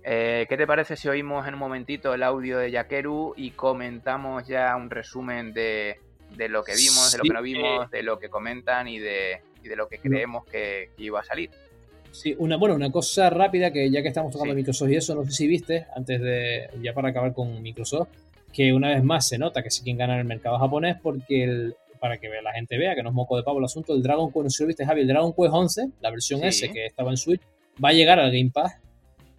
Eh, ¿Qué te parece si oímos en un momentito el audio de Yakeru y comentamos ya un resumen de, lo que vimos, de lo que no vimos, de lo que comentan y de, y de lo que creemos que iba a salir? Sí, una, bueno, una cosa rápida que ya que estamos tocando Microsoft y eso, no sé si viste, antes de, ya para acabar con Microsoft, que una vez más se nota que sí quien gana en el mercado japonés porque para que la gente vea que no es moco de pavo el asunto, el Dragon Quest, no sé si lo viste Javi, el Dragon Quest 11, la versión S que estaba en Switch, va a llegar al Game Pass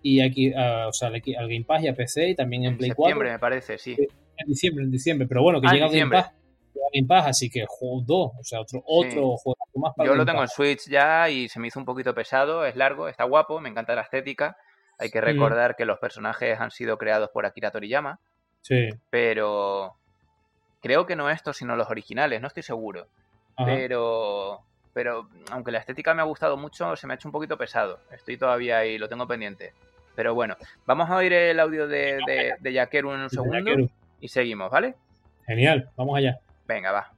y aquí, uh, o sea, al, Game Pass y a PC y también en, Play 4. En diciembre me parece, sí. En diciembre, en diciembre, pero bueno, que ah, llega Game Pass Game Pass, así que juego 2, o sea, otro, otro juego más para Yo lo tengo en Switch ya y se me hizo un poquito pesado, es largo, está guapo, me encanta la estética. Hay que recordar que los personajes han sido creados por Akira Toriyama. Sí. Pero creo que no estos, sino los originales, no estoy seguro. Pero pero aunque la estética me ha gustado mucho, se me ha hecho un poquito pesado. Estoy todavía ahí, lo tengo pendiente. Pero bueno, vamos a oír el audio de, de, en un segundo y seguimos, ¿vale? Genial, vamos allá. Venga, va.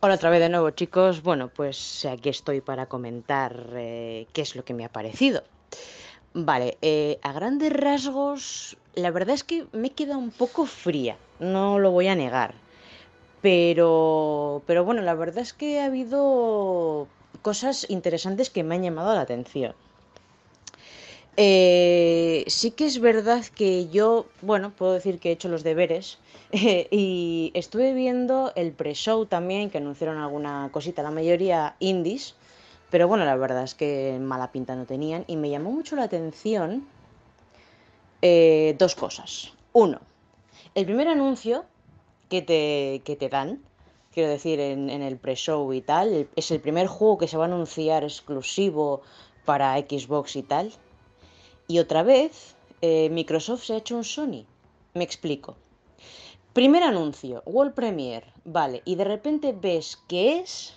Hola otra vez de nuevo chicos. Bueno, pues aquí estoy para comentar eh, qué es lo que me ha parecido. Vale, eh, a grandes rasgos, la verdad es que me queda un poco fría, no lo voy a negar. Pero, pero bueno, la verdad es que ha habido cosas interesantes que me han llamado la atención. Eh, sí que es verdad que yo, bueno, puedo decir que he hecho los deberes [laughs] y estuve viendo el pre-show también, que anunciaron alguna cosita, la mayoría indies, pero bueno, la verdad es que mala pinta no tenían y me llamó mucho la atención eh, dos cosas. Uno, el primer anuncio que te, que te dan, quiero decir, en, en el pre-show y tal, es el primer juego que se va a anunciar exclusivo para Xbox y tal. Y otra vez, eh, Microsoft se ha hecho un Sony. Me explico. Primer anuncio, World Premiere, vale, y de repente ves que es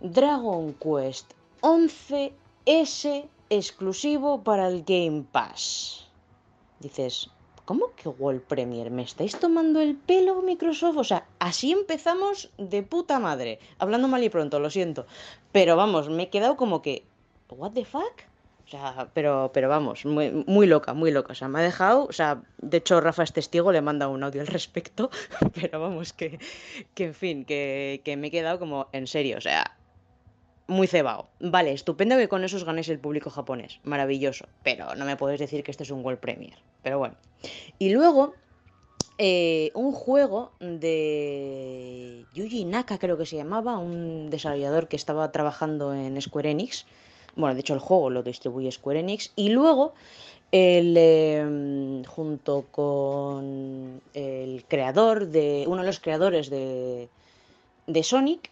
Dragon Quest 11S exclusivo para el Game Pass. Dices, ¿cómo que World Premiere? ¿Me estáis tomando el pelo Microsoft? O sea, así empezamos de puta madre. Hablando mal y pronto, lo siento. Pero vamos, me he quedado como que, ¿what the fuck? O sea, pero, pero vamos, muy, loca, muy loca. O sea, me ha dejado, o sea, de hecho Rafa es testigo, le manda un audio al respecto, [laughs] pero vamos, que, que en fin, que, que me he quedado como en serio, o sea, muy cebado. Vale, estupendo que con eso os ganéis el público japonés. Maravilloso. Pero no me podéis decir que este es un World Premier. Pero bueno. Y luego, eh, un juego de Yuji Naka, creo que se llamaba, un desarrollador que estaba trabajando en Square Enix. Bueno, de hecho el juego lo distribuye Square Enix. Y luego, el, em, junto con el creador de. uno de los creadores de, de Sonic,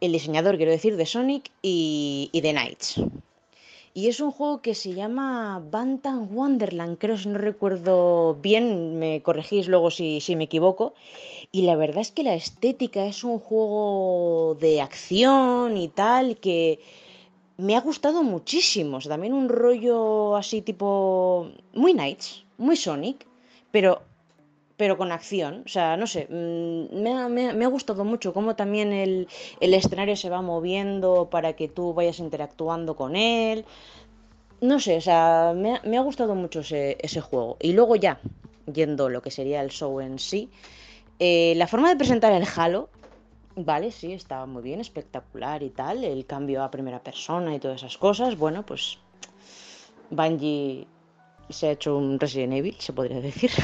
el diseñador, quiero decir, de Sonic y, y de Knights. Y es un juego que se llama Bantam Wonderland, creo si no recuerdo bien, me corregís luego si, si, me equivoco. Y la verdad es que la estética es un juego de acción y tal que me ha gustado muchísimo. también un rollo así tipo muy Knights, muy Sonic, pero pero con acción. O sea, no sé, mm, me ha, gustado mucho cómo también el, escenario se va moviendo para que tú vayas interactuando con él. No sé, o sea, me, ha gustado mucho ese, juego. Y luego ya, yendo lo que sería el show en sí, eh, la forma de presentar el Halo, vale, sí, estaba muy bien, espectacular y tal, el cambio a primera persona y todas esas cosas, bueno, pues Bungie se ha hecho un Resident Evil, se podría decir. [laughs]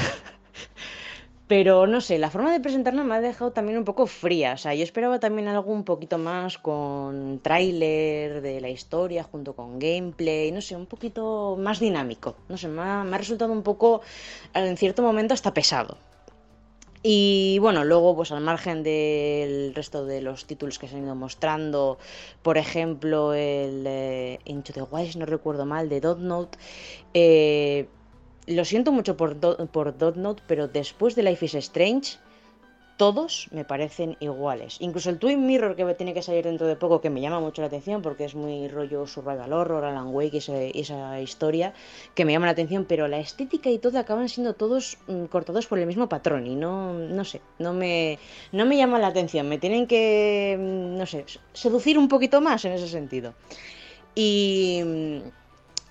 Pero no sé, la forma de presentarla me ha dejado también un poco fría. O sea, yo esperaba también algo un poquito más con tráiler de la historia junto con gameplay, no sé, un poquito más dinámico. No sé, me ha, resultado un poco, en cierto momento, hasta pesado. Y bueno, luego, pues al margen del resto de los títulos que se han ido mostrando, por ejemplo, el eh, Into the Wild, no recuerdo mal, de Dot Note, eh, lo siento mucho por, por Dot Note, pero después de Life is Strange, todos me parecen iguales. Incluso el Twin Mirror que tiene que salir dentro de poco, que me llama mucho la atención porque es muy rollo survival horror, Alan Wake y esa, historia, que me llama la atención, pero la estética y todo acaban siendo todos mm, cortados por el mismo patrón y no, no sé, no me, no me llama la atención. Me tienen que, mm, no sé, seducir un poquito más en ese sentido. Y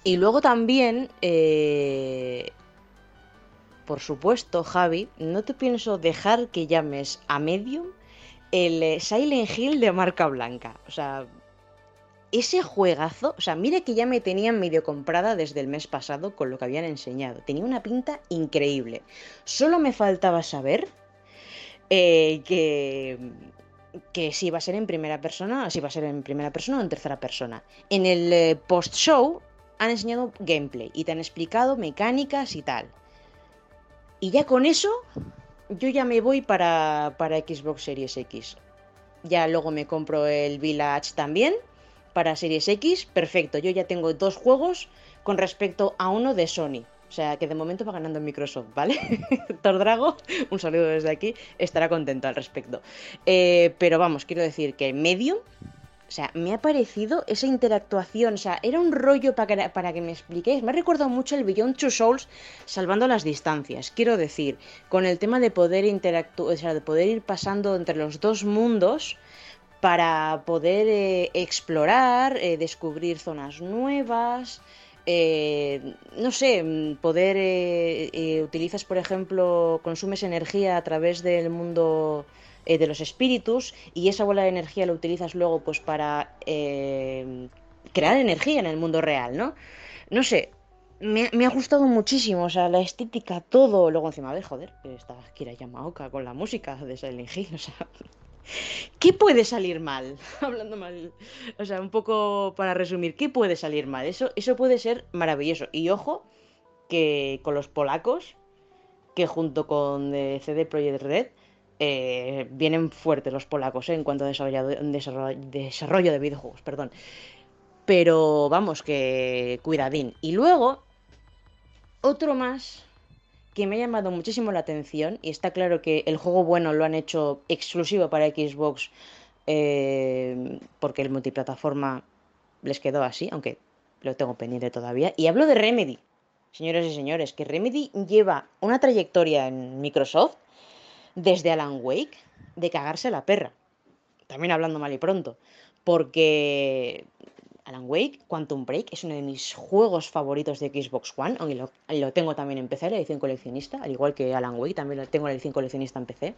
y luego también, eh, por supuesto, Javi, no te pienso dejar que llames a Medium el eh, Silent Hill de marca blanca. O sea, ese juegazo, o sea, mire que ya me tenían medio comprada desde el mes pasado con lo que habían enseñado. Tenía una pinta increíble. Solo me faltaba saber eh, que, que si iba a ser en primera persona, si iba a ser en primera persona o en tercera persona. En el post-show han enseñado gameplay y te han explicado mecánicas y tal. Y ya con eso, yo ya me voy para, para Xbox Series X. Ya luego me compro el Village también para Series X. Perfecto, yo ya tengo dos juegos con respecto a uno de Sony. O sea, que de momento va ganando Microsoft, ¿vale? [laughs] Tordrago, un saludo desde aquí, estará contento al respecto. Eh, pero vamos, quiero decir que Medium o sea, me ha parecido esa interactuación, o sea, era un rollo para para que me expliquéis. Me ha recordado mucho el Beyond Two Souls salvando las distancias. Quiero decir, con el tema de poder interactuar, o sea, de poder ir pasando entre los dos mundos para poder eh, explorar, eh, descubrir zonas nuevas. Eh, no sé, poder utilizas, por ejemplo, consumes energía a través del mundo eh, de los espíritus y esa bola de energía la utilizas luego pues para eh, crear energía en el mundo real, ¿no? No sé, me, ha gustado muchísimo, o sea, la estética, todo. Luego encima de, joder, está Kira Yamaoka con la música de Silent Hill, [laughs] o sea... ¿Qué puede salir mal? [laughs] Hablando mal. O sea, un poco para resumir, ¿qué puede salir mal? Eso, eso puede ser maravilloso. Y ojo, que con los polacos, que junto con eh, CD Projekt Red, eh, vienen fuertes los polacos eh, en cuanto a desarrollo, de videojuegos, perdón. Pero vamos, que cuidadín. Y luego, otro más que me ha llamado muchísimo la atención, y está claro que el juego bueno lo han hecho exclusivo para Xbox, eh, porque el multiplataforma les quedó así, aunque lo tengo pendiente todavía. Y hablo de Remedy, señores y señores, que Remedy lleva una trayectoria en Microsoft desde Alan Wake de cagarse la perra. También hablando mal y pronto. Porque Alan Wake, Quantum Break, es uno de mis juegos favoritos de Xbox One, aunque lo, tengo también en PC, la edición coleccionista, al igual que Alan Wake, también lo tengo la edición coleccionista en PC.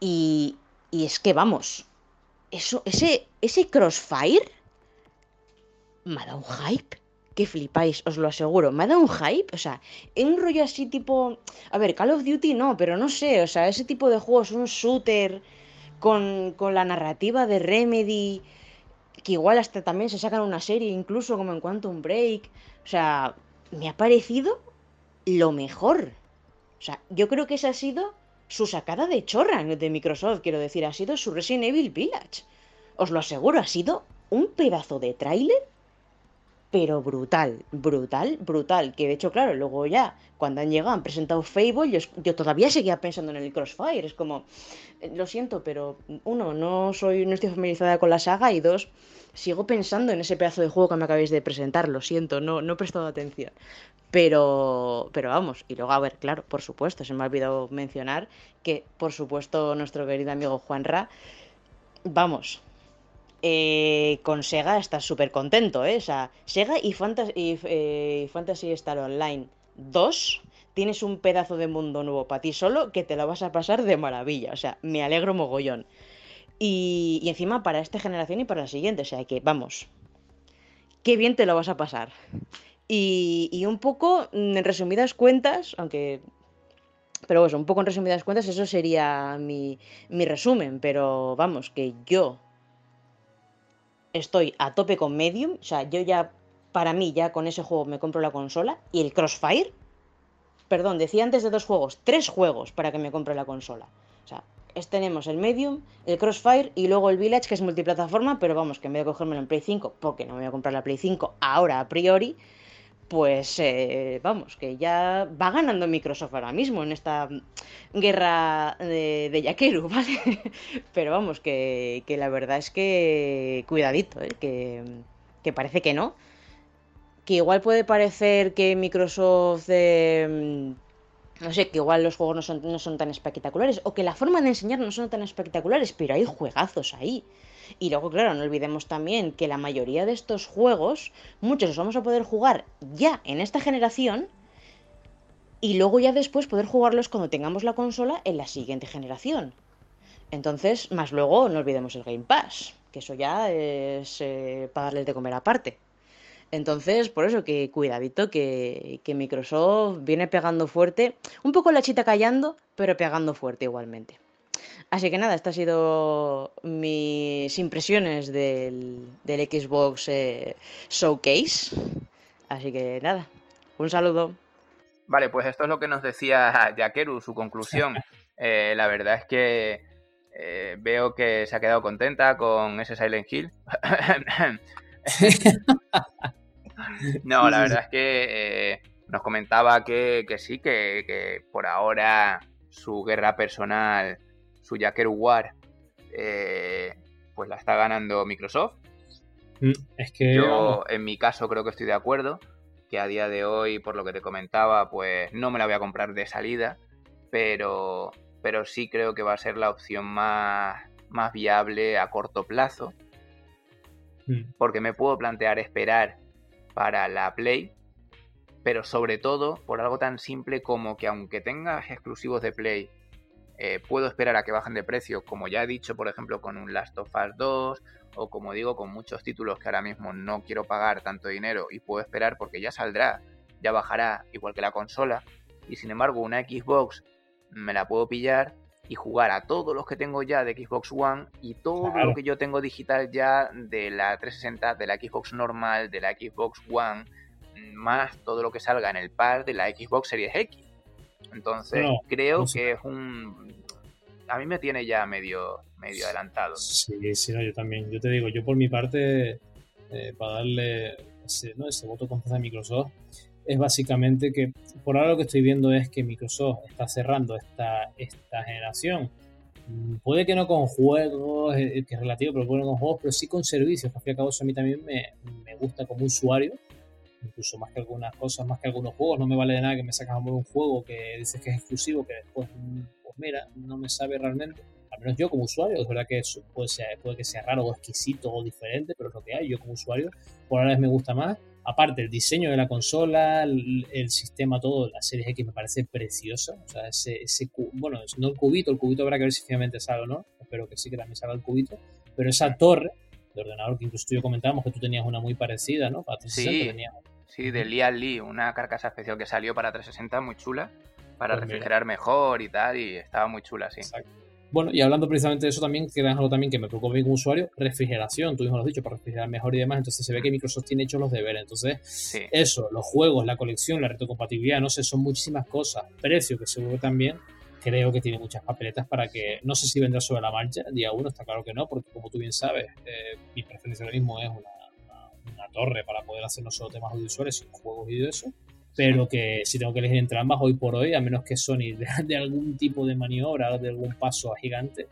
Y, y es que vamos, eso, ese, ese Crossfire me ha dado un hype. Que flipáis, os lo aseguro. Me ha dado un hype. O sea, en un rollo así tipo. A ver, Call of Duty no, pero no sé. O sea, ese tipo de juegos, un shooter con, con la narrativa de Remedy. Que igual hasta también se sacan una serie, incluso como en Quantum Break. O sea, me ha parecido lo mejor. O sea, yo creo que esa ha sido su sacada de chorra de Microsoft, quiero decir, ha sido su Resident Evil Village. Os lo aseguro, ha sido un pedazo de tráiler, pero brutal, brutal, brutal. Que de hecho, claro, luego ya, cuando han llegado, han presentado Fable, yo, yo todavía seguía pensando en el Crossfire. Es como, eh, lo siento, pero uno, no soy, no estoy familiarizada con la saga, y dos, sigo pensando en ese pedazo de juego que me acabáis de presentar, lo siento, no, no he prestado atención. Pero, pero vamos, y luego, a ver, claro, por supuesto, se me ha olvidado mencionar que, por supuesto, nuestro querido amigo Juanra, vamos, eh, con Sega está súper contento, ¿eh? O sea, Sega y y, eh, Fantasy Star Online 2 tienes un pedazo de mundo nuevo para ti solo que te lo vas a pasar de maravilla. O sea, me alegro mogollón. Y, y encima para esta generación y para la siguiente. O sea que, vamos, qué bien te lo vas a pasar. Y, un poco, mm, en resumidas cuentas, aunque pero bueno, un poco en resumidas cuentas, eso sería mi, mi, resumen. Pero vamos, que yo estoy a tope con Medium. O sea, yo ya, para mí, ya con ese juego me compro la consola. Y el Crossfire, perdón, decía antes de dos juegos, tres juegos para que me compre la consola. O sea, tenemos el Medium, el Crossfire y luego el Village, que es multiplataforma. Pero vamos, que en vez de cogérmelo en Play 5, porque no me voy a comprar la Play 5 ahora a priori pues eh, vamos, que ya va ganando Microsoft ahora mismo en esta guerra de, de [laughs] ¿vale? Pero vamos, que, la verdad es que cuidadito, ¿eh? que, parece que no. Que igual puede parecer que Microsoft... Eh, no sé, que igual los juegos no son, no son tan espectaculares o que la forma de enseñar no son tan espectaculares, pero hay juegazos ahí. Y luego, claro, no olvidemos también que la mayoría de estos juegos, muchos los vamos a poder jugar ya en esta generación y luego ya después poder jugarlos cuando tengamos la consola en la siguiente generación. Entonces, más luego, no olvidemos el Game Pass, que eso ya es eh, para darles de comer aparte. Entonces, por eso que cuidadito, que, que Microsoft viene pegando fuerte, un poco la chita callando, pero pegando fuerte igualmente. Así que nada, estas han sido mis impresiones del, Xbox eh, Showcase. Así que nada, un saludo. Vale, pues esto es lo que nos decía Yakeru, su conclusión. [laughs] Eh, la verdad es que eh, veo que se ha quedado contenta con ese Silent Hill. [laughs] no, la verdad es que nos comentaba que, sí, que, que por ahora su guerra personal su Yakeru War, eh, pues la está ganando Microsoft. Mm, es que. Yo, en mi caso, creo que estoy de acuerdo. Que a día de hoy, por lo que te comentaba, pues no me la voy a comprar de salida. Pero, pero sí creo que va a ser la opción más, más viable a corto plazo. Mm. Porque me puedo plantear esperar para la Play. Pero sobre todo por algo tan simple como que aunque tengas exclusivos de Play eh, puedo esperar a que bajen de precio, como ya he dicho, por ejemplo, con un Last of Us 2 o como digo, con muchos títulos que ahora mismo no quiero pagar tanto dinero y puedo esperar porque ya saldrá, ya bajará, igual que la consola. Y sin embargo, una Xbox me la puedo pillar y jugar a todos los que tengo ya de Xbox One y todo lo que yo tengo digital ya de la 360, de la Xbox normal, de la Xbox One, más todo lo que salga en el par de la Xbox Series X. Entonces, creo que es un. A mí me tiene ya medio, medio adelantado. Sí, sí, no, yo también. Yo te digo, yo por mi parte, eh, para darle ese, ¿no? ese voto confianza a Microsoft, es básicamente que por ahora lo que estoy viendo es que Microsoft está cerrando esta, esta generación. Mm, puede que no con juegos, eh, que es relativo, pero bueno con juegos, pero sí con servicios. Al fin y al cabo, eso a mí también me, me gusta como usuario incluso más que algunas cosas, más que algunos juegos. No me vale de nada que me sacas un juego que dices que es exclusivo, que después, pues mira, no me sabe realmente. Al menos yo como usuario, es verdad que puede, ser, puede que sea raro o exquisito o diferente, pero es lo que hay. Yo como usuario, por ahora me gusta más. Aparte, el diseño de la consola, el, sistema, todo, la serie X me parece preciosa. O sea, ese, ese bueno, no el cubito, el cubito habrá que ver si finalmente sale o no. Espero que sí, que también salga el cubito pero esa torre de ordenador que incluso tú y yo comentábamos que tú tenías una muy parecida, ¿no? sí, sí, de Lian Li, una carcasa especial que salió para 360 muy chula, para pues refrigerar mejor y tal, y estaba muy chula, sí. Exacto. Bueno, y hablando precisamente de eso también, que algo también que me preocupa como usuario, refrigeración, tú mismo lo has dicho, para refrigerar mejor y demás, entonces se ve que Microsoft tiene hecho los deberes, entonces eso, los juegos, la colección, la retrocompatibilidad, no sé, son muchísimas cosas, precio que seguro también, creo que tiene muchas papeletas para que, no sé si vendrá sobre la marcha, día uno, está claro que no, porque como tú bien sabes, eh, mi preferencia ahora mismo es una, una, torre para poder hacer no solo temas audiovisuales, sino juegos y eso, pero que si tengo que elegir entre ambas hoy por hoy, a menos que Sony [laughs] de, algún tipo de maniobra, de algún paso a gigante,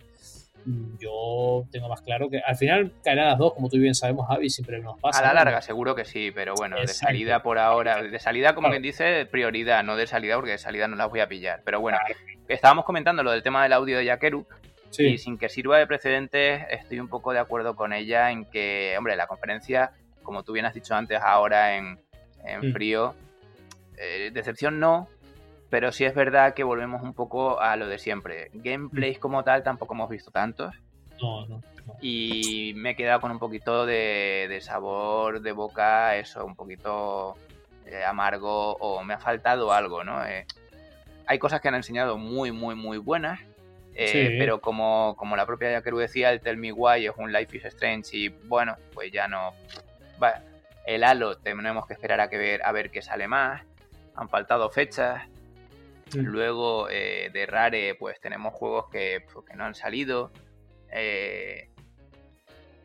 mm, yo tengo más claro que al final caerán las dos, como tú bien sabemos, Javi, siempre nos pasa. A la larga, seguro que sí, pero bueno, de salida por ahora, de salida como quien dice, prioridad, no de salida, porque de salida no las voy a pillar. Pero bueno, estábamos comentando lo del tema del audio de Yakeru. Y sin que sirva de precedentes, estoy un poco de acuerdo con ella en que, hombre, la conferencia, como tú bien has dicho antes, ahora en, en mm. frío, eh, decepción no, pero sí es verdad que volvemos un poco a lo de siempre. Gameplays mm. como tal tampoco hemos visto tantos. No, no, Y me he quedado con un poquito de, sabor de boca, eso, un poquito eh, amargo o me ha faltado algo, ¿no? Eh, hay cosas que han enseñado muy, muy, muy buenas. Pero como, como la propia Yakeru decía, el Tell Me Why es un Life is Strange y bueno, pues ya no... el Halo tenemos que esperar a, que ver, a ver qué sale más han faltado fechas. Luego eh, de Rare, pues tenemos juegos que, pues, no han salido. Eh,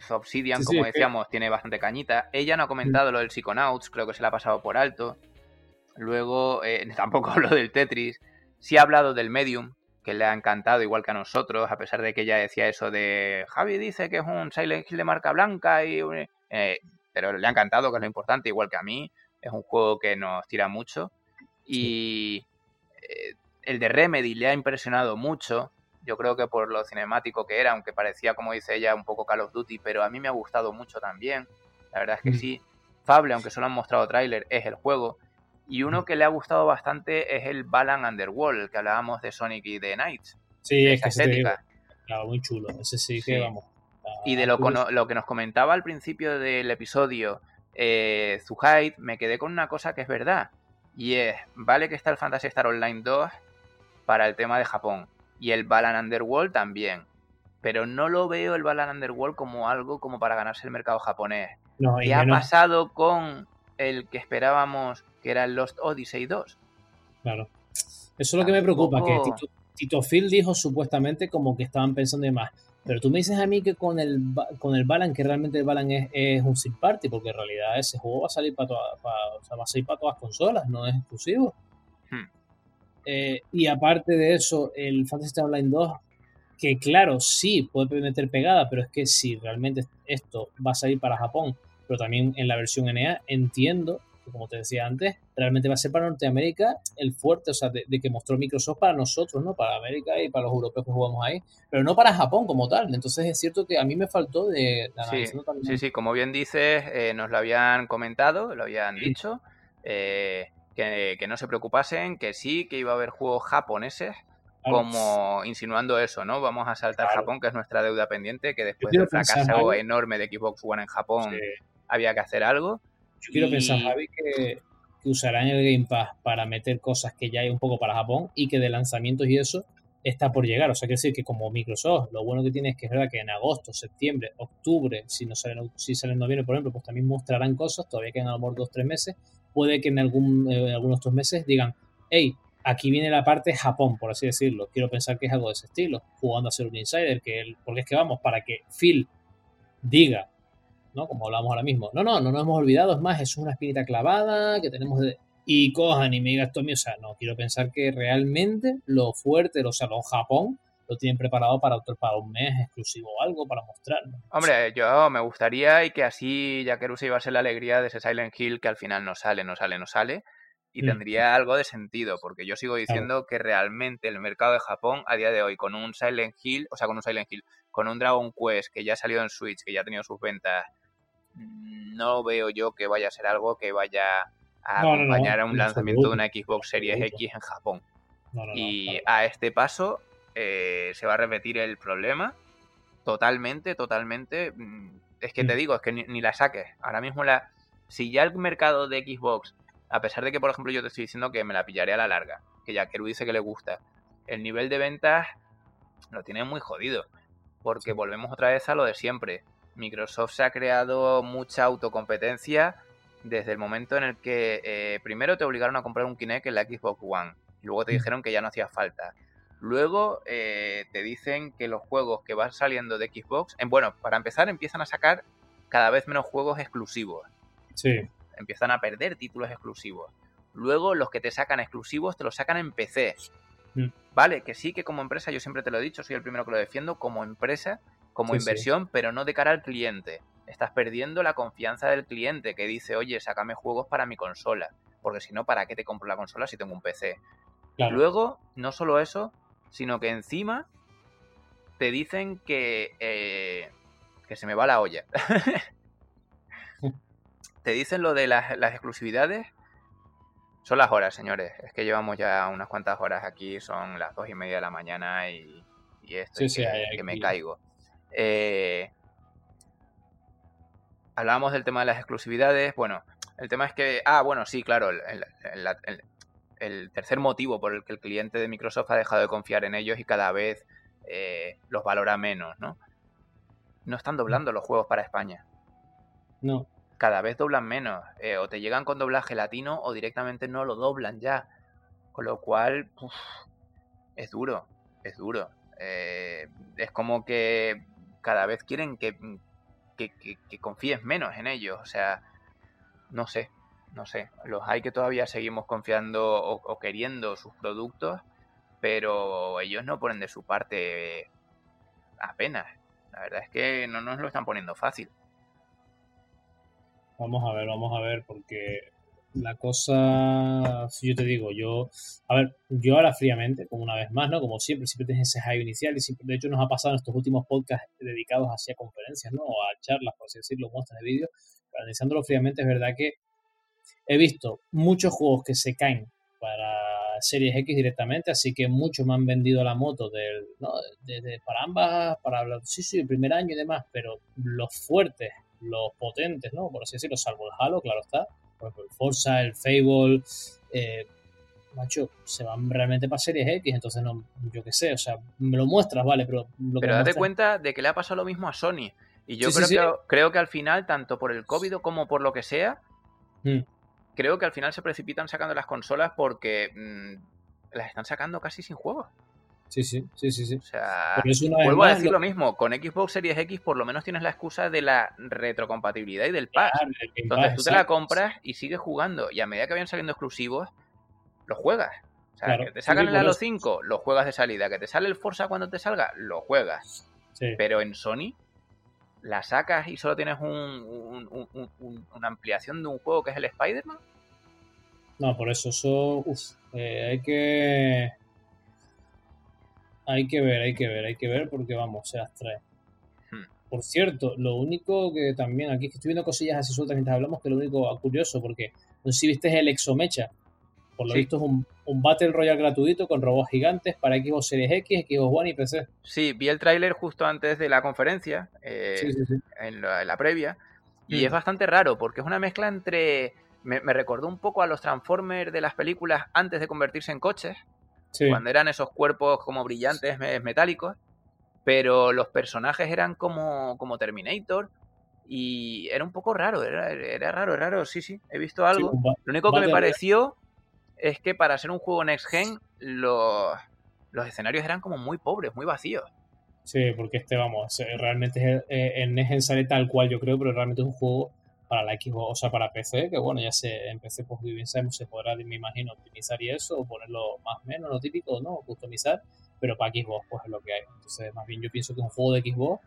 Obsidian, como decíamos, tiene bastante cañita. Ella no ha comentado lo del Psychonauts, creo que se la ha pasado por alto. Luego, eh, [laughs] tampoco hablo del Tetris. Sí ha hablado del Medium, que le ha encantado, igual que a nosotros, a pesar de que ella decía eso de Javi dice que es un Silent Hill de marca blanca, y, eh, pero le ha encantado, que es lo importante, igual que a mí. Es un juego que nos tira mucho. Y eh, el de Remedy le ha impresionado mucho. Yo creo que por lo cinemático que era, aunque parecía, como dice ella, un poco Call of Duty, pero a mí me ha gustado mucho también. La verdad es que sí. Fable, aunque solo han mostrado tráiler, es el juego. Y uno que le ha gustado bastante es el Balan Underworld, que hablábamos de Sonic y de Knights. Sí, es que estética. claro, muy chulo. Ese sí que vamos. Y de lo, lo, que nos comentaba al principio del episodio, eh, Zuhaid, me quedé con una cosa que es verdad. Y es, vale que está el Fantasy Star Online 2 para el tema de Japón. Y el Balan Underworld también. Pero no lo veo el Balan Underworld como algo como para ganarse el mercado japonés. No, ¿Qué ha pasado con el que esperábamos que era el Lost Odyssey 2? Claro. Eso es lo que me preocupa, que Tito, Tito Phil dijo supuestamente como que estaban pensando en más. Pero tú me dices a mí que con el, con el Balan, que realmente el Balan es, es un sin party, porque en realidad ese juego va a salir para, todas va a salir para todas las consolas, no es exclusivo. Hmm. Eh, y aparte de eso, el Fantasy Online 2, que claro, sí, puede meter pegada, pero es que si realmente esto va a salir para Japón, pero también en la versión NA, entiendo como te decía antes, realmente va a ser para Norteamérica el fuerte, o sea, de, que mostró Microsoft para nosotros, ¿no? Para América y para los europeos que jugamos ahí, pero no para Japón como tal. Entonces es cierto que a mí me faltó de... sí, sí, sí, como bien dices, eh, nos lo habían comentado, lo habían dicho, eh, que, no se preocupasen, que sí, que iba a haber juegos japoneses, como insinuando eso, ¿no? Vamos a saltar Japón, que es nuestra deuda pendiente, que después del fracaso enorme de Xbox One en Japón había que hacer algo. Yo quiero pensar, Javi, que, usarán el Game Pass para meter cosas que ya hay un poco para Japón y que de lanzamientos y eso está por llegar. O sea, quiere decir que como Microsoft, lo bueno que tiene es que es verdad que en agosto, septiembre, octubre, si no sale, si sale en noviembre, por ejemplo, pues también mostrarán cosas, todavía quedan a lo mejor dos, tres meses. Puede que en, algún, eh, en algunos otros meses digan, hey, aquí viene la parte Japón, por así decirlo. Quiero pensar que es algo de ese estilo, jugando a ser un insider, que porque es que vamos, para que Phil diga ¿no? Como hablamos ahora mismo. No, no, no nos hemos olvidado, es más, es una espinita clavada que tenemos de... Y cojan y me digas Tommy, o sea, no, quiero pensar que realmente lo fuerte, o sea, lo Japón, lo tienen preparado para otro, para un mes exclusivo o algo para mostrar. Hombre, yo me gustaría y que así Yakeru se ser la alegría de ese Silent Hill que al final no sale, no sale, no sale. Y mm. tendría algo de sentido, porque yo sigo diciendo que realmente el mercado de Japón a día de hoy, con un Silent Hill, o sea, con un Silent Hill, con un Dragon Quest que ya ha salido en Switch, que ya ha tenido sus ventas, no veo yo que vaya a ser algo que vaya a acompañar a un lanzamiento de una Xbox Series X en Japón. y a este paso eh, se va a repetir el problema totalmente, totalmente. Mm, es que te mm. digo, es que ni, la saques. Ahora mismo la. Si ya el mercado de Xbox, a pesar de que, por ejemplo, yo te estoy diciendo que me la pillaré a la larga, que ya Keru dice que le gusta, el nivel de ventas lo tiene muy jodido. Porque volvemos otra vez a lo de siempre. Microsoft se ha creado mucha autocompetencia desde el momento en el que eh, primero te obligaron a comprar un Kinect en la Xbox One. Y luego te mm. dijeron que ya no hacía falta. Luego eh, te dicen que los juegos que van saliendo de Xbox, en, bueno, para empezar empiezan a sacar cada vez menos juegos exclusivos. Sí. Empiezan a perder títulos exclusivos. Luego los que te sacan exclusivos te los sacan en PC. Mm. Vale, que sí que como empresa, yo siempre te lo he dicho, soy el primero que lo defiendo, como empresa, como inversión, pero no de cara al cliente. Estás perdiendo la confianza del cliente que dice, oye, sácame juegos para mi consola. Porque si no, ¿para qué te compro la consola si tengo un PC? Luego, no solo eso, sino que encima te dicen que, eh, que se me va la olla. [laughs] te dicen lo de las, exclusividades. Son las horas, señores. Es que llevamos ya unas cuantas horas aquí, son las dos y media de la mañana y, esto es que, me caigo. Eh, hablábamos del tema de las exclusividades. Bueno, el tema es que. Ah, bueno, sí, claro. el, el tercer motivo por el que el cliente de Microsoft ha dejado de confiar en ellos y cada vez eh, los valora menos, ¿no? No están doblando los juegos para España. No. Cada vez doblan menos. Eh, o te llegan con doblaje latino o directamente no lo doblan ya. Con lo cual, es duro, es duro. Eh, es como que cada vez quieren que, que confíes menos en ellos. O sea, no sé, no sé, los hay que todavía seguimos confiando o, queriendo sus productos, pero ellos no ponen de su parte apenas. La verdad es que no nos lo están poniendo fácil. Vamos a ver, vamos a ver, porque la cosa, yo te digo, yo, a ver, yo ahora fríamente, como una vez más, ¿no? Como siempre, siempre tienes ese hype inicial y siempre, de hecho nos ha pasado en estos últimos podcasts dedicados hacia conferencias, ¿no? O a charlas, por así decirlo, muestras de vídeo, pero analizándolo fríamente es verdad que he visto muchos juegos que se caen para Series X directamente, así que muchos me han vendido la moto del, para ambas, para hablar, sí, sí, el primer año y demás, pero los fuertes, los potentes, ¿no? Por así decirlo, salvo el Halo, claro está, el Forza, el Fable, eh, macho, se van realmente para Series X, entonces no, yo qué sé, o sea, me lo muestras, vale, pero... pero date cuenta de que le ha pasado lo mismo a Sony. Y yo creo, Que, creo que al final, tanto por el COVID como por lo que sea, mm creo que al final se precipitan sacando las consolas porque mm, las están sacando casi sin juegos. Sí, sí, sí, sí, sí. O sea, vuelvo a decir lo... mismo, con Xbox Series X por lo menos tienes la excusa de la retrocompatibilidad y del patch. Entonces tú te la compras y sigues jugando y a medida que vayan saliendo exclusivos, los juegas. O sea, que te sacan el Halo 5, los juegas de salida. Que te sale el Forza cuando te salga, lo juegas. Pero en Sony la sacas y solo tienes un, una ampliación de un juego que es el Spider-Man. No, por eso, eso, eh, hay que... Hay que ver, hay que ver, hay que ver porque vamos, se abstrae. Hmm. Por cierto, lo único que también aquí que estoy viendo cosillas así sueltas mientras hablamos, que lo único curioso, porque no sé si viste el Exomecha, por lo visto es un, Battle Royale gratuito con robots gigantes para Xbox Series X, Xbox One y PC. Sí, vi el tráiler justo antes de la conferencia, eh, en, la, previa, y es bastante raro porque es una mezcla entre... Me, recordó un poco a los Transformers de las películas antes de convertirse en coches, cuando eran esos cuerpos como brillantes metálicos, pero los personajes eran como, como Terminator, y era un poco raro, era, era raro, raro, sí, sí, he visto algo. Lo único que me pareció es que para ser un juego Next Gen, los, escenarios eran como muy pobres, muy vacíos. Sí, porque este, vamos, realmente el Next Gen sale tal cual yo creo, pero realmente es un juego para la Xbox, o sea, para PC, que bueno, ya se en PC, pues bien sabemos, se podrá, me imagino, optimizar y eso, o ponerlo más o menos, lo típico, ¿no? Customizar, pero para Xbox, pues es lo que hay. Entonces, más bien yo pienso que es un juego de Xbox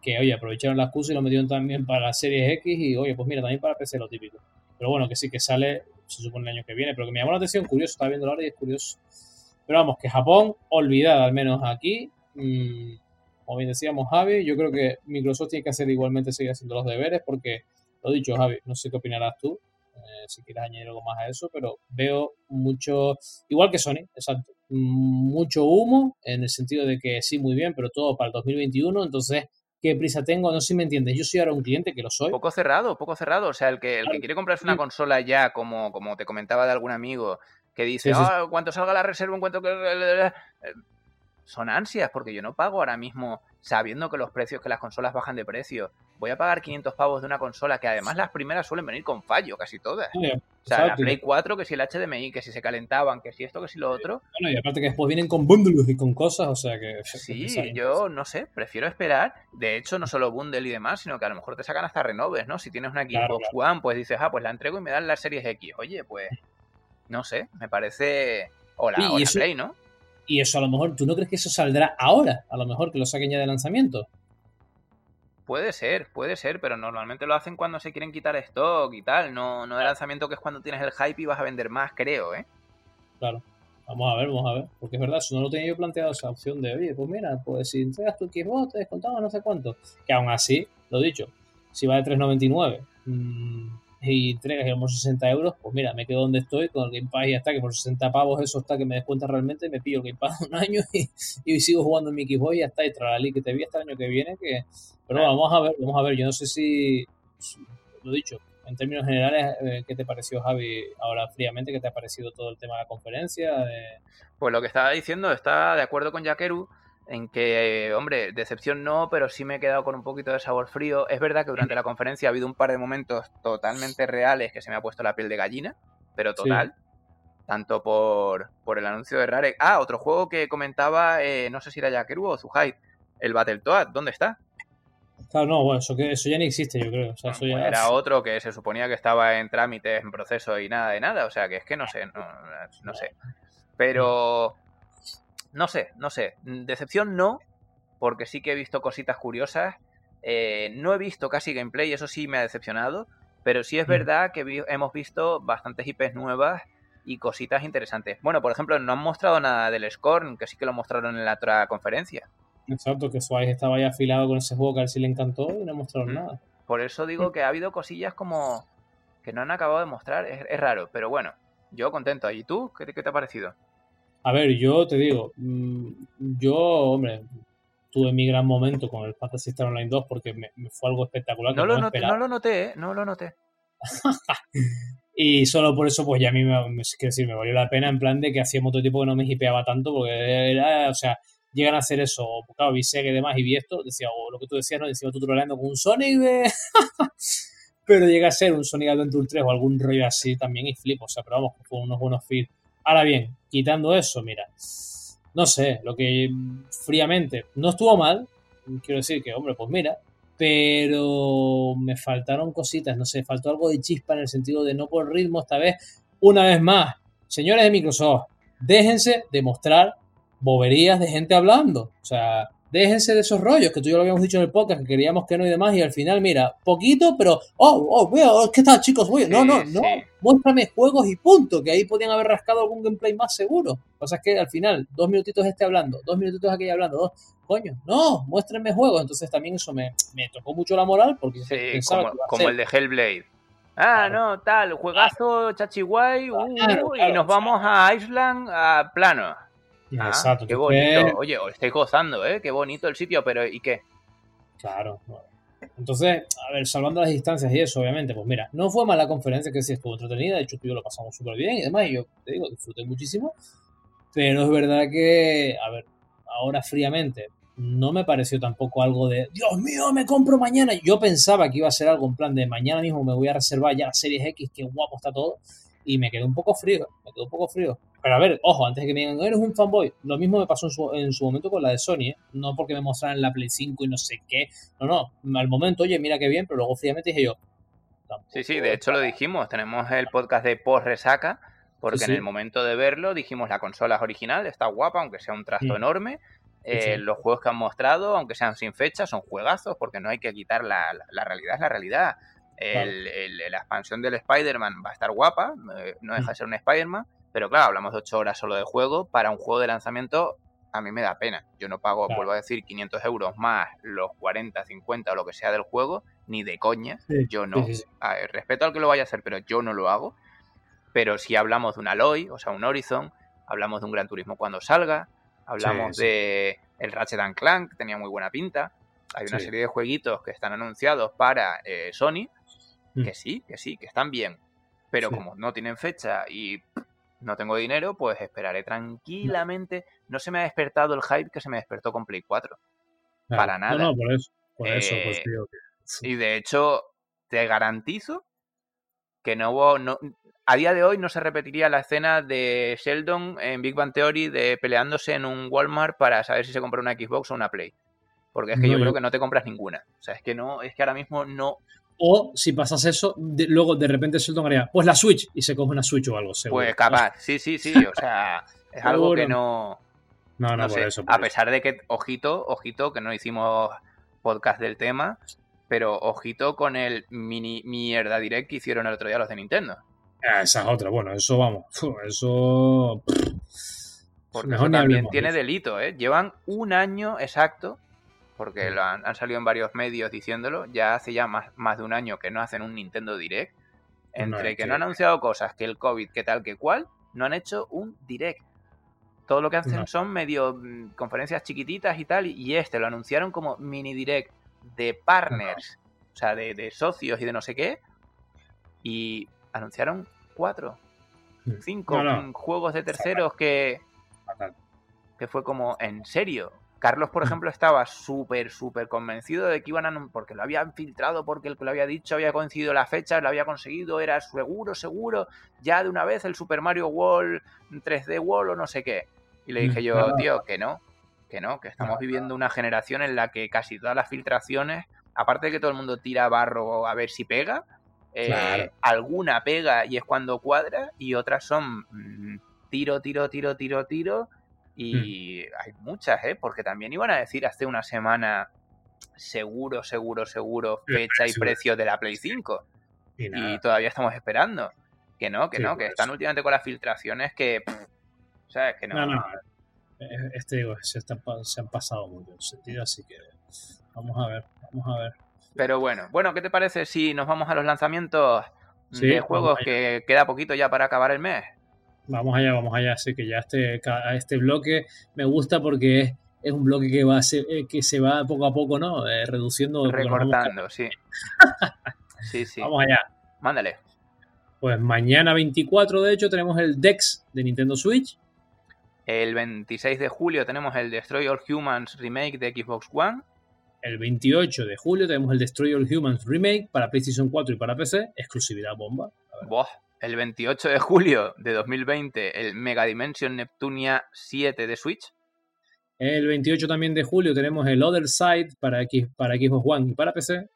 que, oye, aprovecharon la excusa y lo metieron también para la Series X y, oye, pues mira, también para PC lo típico. Pero bueno, que sí que sale, se supone el año que viene, pero que me llamó la atención, curioso, estaba viendo la hora y es curioso. Pero vamos, que Japón, olvidada al menos aquí. Mm, como bien decíamos, Javi, yo creo que Microsoft tiene que hacer igualmente seguir haciendo los deberes, porque, lo dicho, Javi, no sé qué opinarás tú, eh, si quieres añadir algo más a eso, pero veo mucho, igual que Sony, exacto, mucho humo en el sentido de que sí, muy bien, pero todo para el 2021, entonces qué prisa tengo, no sé si me entiendes. Yo soy ahora un cliente que lo soy. Poco cerrado, poco cerrado. O sea, el que, el que quiere comprarse una consola ya, como, como te comentaba de algún amigo, que dice, ah, cuando salga la reserva, en cuanto que son ansias, porque yo no pago ahora mismo sabiendo que los precios, que las consolas bajan de precio. Voy a pagar 500 pavos de una consola que además las primeras suelen venir con fallo, casi todas. o sea, la Play 4, que si el HDMI, que si se calentaban, que si esto, que si lo otro. Bueno, y aparte que después vienen con bundles y con cosas, o sea que... [laughs] Sí, yo no sé, prefiero esperar. De hecho, no solo bundle y demás, sino que a lo mejor te sacan hasta renoves, ¿no? Si tienes una Xbox One, pues dices, ah, pues la entrego y me dan las series X. Oye, pues, no sé, me parece... O la, Play, ¿no? Y eso a lo mejor, ¿tú no crees que eso saldrá ahora? A lo mejor que lo saquen ya de lanzamiento. Puede ser, puede ser, pero normalmente lo hacen cuando se quieren quitar stock y tal, no, no de lanzamiento que es cuando tienes el hype y vas a vender más, creo, ¿eh? Claro. Vamos a ver, vamos a ver. Porque es verdad, eso no lo tenía yo planteado esa opción de, oye, pues mira, pues si entregas tu Xbox te descontamos no sé cuánto. Que aún así, lo dicho, si va de 3.99, y entregas y 60 euros, pues mira, me quedo donde estoy con el Game Pass y ya está, que por 60 pavos eso está que me descuenta realmente, me pillo el Game Pass [laughs] un año y, sigo jugando en mi Xbox y ya está, y tralali, que te vi hasta el año que viene, que... Pero vamos a ver, vamos a ver, yo no sé si, lo dicho, en términos generales, eh, ¿qué te pareció Javi ahora fríamente? ¿Qué te ha parecido todo el tema de la conferencia? Pues lo que estaba diciendo, está de acuerdo con Yakeru, en que, hombre, decepción no, pero sí me he quedado con un poquito de sabor frío. Es verdad que durante la conferencia ha habido un par de momentos totalmente reales que se me ha puesto la piel de gallina, pero total. Tanto por, por el anuncio de Rare. Ah, otro juego que comentaba, eh, no sé si era Yakeru o Zuhai, el Battletoad, ¿dónde está? Claro, no, bueno, eso, que, eso ya ni existe, yo creo. Pues era otro que se suponía que estaba en trámites, en proceso y nada de nada. O sea, que es que no sé, no, no sé. Pero no sé, no sé. Decepción no, porque sí que he visto cositas curiosas. Eh, no he visto casi gameplay, eso sí me ha decepcionado. Pero sí es mm. verdad que hemos visto bastantes IPs nuevas y cositas interesantes. Bueno, por ejemplo, no han mostrado nada del Scorn, que sí que lo mostraron en la otra conferencia. Exacto, que Suárez estaba ya afilado con ese juego que a él sí le encantó y no mostraron mm. nada. Por eso digo mm. que ha habido cosillas como que no han acabado de mostrar. Es, raro, pero bueno, yo contento. ¿Y tú? ¿Qué, qué te ha parecido? A ver, yo te digo, mm, yo, hombre, tuve mi gran momento con el Fantasy Star Online 2 porque me, fue algo espectacular. No, lo, noté, no lo noté, ¿eh? no lo noté. [laughs] y solo por eso, pues ya a mí me, decir, me valió la pena en plan de que hacía mucho tiempo que no me hipeaba tanto porque era, o sea, llegan a hacer eso, claro, vi Sega y demás y vi esto, decía, o lo que tú decías, ¿no? Decía tú troleando con un Sonic de... [laughs] pero llega a ser un Sonic Adventure 3 o algún rollo así también y flipo, o sea, pero vamos, fue unos buenos feeds Ahora bien, quitando eso, mira, no sé, lo que fríamente no estuvo mal, quiero decir que, hombre, pues mira, pero me faltaron cositas, no sé, faltó algo de chispa en el sentido de no por ritmo esta vez. Una vez más, señores de Microsoft, déjense de mostrar boberías de gente hablando. O sea, déjense de esos rollos que tú y yo lo habíamos dicho en el podcast, que queríamos que no y demás, y al final, mira, poquito, pero, oh, oh, oh ¿qué tal, chicos? Voy, no, no, no, muéstrame juegos y punto, que ahí podían haber rascado algún gameplay más seguro. Lo que pasa es que al final, dos minutitos este hablando, dos minutitos aquella hablando, dos, coño, no, muéstrenme juegos. Entonces también eso me, me tocó mucho la moral, porque sí, como, como el de Hellblade. Ah, no, tal, juegazo, chachiguay, uh, y nos vamos a Iceland a plano. Ah, Exacto. Qué bonito. Oye, os estáis gozando, ¿eh? Qué bonito el sitio, pero ¿y qué? Claro. Entonces, a ver, salvando las distancias y eso, obviamente, pues mira, no fue mala conferencia, que sí estuvo entretenida, de hecho tú y yo lo pasamos súper bien y demás, y yo te digo, disfruté muchísimo, pero es verdad que, a ver, ahora fríamente, no me pareció tampoco algo de, Dios mío, me compro mañana. Yo pensaba que iba a ser algo en plan de mañana mismo me voy a reservar ya la Series X, qué guapo está todo, y me quedé un poco frío, me quedé un poco frío. Pero a ver, ojo, antes de que me digan, eres un fanboy, lo mismo me pasó en su, momento con la de Sony, ¿eh? no porque me mostraran la Play 5 y no sé qué, no, no, al momento, oye, mira qué bien, pero luego fríamente dije yo. Sí, sí, de hecho lo dijimos, tenemos el podcast de post resaca, porque en el momento de verlo dijimos la consola es original, está guapa, aunque sea un trasto mm. enorme. Eh, los juegos que han mostrado, aunque sean sin fecha, son juegazos, porque no hay que quitar la, la, realidad, es la realidad. la expansión del Spider-Man va a estar guapa, eh, no deja de mm. ser un Spider-Man, pero claro, hablamos de 8 horas solo de juego. Para un juego de lanzamiento, a mí me da pena. Yo no pago, vuelvo a decir, 500 euros más los 40, 50 o lo que sea del juego ni de coña. yo no. respeto al que lo vaya a hacer, pero yo no lo hago. Pero si hablamos de un Aloy, o sea, un Horizon, hablamos de un Gran Turismo cuando salga, hablamos de el Ratchet Clank, que tenía muy buena pinta. Hay una serie de jueguitos que están anunciados para eh, Sony, mm. que sí, que sí, que están bien. Pero como no tienen fecha y no tengo dinero, pues esperaré tranquilamente. No se me ha despertado el hype que se me despertó con Play 4. Para nada. No, no, por eso. Por eso pues, eh, Y de hecho, te garantizo que no, no, a día de hoy no se repetiría la escena de Sheldon en Big Bang Theory de peleándose en un Walmart para saber si se compra una Xbox o una Play. Porque es que yo, creo que no te compras ninguna. O sea, es que no, es que ahora mismo no. O si pasas eso, luego de repente Sheldon haría, pues la Switch, y se coge una Switch o algo, seguro. Pues capaz, [laughs] sí, sí, sí. O sea, es [laughs] algo que no. No, no, por eso. a pesar de que, ojito, ojito, que no hicimos podcast del tema, pero ojito con el mini mierda direct que hicieron el otro día los de Nintendo. Ah, esa es otra, bueno, eso vamos, eso... Porque también tiene delito, ¿eh? Llevan un año exacto, porque lo han, salido en varios medios diciéndolo, ya hace ya más, más de un año que no hacen un Nintendo Direct, entre que no han anunciado cosas, que el COVID, que tal, que cual, no han hecho un Direct. Todo lo que hacen son medio mm, conferencias chiquititas y tal, y este lo anunciaron como mini Direct de partners, o sea, de, de socios y de no sé qué, y anunciaron cuatro, hmm. cinco juegos de terceros que, que fue como, en serio. Carlos, por hmm. ejemplo, estaba súper, súper convencido de que iban a... porque lo habían filtrado, porque el que lo había dicho había coincidido la fecha, lo había conseguido, era seguro, seguro, ya de una vez el Super Mario World, 3D World o no sé qué. Y le dije hmm. yo, tío, que no, que no, que estamos viviendo una generación en la que casi todas las filtraciones, aparte de que todo el mundo tira barro a ver si pega, eh, alguna pega y es cuando cuadra y otras son mm, tiro, tiro, tiro, tiro, tiro. Y hmm. hay muchas, ¿eh? Porque también iban a decir hace una semana seguro, seguro, seguro fecha y precio de la Play 5. Y, todavía estamos esperando. Que no, que no, que están últimamente con las filtraciones que... ¿Sabes? Que no. no, eh, Este digo, se, se han pasado mucho en sentido, así que vamos a ver, vamos a ver. Pero bueno, bueno, ¿qué te parece si nos vamos a los lanzamientos de juegos que queda poquito ya para acabar el mes? Vamos allá, vamos allá. Así que ya este, este bloque me gusta porque es, un bloque que va a ser, eh, que se va poco a poco, ¿no? Eh, reduciendo. Recortando, sí. sí, sí. Vamos allá. Mándale. Pues mañana 24, de hecho, tenemos el DEX de Nintendo Switch. El 26 de julio tenemos el Destroy All Humans remake de Xbox One. El 28 de julio tenemos el Destroy All Humans Remake para PlayStation 4 y para PC, exclusividad bomba. El 28 de julio de 2020 el Mega Dimension Neptunia 7 de Switch. El 28 también de julio tenemos el Other Side para, X, para Xbox One y para PC.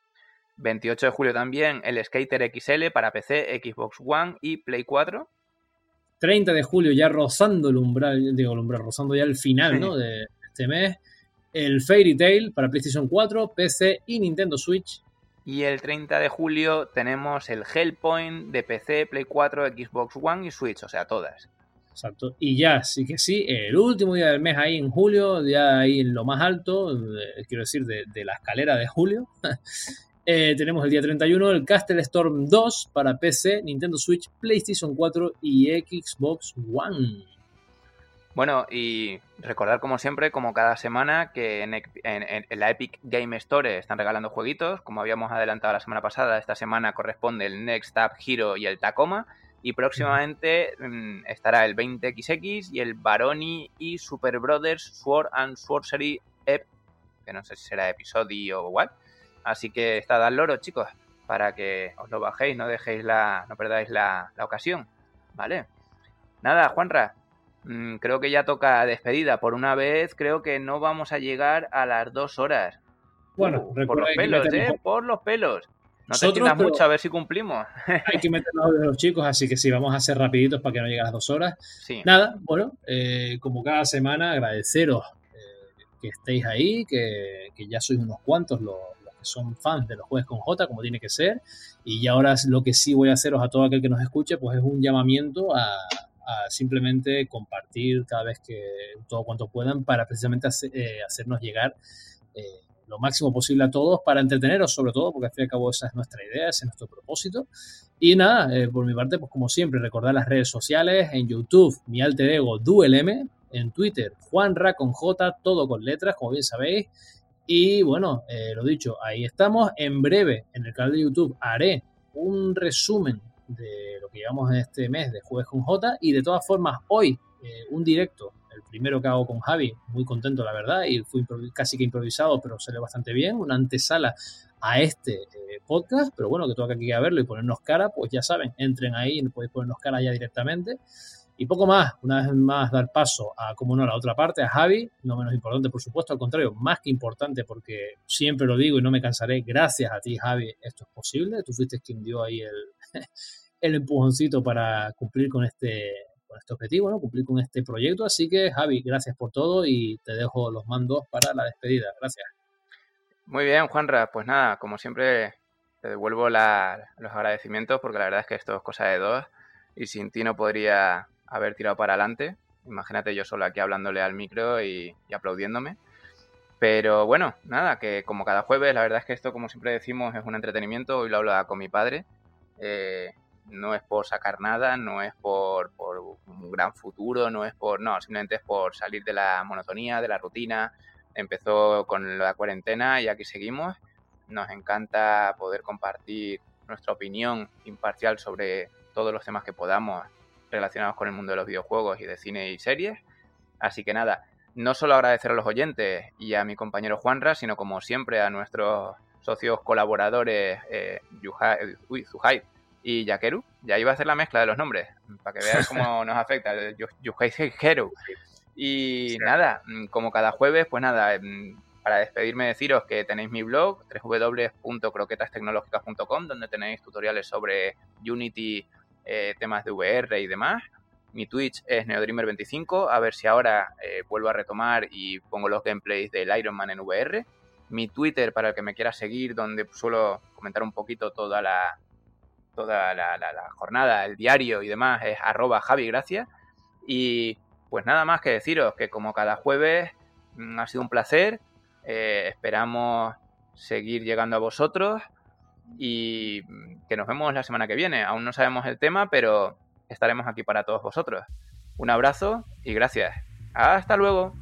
28 de julio también el Skater XL para PC, Xbox One y Play 4. 30 de julio ya rozando el umbral, digo el umbral, rozando ya el final ¿no? de este mes el Fairy Tail para PlayStation 4, PC y Nintendo Switch. Y el 30 de julio tenemos el Hellpoint de PC, Play 4, Xbox One y Switch, o sea, todas. Exacto. Y ya, sí que sí, el último día del mes ahí en julio, ya ahí en lo más alto, quiero decir, de, la escalera de julio, [laughs] eh, tenemos el día 31 el Castle Storm 2 para PC, Nintendo Switch, PlayStation 4 y Xbox One. Bueno, y recordar como siempre, como cada semana, que en, la Epic Game Store están regalando jueguitos. Como habíamos adelantado la semana pasada, esta semana corresponde el Next Up Hero y el Tacoma. Y próximamente mm, estará el 20XX y el Baroni y Super Brothers Sword and Sorcery Ep, que no sé si será episodio o what. Así que está al loro, chicos, para que os lo bajéis, no dejéis la, no perdáis la, la ocasión. ¿Vale? Nada, Juanra, Mm, creo que ya toca despedida. Por una vez, creo que no vamos a llegar a las dos horas. Bueno, uh, por los pelos, ¿eh? Por los pelos. No te entiendas mucho, a ver si cumplimos. [laughs] hay que meter los de los chicos, así que sí, vamos a ser rapiditos para que no llegue a las dos horas. Sí. Nada, bueno, eh, como cada semana, agradeceros eh, que estéis ahí, que, ya sois unos cuantos los, los, que son fans de los jueves con J, como tiene que ser. Y ahora lo que sí voy a haceros a todo aquel que nos escuche, pues es un llamamiento a, a simplemente compartir cada vez que todo cuanto puedan para precisamente eh, hacernos llegar eh, lo máximo posible a todos para entreteneros sobre todo, porque al fin y al cabo esa es nuestra idea, ese es nuestro propósito. Y nada, eh, por mi parte, pues como siempre, recordar las redes sociales, en YouTube, mi alter ego DuelM, en Twitter, Juanra con J, todo con letras, como bien sabéis. Y bueno, lo dicho, ahí estamos. En breve, en el canal de YouTube, haré un resumen de lo que llevamos en este mes de Jueves con J. Y de todas formas, hoy, eh, un directo el primero que hago con Javi, muy contento la verdad, y fui casi que improvisado, pero salió bastante bien, una antesala a este eh, podcast, pero bueno, que toca aquí a verlo y ponernos cara, pues ya saben, entren ahí y podéis ponernos cara ya directamente. Y poco más, una vez más dar paso a, como no, a la otra parte, a Javi, no menos importante, por supuesto, al contrario, más que importante, porque siempre lo digo y no me cansaré, gracias a ti, Javi, esto es posible. Tú fuiste quien dio ahí el, [laughs] el empujoncito para cumplir con este, este objetivo, ¿no? cumplir con este proyecto. Así que, Javi, gracias por todo y te dejo los mandos para la despedida. Gracias. Muy bien, Juanra. Pues nada, como siempre, te devuelvo los agradecimientos porque la verdad es que esto es cosa de dos y sin ti no podría haber tirado para adelante. Imagínate yo solo aquí hablándole al micro y, aplaudiéndome. Pero bueno, nada, que como cada jueves, la verdad es que esto, como siempre decimos, es un entretenimiento. Hoy lo hablo con mi padre. Eh, no es por sacar nada, no es por, un gran futuro, no es por, no, simplemente es por salir de la monotonía, de la rutina. Empezó con la cuarentena y aquí seguimos. Nos encanta poder compartir nuestra opinión imparcial sobre todos los temas que podamos relacionados con el mundo de los videojuegos y de cine y series. Así que nada, no solo agradecer a los oyentes y a mi compañero Juanra, sino como siempre a nuestros socios colaboradores eh, uy, y Yakeru. Ya iba a hacer la mezcla de los nombres, para que veas cómo [laughs] nos afecta. Yakeru. Y nada, mm, como cada jueves, pues nada, mm, para despedirme deciros que tenéis mi blog, www.croquetastecnológicas.com, donde tenéis tutoriales sobre Unity, eh, temas de VR y demás. Mi Twitch es Neodreamer25, a ver si ahora eh, vuelvo a retomar y pongo los gameplays del Iron Man en VR. Mi Twitter para el que me quiera seguir, donde suelo comentar un poquito toda la, toda la, jornada, el diario y demás, es arroba Javi. Y pues nada más que deciros que como cada jueves mm, ha sido un placer. Eh, esperamos seguir llegando a vosotros y mm, que nos vemos la semana que viene. Aún no sabemos el tema, pero estaremos aquí para todos vosotros. Un abrazo y gracias. Hasta luego.